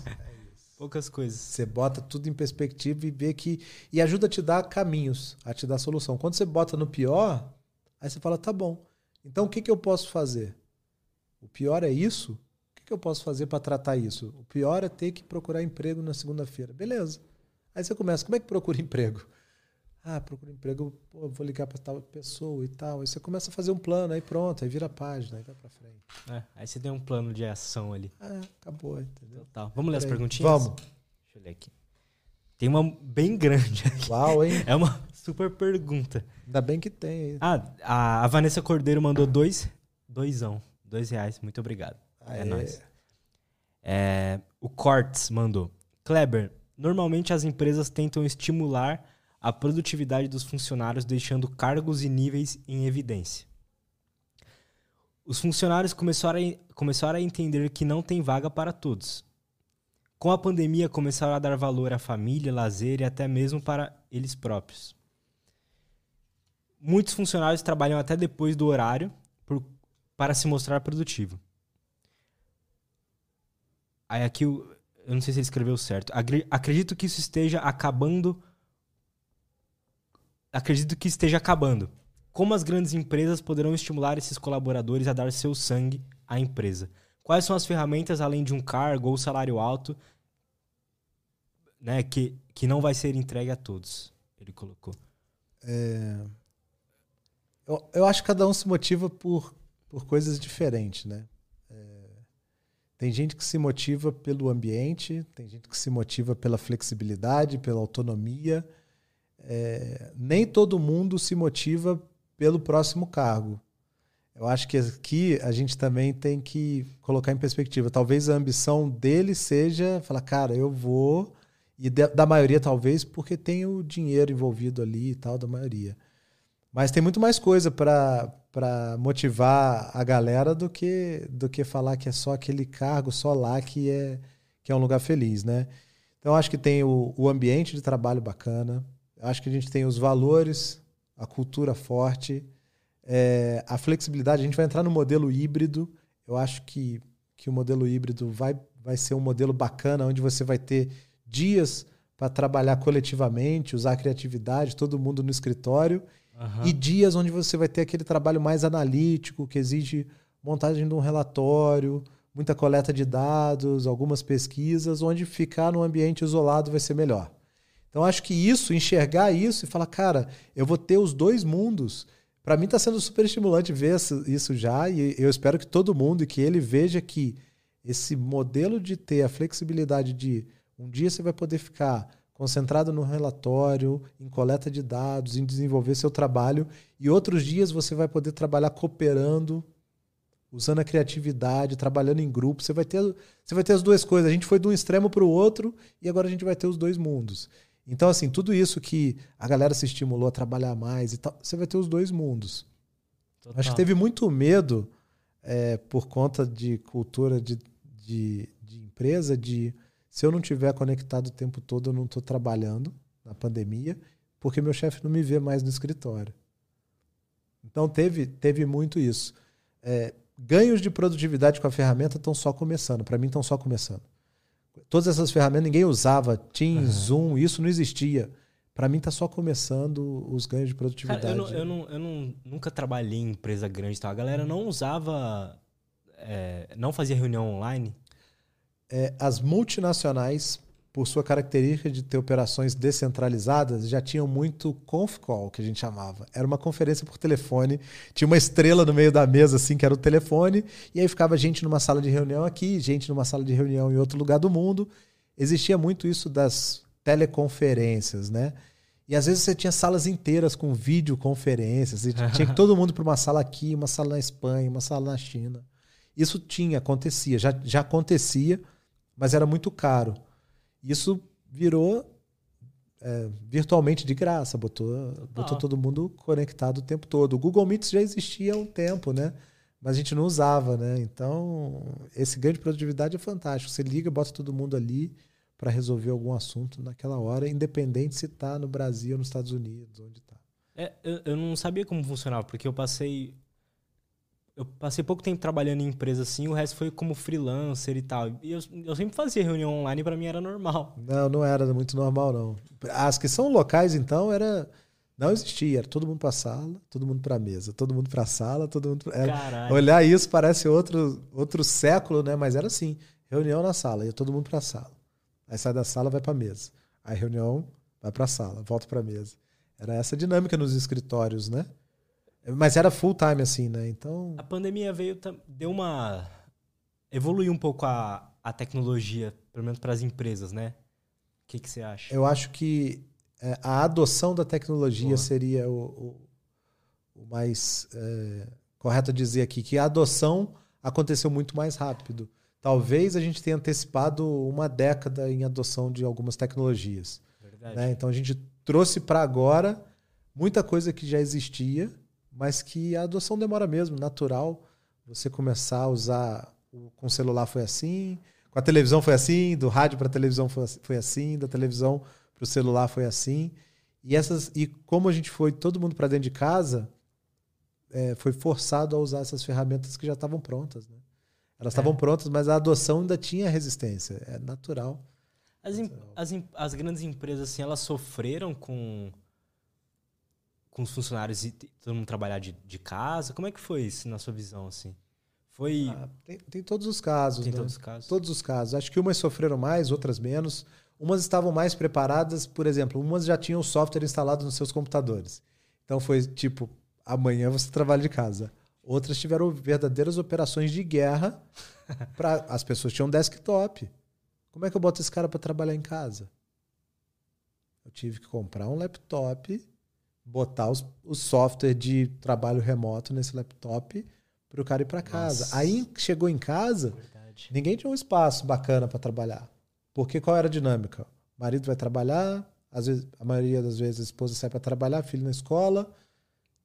S1: poucas coisas.
S2: Você bota tudo em perspectiva e vê que. E ajuda a te dar caminhos, a te dar solução. Quando você bota no pior, aí você fala, tá bom. Então o que, que eu posso fazer? O pior é isso? O que, que eu posso fazer para tratar isso? O pior é ter que procurar emprego na segunda-feira. Beleza. Aí você começa, como é que procura emprego? Ah, procura emprego, pô, vou ligar para tal pessoa e tal. Aí você começa a fazer um plano, aí pronto, aí vira a página, aí vai para frente.
S1: É, aí você tem um plano de ação ali.
S2: Ah, acabou, entendeu?
S1: Total. Vamos ler as perguntinhas?
S2: Vamos.
S1: Deixa eu ler aqui. Tem uma bem grande aqui.
S2: Uau, hein?
S1: É uma super pergunta.
S2: Ainda bem que tem.
S1: Ah, a, a Vanessa Cordeiro mandou dois, doisão, dois reais. Muito obrigado. É
S2: Aê.
S1: nóis. É, o Cortes mandou. Kleber, normalmente as empresas tentam estimular a produtividade dos funcionários deixando cargos e níveis em evidência. Os funcionários começaram a, começaram a entender que não tem vaga para todos. Com a pandemia, começaram a dar valor à família, lazer e até mesmo para eles próprios. Muitos funcionários trabalham até depois do horário por- para se mostrar produtivo. Aí aqui, eu não sei se ele escreveu certo. Acredito que isso esteja acabando. Acredito que esteja acabando. Como as grandes empresas poderão estimular esses colaboradores a dar seu sangue à empresa? Quais são as ferramentas, além de um cargo ou salário alto, né, que, que não vai ser entregue a todos? Ele colocou.
S2: Eu, eu acho que cada um se motiva por, por coisas diferentes, né? É, tem gente que se motiva pelo ambiente, tem gente que se motiva pela flexibilidade, pela autonomia. É, nem todo mundo se motiva pelo próximo cargo. Eu acho que aqui a gente também tem que colocar em perspectiva. Talvez a ambição dele seja falar, cara, eu vou. E da da maioria, talvez, porque tem o dinheiro envolvido ali e tal, da maioria. Mas tem muito mais coisa para motivar a galera do que, do que falar que é só aquele cargo, só lá que é, que é um lugar feliz, né? Então, acho que tem o, o ambiente de trabalho bacana, acho que a gente tem os valores, a cultura forte, é, a flexibilidade. A gente vai entrar no modelo híbrido. Eu acho que, que o modelo híbrido vai, vai ser um modelo bacana, onde você vai ter dias para trabalhar coletivamente, usar a criatividade, todo mundo no escritório,
S1: Aham.
S2: e dias onde você vai ter aquele trabalho mais analítico, que exige montagem de um relatório, muita coleta de dados, algumas pesquisas, onde ficar num ambiente isolado vai ser melhor. Então acho que isso, enxergar isso e falar, cara, eu vou ter os dois mundos. Para mim está sendo super estimulante ver isso- isso já e eu espero que todo mundo e que ele veja que esse modelo de ter a flexibilidade de um dia você vai poder ficar concentrado no relatório, em coleta de dados, em desenvolver seu trabalho, e outros dias você vai poder trabalhar cooperando, usando a criatividade, trabalhando em grupo. Você vai ter, você vai ter as duas coisas. A gente foi de um extremo para o outro e agora a gente vai ter os dois mundos. Então, assim, tudo isso que a galera se estimulou a trabalhar mais e tal, você vai ter os dois mundos.
S1: Total.
S2: Acho que teve muito medo é, por conta de cultura de, de, de empresa, de se eu não tiver conectado o tempo todo, eu não estou trabalhando na pandemia, porque meu chefe não me vê mais no escritório. Então teve, teve muito isso. É, ganhos de produtividade com a ferramenta estão só começando. Para mim, estão só começando. Todas essas ferramentas ninguém usava, Teams, Zoom, isso não existia. Para mim, está só começando os ganhos de produtividade.
S1: Cara, eu, não, eu, não, eu não- nunca trabalhei em empresa grande tal. A galera não usava. é, não fazia reunião online.
S2: É, as multinacionais, por sua característica de ter operações descentralizadas, já tinham muito conf call, que a gente chamava. Era uma conferência por telefone, tinha uma estrela no meio da mesa, assim, que era o telefone, e aí ficava gente numa sala de reunião aqui, gente numa sala de reunião em outro lugar do mundo. Existia muito isso das teleconferências, né? E às vezes você tinha salas inteiras com videoconferências. E tinha que todo mundo para uma sala aqui, uma sala na Espanha, uma sala na China. Isso tinha, acontecia, já, já acontecia, mas era muito caro. Isso virou é, virtualmente de graça, botou, botou todo mundo conectado o tempo todo. O Google Meets já existia há um tempo, né? Mas a gente não usava, né? Então, esse ganho de produtividade é fantástico. Você liga, bota todo mundo ali para resolver algum assunto naquela hora, independente se está no Brasil ou nos Estados Unidos, onde está.
S1: É, eu, eu não sabia como funcionava, porque eu passei eu passei pouco tempo trabalhando em empresa assim, o resto foi como freelancer e tal. E eu, eu sempre fazia reunião online e para mim era normal.
S2: Não, não era muito normal, não. As que são locais, então, era. Não existia, era todo mundo para sala, todo mundo para mesa, todo mundo para sala, todo mundo pra... era... Olhar isso parece outro, outro século, né? Mas era assim, reunião na sala, ia todo mundo para sala. Aí sai da sala, vai para mesa. Aí reunião, vai para sala, volta para mesa. Era essa dinâmica nos escritórios, né? Mas era full time, assim, né? Então.
S1: A pandemia veio, deu uma. evoluiu um pouco a, a tecnologia, pelo menos para as empresas, né? O que, que você acha?
S2: Eu acho que é, a adoção da tecnologia Boa. seria o, o, o mais é, correto dizer aqui, que a adoção aconteceu muito mais rápido. Talvez a gente tenha antecipado uma década em adoção de algumas tecnologias. Verdade. Né? Então a gente trouxe para agora muita coisa que já existia mas que a adoção demora mesmo, natural. Você começar a usar com o celular foi assim, com a televisão foi assim, do rádio para a televisão foi assim, da televisão para o celular foi assim. E essas e como a gente foi todo mundo para dentro de casa, é, foi forçado a usar essas ferramentas que já estavam prontas, né? Elas estavam é. prontas, mas a adoção ainda tinha resistência. É natural.
S1: As, as, as grandes empresas, assim, elas sofreram com com os funcionários e todo mundo trabalhar de, de casa? Como é que foi isso na sua visão, assim? Foi...
S2: Ah, tem, tem, todos os casos.
S1: Tem
S2: né?
S1: todos os casos.
S2: Todos os casos. Acho que umas sofreram mais, outras menos. Umas estavam mais preparadas, por exemplo, umas já tinham o software instalado nos seus computadores. Então foi tipo, amanhã você trabalha de casa. Outras tiveram verdadeiras operações de guerra para as pessoas tinham desktop. Como é que eu boto esse cara para trabalhar em casa? Eu tive que comprar um laptop botar os, o software de trabalho remoto nesse laptop para o cara ir para casa. Nossa. Aí chegou em casa, Verdade. ninguém tinha um espaço bacana para trabalhar. Porque qual era a dinâmica? O marido vai trabalhar, às vezes, a maioria das vezes a esposa sai para trabalhar, filho na escola,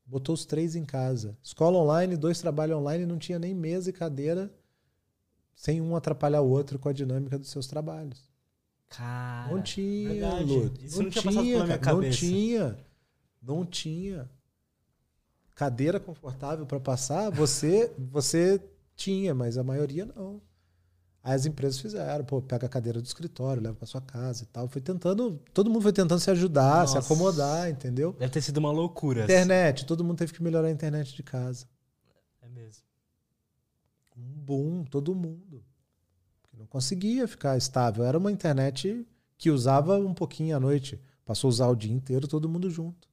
S2: botou os três em casa. Escola online, dois trabalhos online, não tinha nem mesa e cadeira, sem um atrapalhar o outro com a dinâmica dos seus trabalhos.
S1: Cara,
S2: não tinha. Isso não, não tinha, tinha cara, não tinha não tinha cadeira confortável para passar, você você tinha, mas a maioria não. Aí as empresas fizeram, pô, pega a cadeira do escritório, leva para sua casa e tal. Foi tentando, todo mundo foi tentando se ajudar, Nossa. se acomodar, entendeu?
S1: Deve ter sido uma loucura.
S2: Internet, todo mundo teve que melhorar a internet de casa.
S1: É mesmo.
S2: Um boom, todo mundo. Não conseguia ficar estável. Era uma internet que usava um pouquinho à noite. Passou a usar o dia inteiro, todo mundo junto.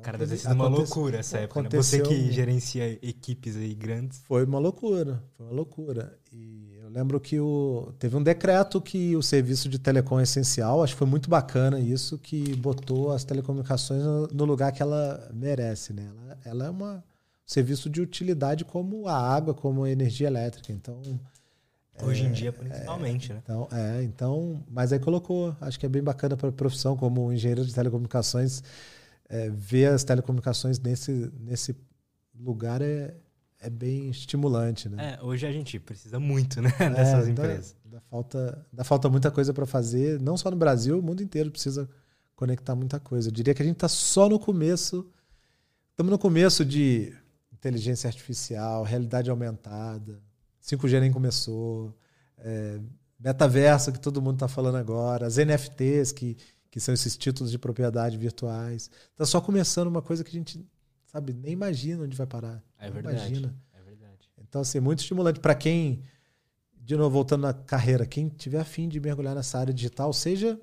S1: Então, Cara, deve ter sido uma loucura essa época. Né? Você que gerencia equipes aí grandes.
S2: Foi uma loucura, foi uma loucura. E eu lembro que o, teve um decreto que o serviço de telecom é essencial, acho que foi muito bacana isso, que botou as telecomunicações no, lugar que ela merece. Né? Ela, ela é uma, um serviço de utilidade como a água, como a energia elétrica. Então.
S1: Hoje é, em dia, principalmente,
S2: é,
S1: né?
S2: Então, é, então, mas aí colocou, acho que é bem bacana para a profissão como engenheiro de telecomunicações é, ver as telecomunicações nesse, nesse lugar é, é bem estimulante, né?
S1: É, hoje a gente precisa muito, né, é, dessas
S2: dá,
S1: empresas.
S2: Dá falta, dá falta muita coisa para fazer, não só no Brasil, o mundo inteiro precisa conectar muita coisa. Eu diria que a gente está só no começo, estamos no começo de inteligência artificial, realidade aumentada, 5G nem começou, é, metaverso que todo mundo está falando agora, as NFTs que que são esses títulos de propriedade virtuais. Está só começando uma coisa que a gente, sabe, nem imagina onde vai parar.
S1: É verdade. Imagina. É verdade.
S2: Então, assim, é muito estimulante para quem, de novo, voltando na carreira, quem tiver afim de mergulhar nessa área digital, seja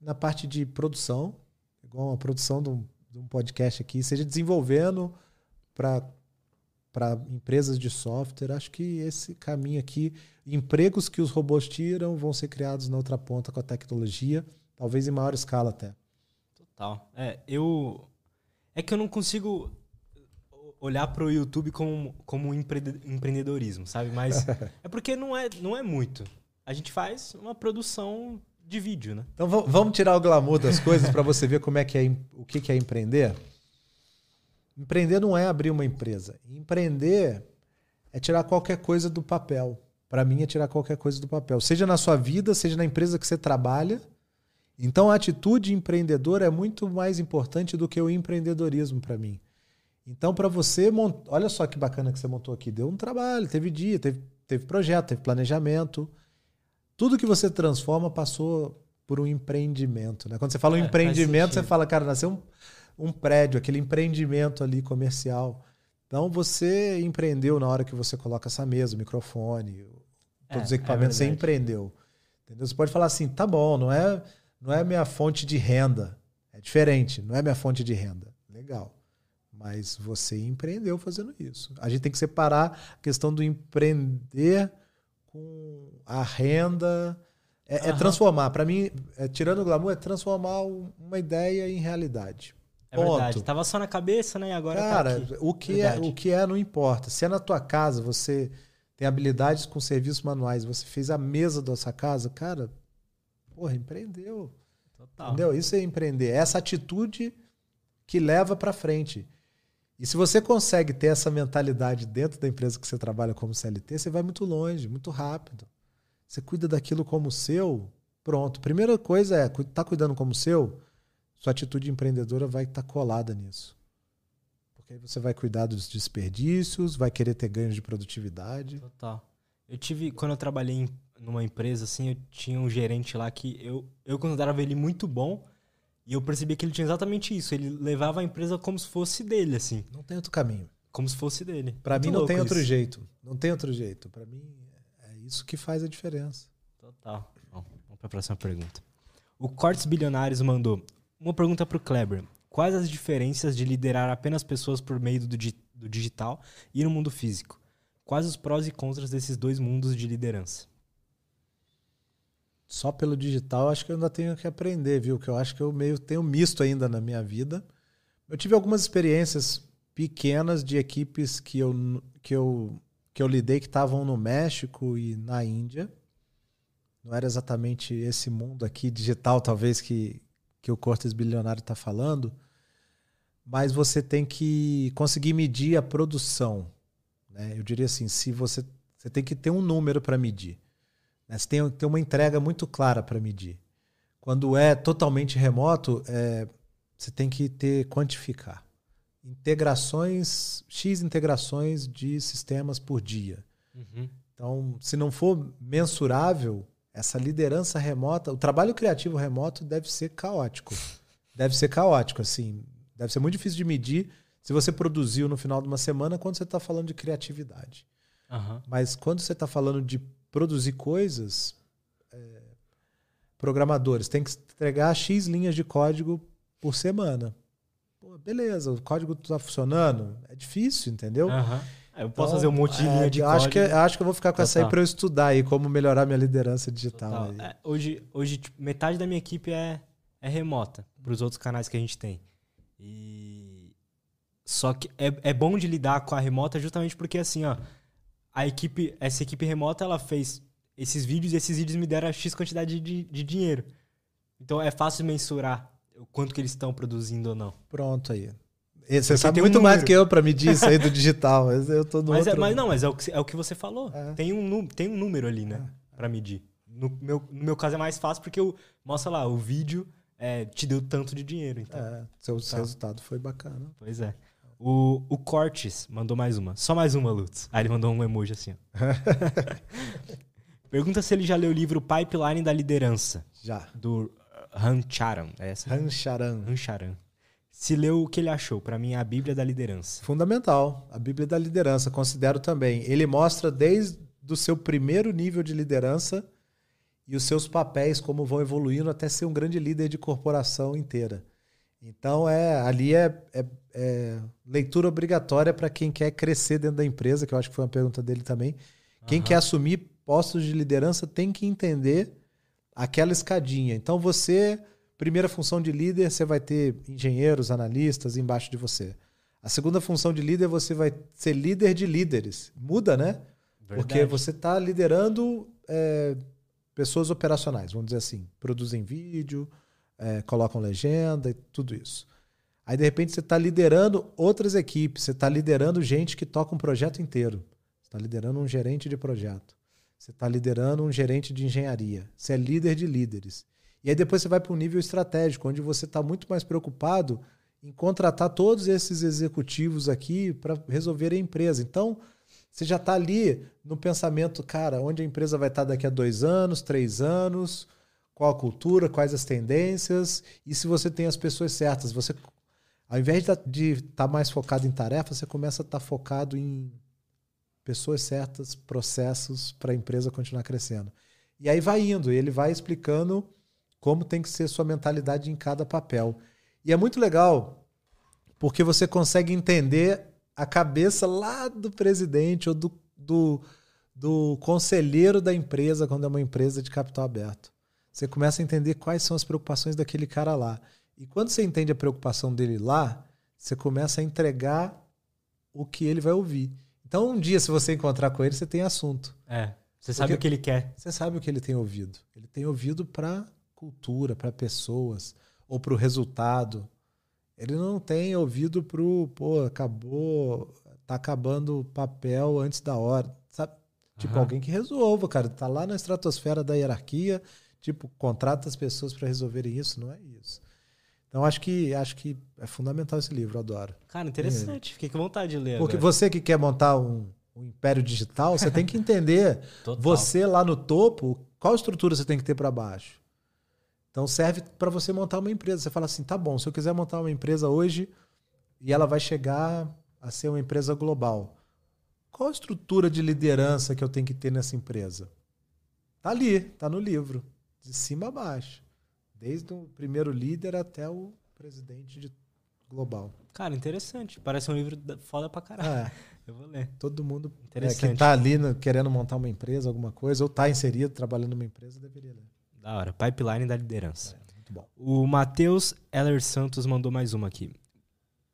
S2: na parte de produção, igual a produção de um, de um podcast aqui, seja desenvolvendo para para empresas de software. Acho que esse caminho aqui, empregos que os robôs tiram vão ser criados na outra ponta com a tecnologia, talvez em maior escala até.
S1: Total. É, eu. É que eu não consigo olhar para o YouTube como, como empreendedorismo, sabe? Mas é porque não é, não é muito. A gente faz uma produção de vídeo, né?
S2: Então vamos tirar o glamour das coisas para você ver como é que é o que é empreender. Empreender não é abrir uma empresa. Empreender é tirar qualquer coisa do papel. Para mim é tirar qualquer coisa do papel, seja na sua vida, seja na empresa que você trabalha. Então a atitude empreendedora é muito mais importante do que o empreendedorismo para mim. Então para você, mont... olha só que bacana que você montou aqui, deu um trabalho, teve dia, teve, teve projeto, teve planejamento. Tudo que você transforma passou por um empreendimento. Né? Quando você fala é, um empreendimento, você fala, cara, nasceu um, um prédio, aquele empreendimento ali comercial. Então você empreendeu na hora que você coloca essa mesa, o microfone, todos é, os é equipamentos, é você empreendeu. Entendeu? Você pode falar assim, tá bom, não é, não é minha fonte de renda. É diferente, não é minha fonte de renda. Legal. Mas você empreendeu fazendo isso. A gente tem que separar a questão do empreender com a renda. É, é transformar. Para mim, é, tirando o glamour, é transformar uma ideia em realidade.
S1: É Ponto. verdade. Tava só na cabeça, né? Agora
S2: tá Cara, tá o que é o que é não importa. Se é na tua casa, você tem habilidades com serviços manuais, você fez a mesa da sua casa, cara, porra, empreendeu. Total. Entendeu? Isso é empreender. É essa atitude que leva para frente. E se você consegue ter essa mentalidade dentro da empresa que você trabalha como CLT, você vai muito longe, muito rápido. Você cuida daquilo como seu, pronto. Primeira coisa é, tá cuidando como seu, sua atitude empreendedora vai estar tá colada nisso. Porque aí você vai cuidar dos desperdícios, vai querer ter ganhos de produtividade.
S1: Total. Eu tive, quando eu trabalhei em, numa empresa assim, eu tinha um gerente lá que eu, eu considerava ele muito bom, e eu percebi que ele tinha exatamente isso. Ele levava a empresa como se fosse dele, assim.
S2: Não tem outro caminho.
S1: Como se fosse dele.
S2: Para mim não tem outro isso. jeito. Não tem outro jeito. Para mim é isso que faz a diferença.
S1: Total. Bom, vamos para a próxima pergunta. O Cortes Bilionários mandou uma pergunta para o Kleber. Quais as diferenças de liderar apenas pessoas por meio do, do digital e no mundo físico? Quais os prós e contras desses dois mundos de liderança?
S2: Só pelo digital, acho que eu ainda tenho que aprender, viu? Que eu acho que eu meio tenho misto ainda na minha vida. Eu tive algumas experiências pequenas de equipes que eu, que eu, que eu lidei que estavam no México e na Índia. Não era exatamente esse mundo aqui digital, talvez, que, que o Cortes Bilionário está falando, mas você tem que conseguir medir a produção. Né? Eu diria assim, se você, você tem que ter um número para medir. Né? Você tem, tem uma entrega muito clara para medir. Quando é totalmente remoto, é, você tem que ter quantificar. Integrações, X integrações de sistemas por dia. Uhum. Então, se não for mensurável, essa liderança remota, o trabalho criativo remoto deve ser caótico. Deve ser caótico, assim. Deve ser muito difícil de medir se você produziu no final de uma semana quando você está falando de criatividade. Uhum. Mas quando você está falando de produzir coisas, é, programadores têm que entregar X linhas de código por semana. Pô, beleza, o código está funcionando. É difícil, entendeu?
S1: Uhum. Eu posso então, fazer um monte de linha é, de
S2: acho código. Que, acho que eu vou ficar com Total. essa aí para eu estudar aí como melhorar minha liderança digital.
S1: É, hoje, hoje tipo, metade da minha equipe é, é remota para os outros canais que a gente tem. E só que é, é bom de lidar com a remota justamente porque assim, ó, a equipe, essa equipe remota, ela fez esses vídeos e esses vídeos me deram a X quantidade de, de dinheiro. Então é fácil mensurar o quanto que eles estão produzindo ou não.
S2: Pronto aí. Você sabe muito um mais que eu para medir isso aí do digital. Mas eu tô no
S1: mas,
S2: é,
S1: outro... é, mas não, mas é o que, é o que você falou. É. Tem, um, tem um número ali, né? É. Para medir. No meu, no meu caso é mais fácil porque eu, mostra lá, o vídeo é, te deu tanto de dinheiro. Então. É,
S2: seu tá. resultado foi bacana.
S1: Pois é. O, o Cortes mandou mais uma. Só mais uma, Lutz. Aí ele mandou um emoji assim. Pergunta se ele já leu o livro Pipeline da Liderança.
S2: Já.
S1: Do Han Charan. É essa?
S2: Han Charan.
S1: Se leu o que ele achou. Para mim é a Bíblia da Liderança.
S2: Fundamental. A Bíblia da Liderança, considero também. Ele mostra desde o seu primeiro nível de liderança e os seus papéis, como vão evoluindo até ser um grande líder de corporação inteira. Então, é ali é, é, é, leitura obrigatória para quem quer crescer dentro da empresa, que eu acho que foi uma pergunta dele também. Quem quer assumir postos de liderança tem que entender aquela escadinha. Então você, primeira função de líder, você vai ter engenheiros, analistas embaixo de você. A segunda função de líder, você vai ser líder de líderes. Muda, né? Porque
S1: Verdade.
S2: você está liderando é, pessoas operacionais, vamos dizer assim. Produzem vídeo, é, colocam legenda e tudo isso. Aí, de repente, você está liderando outras equipes, você está liderando gente que toca um projeto inteiro. Você está liderando um gerente de projeto. Você está liderando um gerente de engenharia. Você é líder de líderes. E aí depois você vai para um nível estratégico, onde você está muito mais preocupado em contratar todos esses executivos aqui para resolver a empresa. Então, você já está ali no pensamento, cara, onde a empresa vai estar daqui a dois anos, três anos, qual a cultura, quais as tendências, e se você tem as pessoas certas. Você, ao invés de estar mais focado em tarefas, você começa a estar focado em pessoas certas, processos para a empresa continuar crescendo. E aí vai indo, ele vai explicando como tem que ser sua mentalidade em cada papel. E é muito legal, porque você consegue entender a cabeça lá do presidente ou do, do, do conselheiro da empresa, quando é uma empresa de capital aberto. Você começa a entender quais são as preocupações daquele cara lá. E quando você entende a preocupação dele lá, você começa a entregar o que ele vai ouvir. Então, um dia, se você encontrar com ele, você tem assunto.
S1: É. Você sabe
S2: Porque-
S1: o que ele quer.
S2: Você sabe o que ele tem ouvido. Ele tem ouvido para cultura, para pessoas, ou para o resultado. Ele não tem ouvido para o, pô, acabou, tá acabando o papel antes da hora. Sabe? Tipo,
S1: Aham.
S2: alguém que resolva, cara. Tá lá na estratosfera da hierarquia, tipo, contrata as pessoas para resolverem isso. Não é isso. Então, acho que, acho que é fundamental esse livro, eu adoro.
S1: Cara, interessante. Fiquei com vontade de ler
S2: Porque
S1: agora.
S2: você que quer montar um, um império digital, você tem que entender você lá no topo, qual estrutura você tem que ter para baixo? Então serve para você montar uma empresa. Você fala assim, tá bom, se eu quiser montar uma empresa hoje e ela vai chegar a ser uma empresa global, qual a estrutura de liderança que eu tenho que ter nessa empresa? Tá ali, tá no livro, de cima a baixo, desde o primeiro líder até o presidente de global.
S1: Cara, interessante. Parece um livro da- foda pra caralho.
S2: É,
S1: Eu vou ler.
S2: todo mundo é,
S1: Interessante.
S2: que tá ali no- querendo montar uma empresa, alguma coisa, ou tá inserido trabalhando numa empresa, deveria ler.
S1: Da hora. Pipeline da liderança.
S2: Muito bom.
S1: O Matheus Eller Santos mandou mais uma aqui.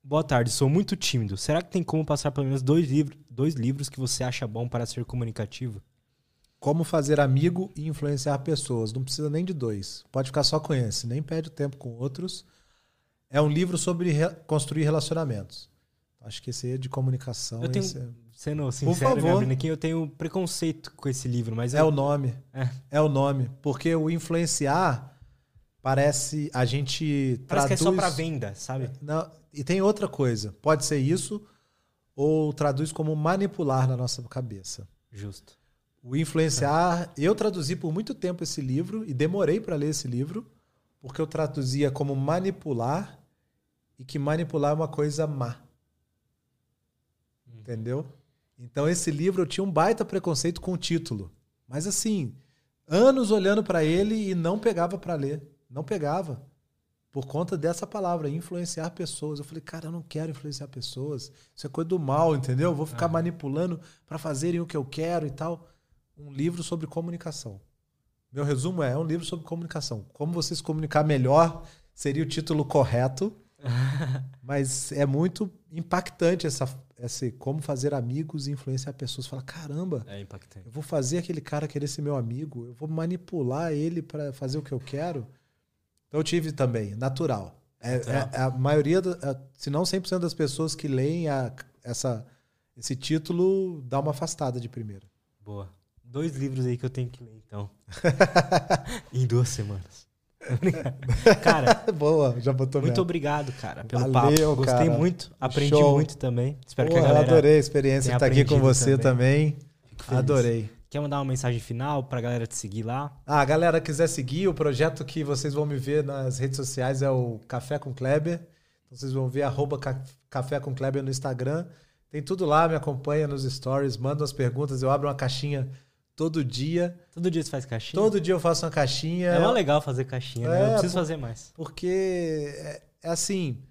S1: Boa tarde, sou muito tímido. Será que tem como passar pelo menos dois, livro, dois livros que você acha bom para ser comunicativo?
S2: Como fazer amigo e influenciar pessoas. Não precisa nem de dois. Pode ficar só com esse. Nem perde tempo com outros. É um livro sobre re- construir relacionamentos. Acho que esse aí é de comunicação.
S1: Eu tenho-
S2: é-
S1: Sendo sincero, me
S2: favor.
S1: abrindo aqui, eu tenho preconceito com esse livro, mas
S2: É
S1: eu-
S2: o nome.
S1: É.
S2: É o nome. Porque o influenciar parece. A gente
S1: parece que é só
S2: traduz-
S1: pra venda, sabe?
S2: Não, e tem outra coisa. Pode ser isso, ou traduz como manipular na nossa cabeça.
S1: Justo.
S2: O influenciar, eu traduzi por muito tempo esse livro e demorei para ler esse livro, porque eu traduzia como manipular e que manipular é uma coisa má. Entendeu? Então esse livro eu tinha um baita preconceito com o título. Mas assim, anos olhando para ele e não pegava para ler, não pegava. Por conta dessa palavra, influenciar pessoas. Eu falei, cara, eu não quero influenciar pessoas. Isso é coisa do mal, entendeu? Eu vou ficar manipulando para fazerem o que eu quero e tal. Um livro sobre comunicação. Meu resumo é, é um livro sobre comunicação. Como você se comunicar melhor seria o título correto, mas é muito impactante essa, esse como fazer amigos e influenciar pessoas. Fala, caramba,
S1: É impactante.
S2: eu vou fazer aquele cara querer ser meu amigo, eu vou manipular ele para fazer o que eu quero. Então eu tive também, natural. É,
S1: Natural.
S2: é- a maioria, da- é, se não 100% das pessoas que leem a- essa, esse título dá uma afastada de primeira.
S1: Boa. Dois livros aí que eu tenho que ler, então. em duas semanas. cara,
S2: Boa, já botou
S1: muito
S2: mesmo.
S1: obrigado, cara, pelo
S2: Valeu,
S1: papo. Gostei
S2: cara.
S1: muito, aprendi
S2: Show.
S1: muito também. Espero que a galera
S2: eu adorei a experiência estar aqui com você também.
S1: feliz.
S2: Adorei.
S1: Quer mandar uma mensagem final pra galera te seguir lá?
S2: Ah, galera, quiser seguir, o projeto que vocês vão me ver nas redes sociais é o Café com Kleber. Então vocês vão ver arroba Ca- Café com Kleber no Instagram. Tem tudo lá, me acompanha nos stories, manda as perguntas, eu abro uma caixinha todo dia.
S1: Todo dia você faz caixinha?
S2: Todo dia eu faço uma caixinha.
S1: É mó legal fazer caixinha, né?
S2: É,
S1: Eu preciso
S2: pô.
S1: fazer mais.
S2: Porque é, é assim.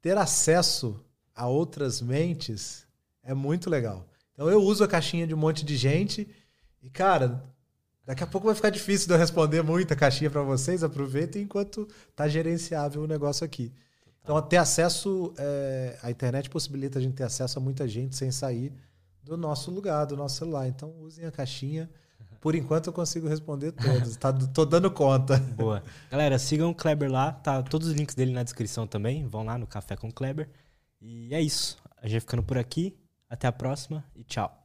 S2: ter acesso a outras mentes é muito legal. Então eu uso a caixinha de um monte de gente e, cara, daqui a pouco vai ficar difícil de eu responder muita caixinha para vocês. Aproveitem enquanto tá gerenciável o negócio aqui. Então, ter acesso, é, a internet possibilita a gente ter acesso a muita gente sem sair do nosso lugar, do nosso celular. Então, usem a caixinha. Por enquanto, eu consigo responder todos. tá, tô dando conta.
S1: Boa. Galera, sigam o Kleber lá. Tá todos os links dele na descrição também. Vão lá no Café com Kleber. E é isso. A gente vai ficando por aqui. Até a próxima e tchau.